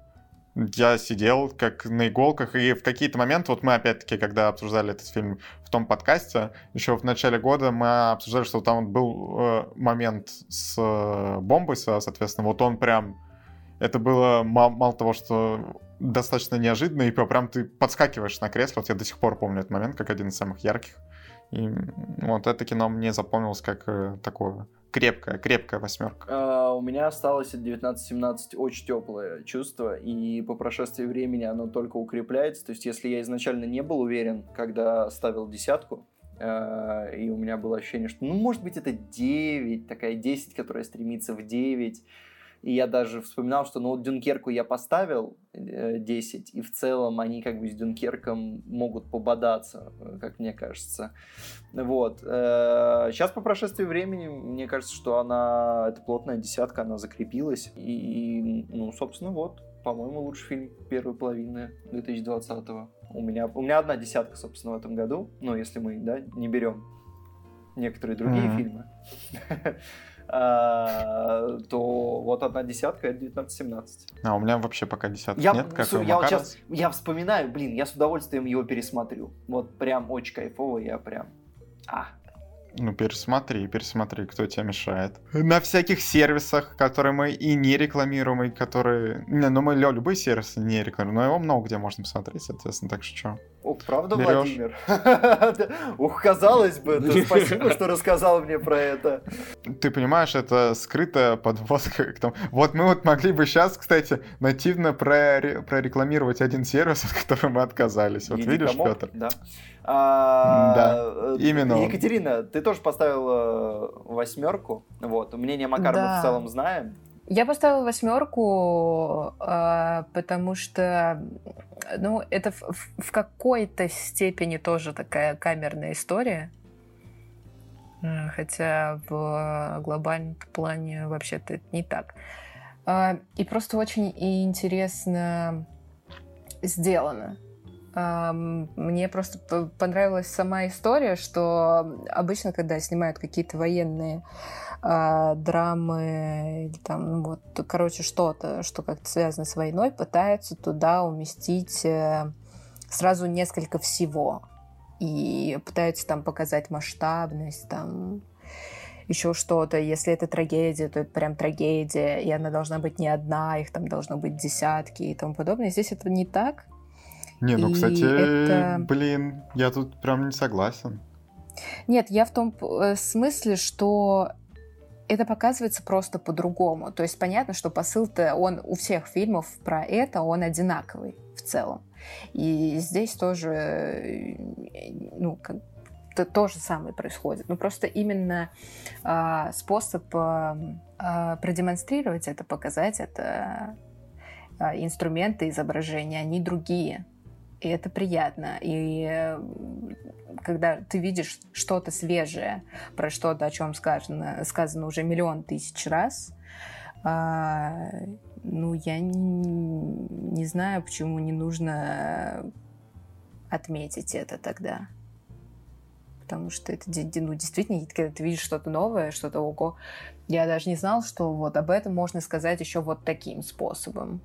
я сидел как на иголках, и в какие-то моменты, вот мы опять-таки, когда обсуждали этот фильм в том подкасте, еще в начале года мы обсуждали, что там был э, момент с э, бомбой, соответственно, вот он прям, это было мало, мало того, что достаточно неожиданно, и прям ты подскакиваешь на кресло, вот я до сих пор помню этот момент, как один из самых ярких. И вот это кино мне запомнилось как э, такое крепкая, крепкая восьмерка. А, у меня осталось от 19-17 очень теплое чувство, и по прошествии времени оно только укрепляется. То есть, если я изначально не был уверен, когда ставил десятку, э, и у меня было ощущение, что, ну, может быть, это 9, такая 10, которая стремится в 9, и я даже вспоминал, что ну вот Дюнкерку я поставил 10, э, и в целом они как бы с Дюнкерком могут пободаться, э, как мне кажется. Вот. Сейчас э, по прошествии времени, мне кажется, что она, эта плотная десятка, она закрепилась. И, ну, собственно, вот, по-моему, лучший фильм первой половины 2020-го. У меня, у меня одна десятка, собственно, в этом году. Ну, если мы, да, не берем некоторые другие mm-hmm. фильмы. А, то вот одна десятка это 19-17. А у меня вообще пока десятка я, нет, как я вот сейчас, я вспоминаю, блин, я с удовольствием его пересмотрю. Вот прям очень кайфово, я прям... А, ну, пересмотри, пересмотри, кто тебе мешает. На всяких сервисах, которые мы и не рекламируем, и которые... Не, ну мы любые сервисы не рекламируем, но его много где можно посмотреть, соответственно, так что Ох, правда, Берешь? Владимир? Ух, казалось бы, спасибо, что рассказал мне про это. Ты понимаешь, это скрытая подвозка к тому. Вот мы вот могли бы сейчас, кстати, нативно прорекламировать один сервис, от которого мы отказались. Вот видишь, Петр? Да. А, да, э, именно. Екатерина, ты тоже поставила восьмерку. Вот, мнение Макарова да. в целом знаем. Я поставила восьмерку, э, потому что, ну, это в, в какой-то степени тоже такая камерная история. Э, хотя в глобальном плане вообще-то это не так. Э, и просто очень интересно сделано. Мне просто понравилась сама история, что обычно, когда снимают какие-то военные э, драмы или там, ну вот, короче, что-то, что как-то связано с войной, пытаются туда уместить э, сразу несколько всего. И пытаются там показать масштабность, там еще что-то. Если это трагедия, то это прям трагедия, и она должна быть не одна, их там должно быть десятки и тому подобное. Здесь это не так. Не, ну, и кстати, это... блин, я тут прям не согласен. Нет, я в том э, смысле, что это показывается просто по-другому. То есть понятно, что посыл-то он у всех фильмов про это, он одинаковый в целом. И здесь тоже, э, ну, как то, то же самое происходит. Ну, просто именно э, способ э, продемонстрировать это, показать это, э, инструменты изображения, они другие и это приятно. И когда ты видишь что-то свежее, про что-то, о чем сказано, сказано уже миллион тысяч раз, а, ну, я не, не знаю, почему не нужно отметить это тогда. Потому что это ну, действительно, когда ты видишь что-то новое, что-то ого, я даже не знал, что вот об этом можно сказать еще вот таким способом.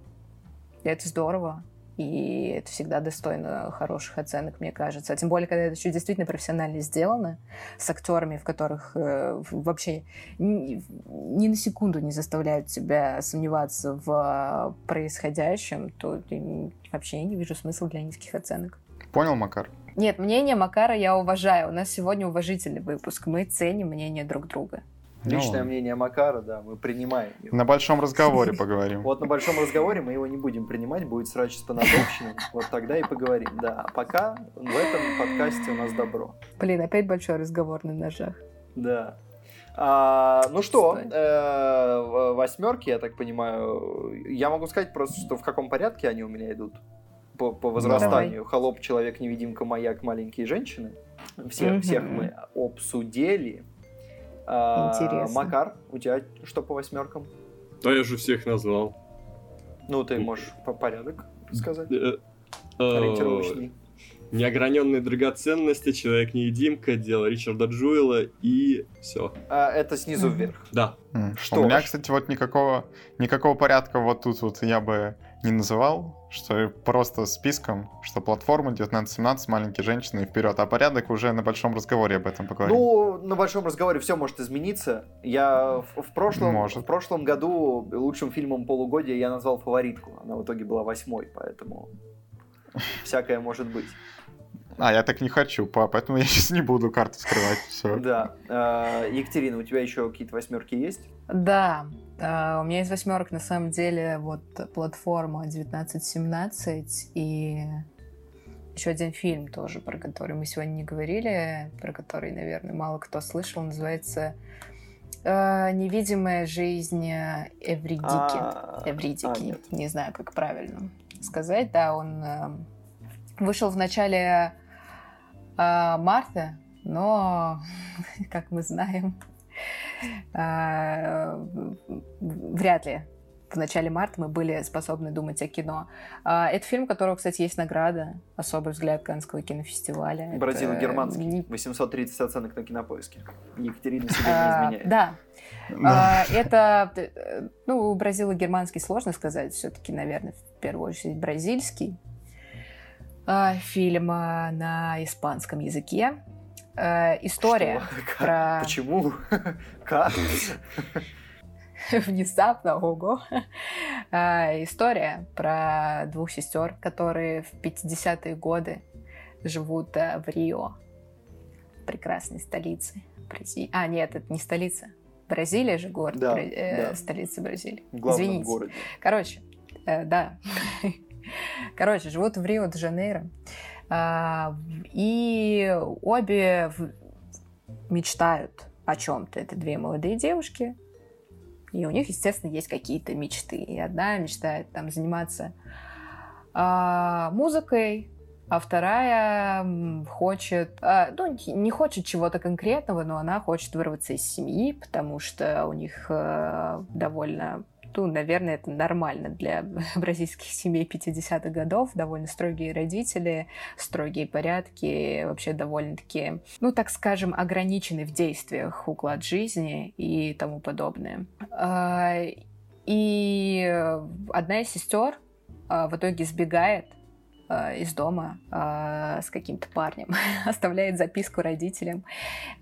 Это здорово. И это всегда достойно хороших оценок, мне кажется. А тем более, когда это еще действительно профессионально сделано, с актерами, в которых э, вообще ни, ни на секунду не заставляют тебя сомневаться в происходящем, то вообще я не вижу смысла для низких оценок. Понял, Макар? Нет, мнение Макара я уважаю. У нас сегодня уважительный выпуск. Мы ценим мнение друг друга. Личное ну, мнение Макара, да, мы принимаем его. На большом разговоре поговорим. Вот на большом разговоре мы его не будем принимать, будет срач с понадобщиной, вот тогда и поговорим, да. А пока в этом подкасте у нас добро. Блин, опять большой разговор на ножах. Да. А, ну что, э, восьмерки, я так понимаю, я могу сказать просто, что в каком порядке они у меня идут по, по возрастанию. Давай. Холоп, человек, невидимка, маяк, маленькие женщины. Всех, угу. всех мы обсудили. А, Интересно. Макар, у тебя что по восьмеркам? Да я же всех назвал. Ну, ты можешь по порядок сказать. Э, э, Ориентировочный. Неограненные драгоценности, Человек-невидимка, дело Ричарда Джуэла и все. А, это снизу вверх. Да. Что У меня, кстати, вот никакого, никакого порядка вот тут вот я бы не называл, что просто списком, что платформа 19-17, маленькие женщины и вперед, а порядок уже на большом разговоре об этом поговорим. Ну, на большом разговоре все может измениться. Я в, в, прошлом, может. в прошлом году лучшим фильмом полугодия я назвал «Фаворитку». Она в итоге была восьмой, поэтому всякое может быть. А, я так не хочу, поэтому я сейчас не буду карту скрывать. Все. Да. А, Екатерина, у тебя еще какие-то восьмерки есть? Да. А, у меня есть восьмерок, на самом деле, вот платформа 1917 и еще один фильм тоже, про который мы сегодня не говорили, про который, наверное, мало кто слышал, называется «Невидимая жизнь Эвридики». А, Эвридики, не знаю, как правильно сказать. Да, он вышел в начале а, марта, но, как мы знаем, а, вряд ли в начале марта мы были способны думать о кино. А, это фильм, у которого, кстати, есть награда «Особый взгляд Каннского кинофестиваля». Бразило-германский. 830 оценок на кинопоиске. Екатерина себя не а, изменяет. Да. А, это, э, ну, бразило-германский сложно сказать. Все-таки, наверное, в первую очередь бразильский. А, фильм на испанском языке. А, история Что? про... Почему? Как? Внезапно, ого. А, история про двух сестер, которые в 50-е годы живут в Рио, прекрасной столице Бразилии. А, нет, это не столица. Бразилия же город, да, Бра... э, да. столица Бразилии. Извините. Городе. Короче, э, да. Короче, живут в Рио-де-Жанейро. А, и обе мечтают о чем-то. Это две молодые девушки. И у них, естественно, есть какие-то мечты. И одна мечтает там заниматься а, музыкой, а вторая хочет, а, ну, не хочет чего-то конкретного, но она хочет вырваться из семьи, потому что у них э, довольно ну, наверное, это нормально для бразильских семей 50-х годов. Довольно строгие родители, строгие порядки, вообще довольно-таки, ну, так скажем, ограниченный в действиях уклад жизни и тому подобное. А, и одна из сестер а, в итоге сбегает из дома э, с каким-то парнем, оставляет записку родителям.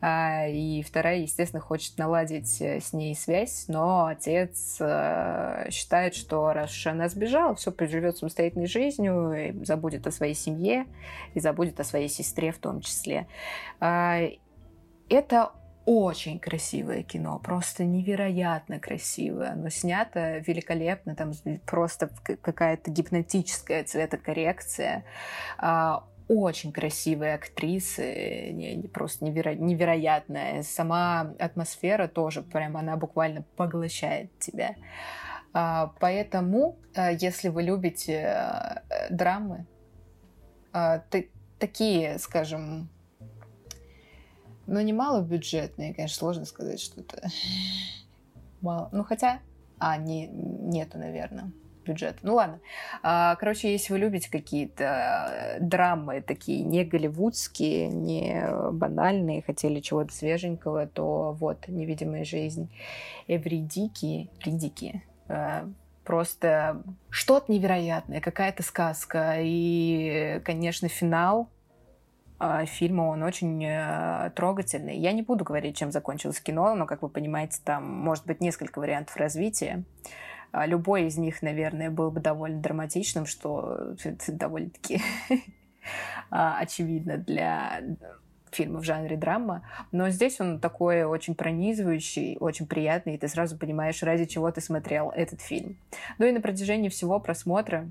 Э, и вторая, естественно, хочет наладить э, с ней связь, но отец э, считает, что раз уж она сбежала, все, проживет самостоятельной жизнью, забудет о своей семье и забудет о своей сестре в том числе. Э, это очень красивое кино, просто невероятно красивое. Оно снято великолепно, там просто какая-то гипнотическая цветокоррекция. А, очень красивые актрисы, просто неверо, невероятная. Сама атмосфера тоже, прям она буквально поглощает тебя. А, поэтому, а, если вы любите э, драмы, такие, скажем, но не малобюджетные, конечно, сложно сказать что-то. Мало. Ну, хотя... А, не, нету, наверное, бюджета. Ну, ладно. А, короче, если вы любите какие-то э, драмы такие не голливудские, не банальные, хотели чего-то свеженького, то вот «Невидимая жизнь» Эвридики, Ридики, э, просто что-то невероятное, какая-то сказка. И, конечно, финал фильма, он очень э, трогательный. Я не буду говорить, чем закончилось кино, но, как вы понимаете, там может быть несколько вариантов развития. А, любой из них, наверное, был бы довольно драматичным, что довольно-таки а, очевидно для фильма в жанре драма, но здесь он такой очень пронизывающий, очень приятный, и ты сразу понимаешь, ради чего ты смотрел этот фильм. Ну и на протяжении всего просмотра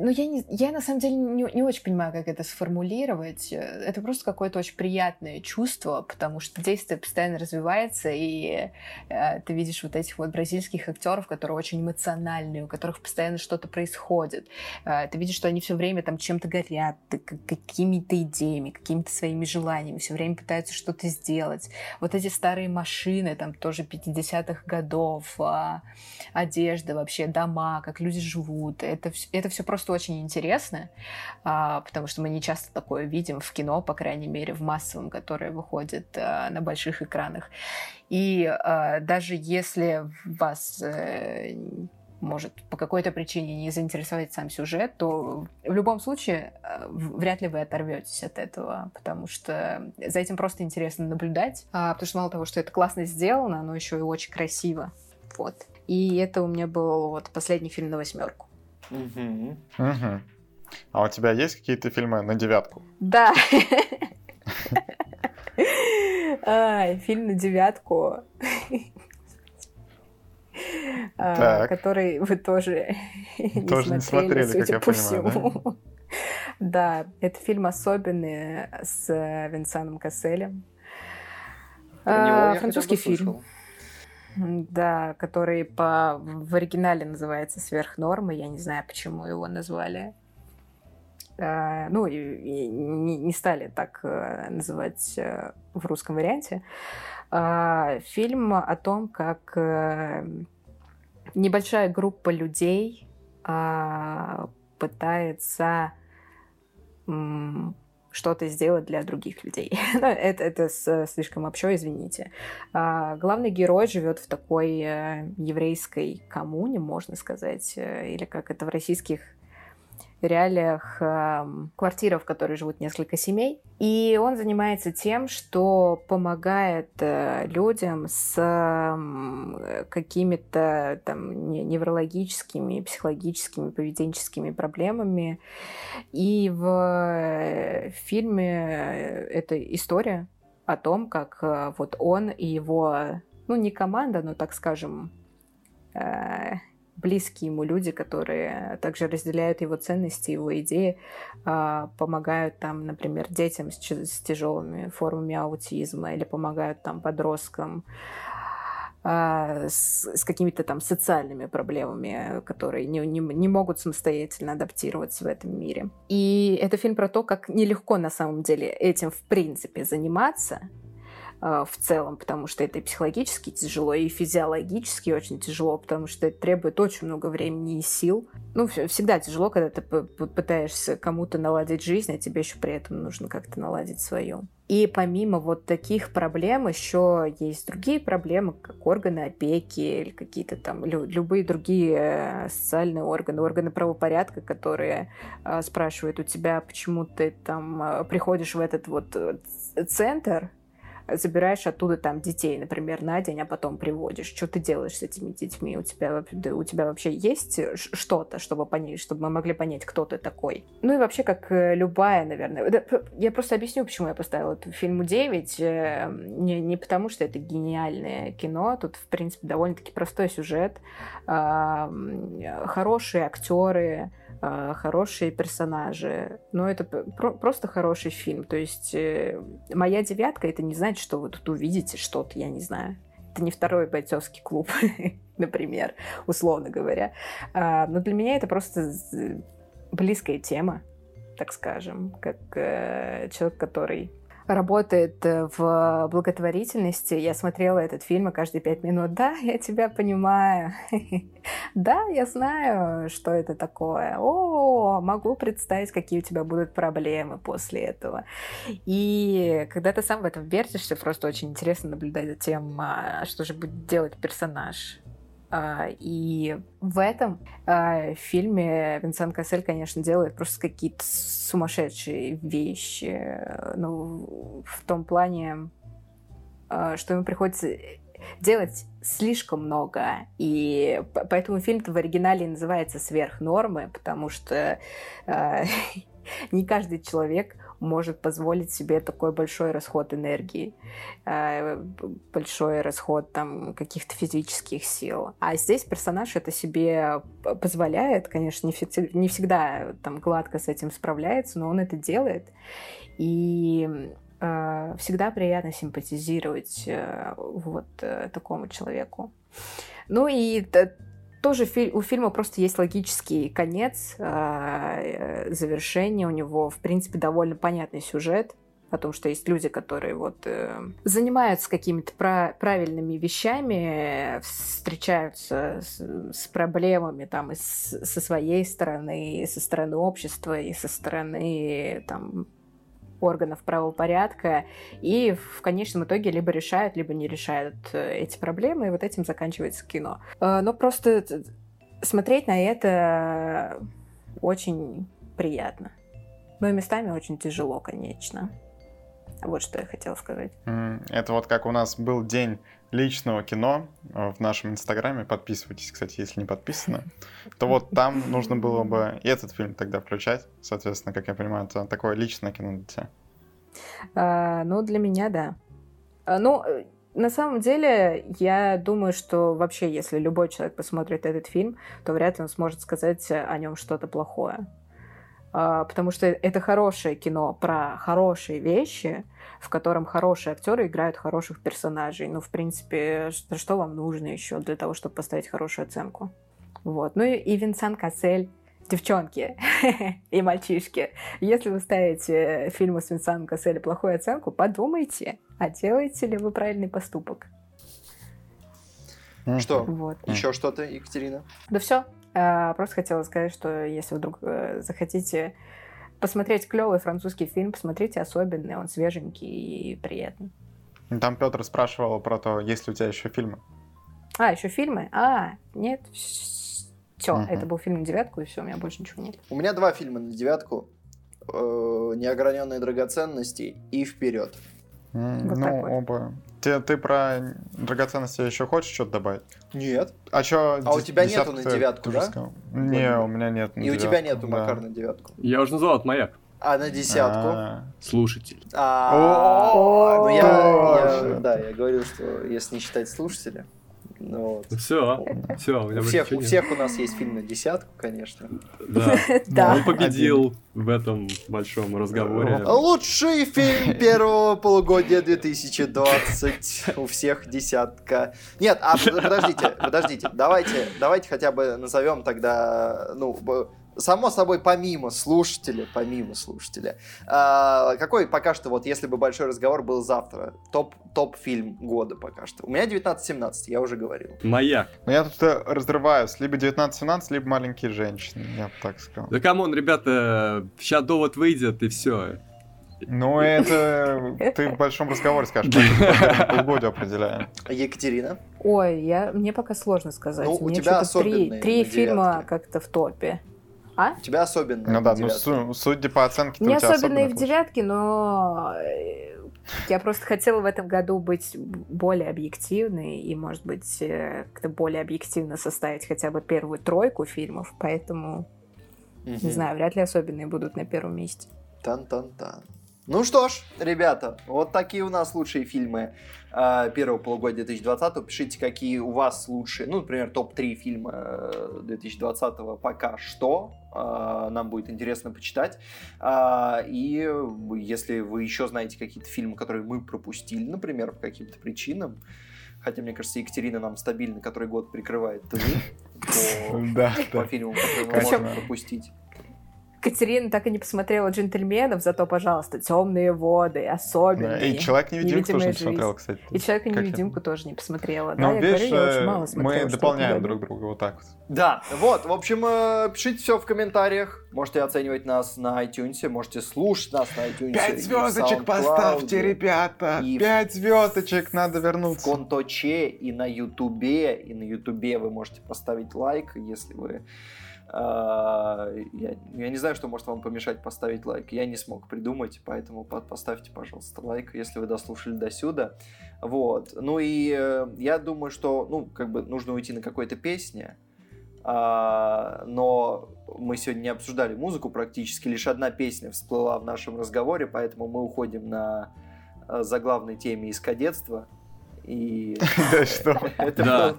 ну, я, не, я на самом деле не, не очень понимаю, как это сформулировать. Это просто какое-то очень приятное чувство, потому что действие постоянно развивается, и э, ты видишь вот этих вот бразильских актеров, которые очень эмоциональные, у которых постоянно что-то происходит. Э, ты видишь, что они все время там чем-то горят, какими-то идеями, какими-то своими желаниями, все время пытаются что-то сделать. Вот эти старые машины, там тоже 50-х годов, э, одежда вообще, дома, как люди живут, это, это все просто очень интересно, а, потому что мы не часто такое видим в кино, по крайней мере, в массовом, которое выходит а, на больших экранах. И а, даже если вас э, может по какой-то причине не заинтересовать сам сюжет, то в любом случае э, вряд ли вы оторветесь от этого, потому что за этим просто интересно наблюдать, потому что мало того, что это классно сделано, оно еще и очень красиво. Вот. И это у меня был вот последний фильм на восьмерку. Угу. Угу. А у тебя есть какие-то фильмы на девятку? Да. Фильм на девятку. А, который вы тоже не смотрели, судя по всему. Да, это фильм особенный с Винсаном Касселем. А, французский фильм. Да, который по в оригинале называется сверхнормы. Я не знаю, почему его назвали. Uh, ну, и, и не, не стали так uh, называть uh, в русском варианте. Фильм о том, как небольшая группа людей пытается что-то сделать для других людей. Ну, это, это слишком общо, извините. А, главный герой живет в такой э, еврейской коммуне, можно сказать, э, или как это в российских реалиях э, квартира, в которой живут несколько семей. И он занимается тем, что помогает э, людям с э, какими-то там неврологическими, психологическими, поведенческими проблемами. И в э, фильме э, эта история о том, как э, вот он и его, ну не команда, но так скажем, э, близкие ему люди, которые также разделяют его ценности, его идеи, а, помогают там, например, детям с, тяжелыми формами аутизма или помогают там подросткам а, с, какими-то там социальными проблемами, которые не, не, не могут самостоятельно адаптироваться в этом мире. И это фильм про то, как нелегко на самом деле этим в принципе заниматься, Э, в целом, потому что это и психологически тяжело, и физиологически очень тяжело, потому что это требует очень много времени и сил. Ну, всегда тяжело, когда ты пытаешься кому-то наладить жизнь, а тебе еще при этом нужно как-то наладить свою. И помимо вот таких проблем еще есть другие проблемы, как органы опеки или какие-то там лю- любые другие э, социальные органы, органы правопорядка, которые э, спрашивают у тебя, почему ты там э, приходишь в этот вот э, центр, забираешь оттуда там детей, например, на день, а потом приводишь. Что ты делаешь с этими детьми? У тебя, у тебя вообще есть что-то, чтобы понять, чтобы мы могли понять, кто ты такой? Ну и вообще, как э, любая, наверное... Я просто объясню, почему я поставила эту фильму 9. Э, не, не потому, что это гениальное кино. Тут, в принципе, довольно-таки простой сюжет. Хорошие актеры, хорошие персонажи. Но это про- просто хороший фильм. То есть э, моя девятка это не значит, что вы тут увидите что-то, я не знаю. Это не второй бойцовский клуб, например, условно говоря. А, но для меня это просто близкая тема, так скажем, как э, человек, который работает э, в благотворительности. Я смотрела этот фильм и каждые пять минут. Да, я тебя понимаю. Да, я знаю, что это такое. О, могу представить, какие у тебя будут проблемы после этого. И когда ты сам в этом вертишься, просто очень интересно наблюдать за тем, а, что же будет делать персонаж и в этом а, фильме Винсент Кассель, конечно, делает просто какие-то сумасшедшие вещи. Ну, в том плане, а, что ему приходится делать слишком много. И поэтому фильм-то в оригинале называется «Сверхнормы», потому что не каждый человек может позволить себе такой большой расход энергии, э, большой расход там каких-то физических сил. А здесь персонаж это себе позволяет, конечно, не, не всегда там гладко с этим справляется, но он это делает. И э, всегда приятно симпатизировать э, вот э, такому человеку. Ну и тоже фи- у фильма просто есть логический конец, э, завершение. У него, в принципе, довольно понятный сюжет о том, что есть люди, которые вот э, занимаются какими-то пра- правильными вещами, встречаются с, с проблемами там и с, со своей стороны, и со стороны общества, и со стороны там органов правопорядка, и в конечном итоге либо решают, либо не решают э, эти проблемы, и вот этим заканчивается кино. Э, но просто смотреть на это очень приятно. Но и местами очень тяжело, конечно. Вот что я хотела сказать. Это вот как у нас был день личного кино э, в нашем инстаграме. Подписывайтесь, кстати, если не подписаны. То вот там нужно было бы этот фильм тогда включать. Соответственно, как я понимаю, это такое личное кино для тебя. А, ну, для меня, да. А, ну, э, на самом деле, я думаю, что вообще, если любой человек посмотрит этот фильм, то вряд ли он сможет сказать о нем что-то плохое. А, потому что это хорошее кино про хорошие вещи, в котором хорошие актеры играют хороших персонажей. Ну, в принципе, что, вам нужно еще для того, чтобы поставить хорошую оценку? Вот. Ну и, и Винсан Кассель, девчонки и мальчишки, если вы ставите фильму с Винсаном Кассель плохую оценку, подумайте, а делаете ли вы правильный поступок. Что? Вот. Еще что-то, Екатерина? Да все. А, просто хотела сказать, что если вдруг э, захотите посмотреть клевый французский фильм, посмотрите особенный, он свеженький и приятный. Там Петр спрашивал про то, есть ли у тебя еще фильмы. А, еще фильмы? А, нет, все, uh-huh. это был фильм на девятку, и все, у меня больше ничего нет. У меня два фильма на девятку. Э, Неограненные драгоценности и вперед. Вот ну, вот. оба. Ты, ты про драгоценности еще хочешь что-то добавить? Нет. А что? А у тебя нету на девятку, да? Не, у меня нет на И у тебя нету, Макар, на девятку. Я уже назвал от маяк. А на десятку? А. Слушатель. А, ну я, да, я говорил, что если не считать слушателя. Ну, вот. Все, все. У, всех, у всех у нас есть фильм на десятку, конечно. Да. да. Он победил в этом большом разговоре. Лучший фильм первого полугодия 2020. У всех десятка. Нет, а подождите, подождите. Давайте, давайте хотя бы назовем тогда, ну, само собой, помимо слушателя, помимо слушателя, а, какой пока что, вот если бы большой разговор был завтра, топ, топ-фильм года пока что? У меня 19-17, я уже говорил. Моя. Ну я тут э, разрываюсь, либо 19-17, либо маленькие женщины, я бы так сказал. Да come on, ребята, сейчас довод выйдет и все. Ну, это ты в большом разговоре скажешь, полгода определяем. Екатерина? Ой, я, мне пока сложно сказать. Ну, у тебя три, три фильма как-то в топе. А? У тебя особенно. Ну да, ну су- судя по оценке, Не особенно и в девятке, но э, я просто хотела в этом году быть более объективной и, может быть, э, как-то более объективно составить хотя бы первую тройку фильмов, поэтому, угу. не знаю, вряд ли особенные будут на первом месте. Тан-тан-тан. Ну что ж, ребята, вот такие у нас лучшие фильмы э, первого полугодия 2020. Пишите, какие у вас лучшие, ну, например, топ-3 фильма 2020 э, пока что. Э, нам будет интересно почитать. Э, и если вы еще знаете какие-то фильмы, которые мы пропустили, например, по каким-то причинам, хотя, мне кажется, Екатерина нам стабильно который год прикрывает тылы по фильмам, которые мы можем пропустить. Катерина так и не посмотрела «Джентльменов», зато, пожалуйста, «Темные воды», особенные. Да, и «Человек-невидимку» тоже не посмотрела, кстати. И «Человека-невидимку» тоже не посмотрела. Ну, да, я видишь, говорю, я очень мало смотрела. Мы дополняем друг друга вот так вот. Да, вот, в общем, э, пишите все в комментариях. Можете оценивать нас на iTunes, можете слушать нас на iTunes. Пять звездочек поставьте, ребята! И Пять звездочек, надо вернуться. В Конточе и на Ютубе. И на Ютубе вы можете поставить лайк, если вы я, я не знаю, что может вам помешать поставить лайк. Я не смог придумать, поэтому поставьте, пожалуйста, лайк, если вы дослушали до сюда. Вот. Ну и э, я думаю, что, ну, как бы нужно уйти на какой-то песне. А, но мы сегодня не обсуждали музыку практически, лишь одна песня всплыла в нашем разговоре, поэтому мы уходим на э, заглавной теме из кадетства. И да, что? это да,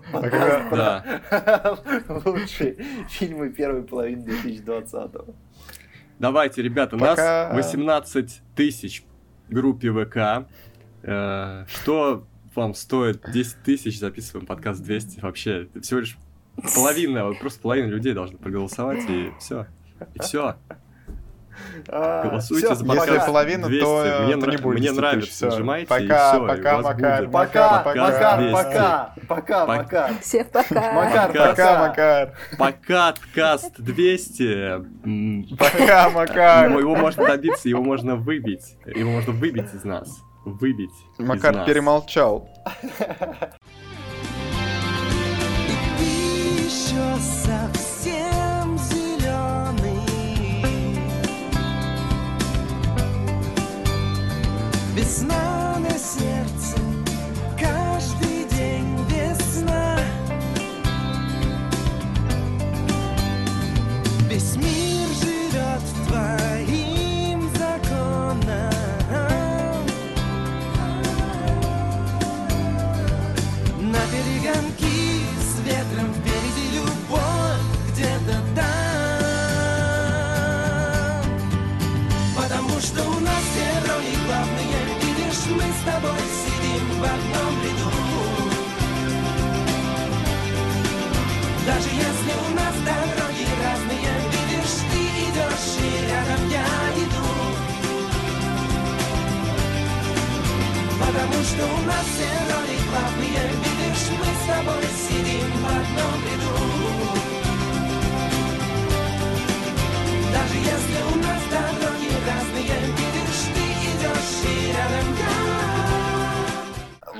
да. лучшие фильмы первой половины 2020 -го. Давайте, ребята, у нас 18 тысяч в группе ВК. Э, что вам стоит 10 тысяч, записываем подкаст 200. Вообще, всего лишь половина, вот просто половина людей должны проголосовать, и все. И все. А, Голосуйте за подкаст Если половина, 200. то, мне, то не будет Мне нравится, нажимайте, пока, и все, пока, и Макар, будет. Пока, пока, пока, пока, Макар. Всех пока. Макар, пока, Макар. Пока, подкаст 200. Пока, Макар. Его можно добиться, его можно выбить. Его можно выбить из нас. Выбить Макар перемолчал. еще совсем На сердце, что у нас все роли главные Видишь, мы с тобой сидим в одном ряду Даже если у нас дороги разные Видишь, ты идешь и рядом я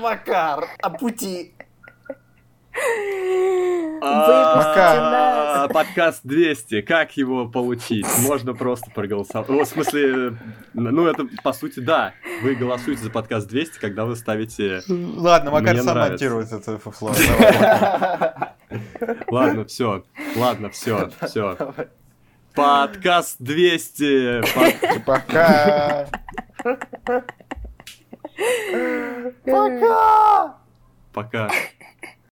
Макар, а пути. А, Подкаст 200. Как его получить? Можно просто проголосовать. В смысле, ну это по сути да. Вы голосуете за подкаст 200, когда вы ставите... Ладно, Макар сам монтирует это фуфло. Ладно, все. Ладно, все, все. Подкаст 200. Под- Пока. Пока! Пока.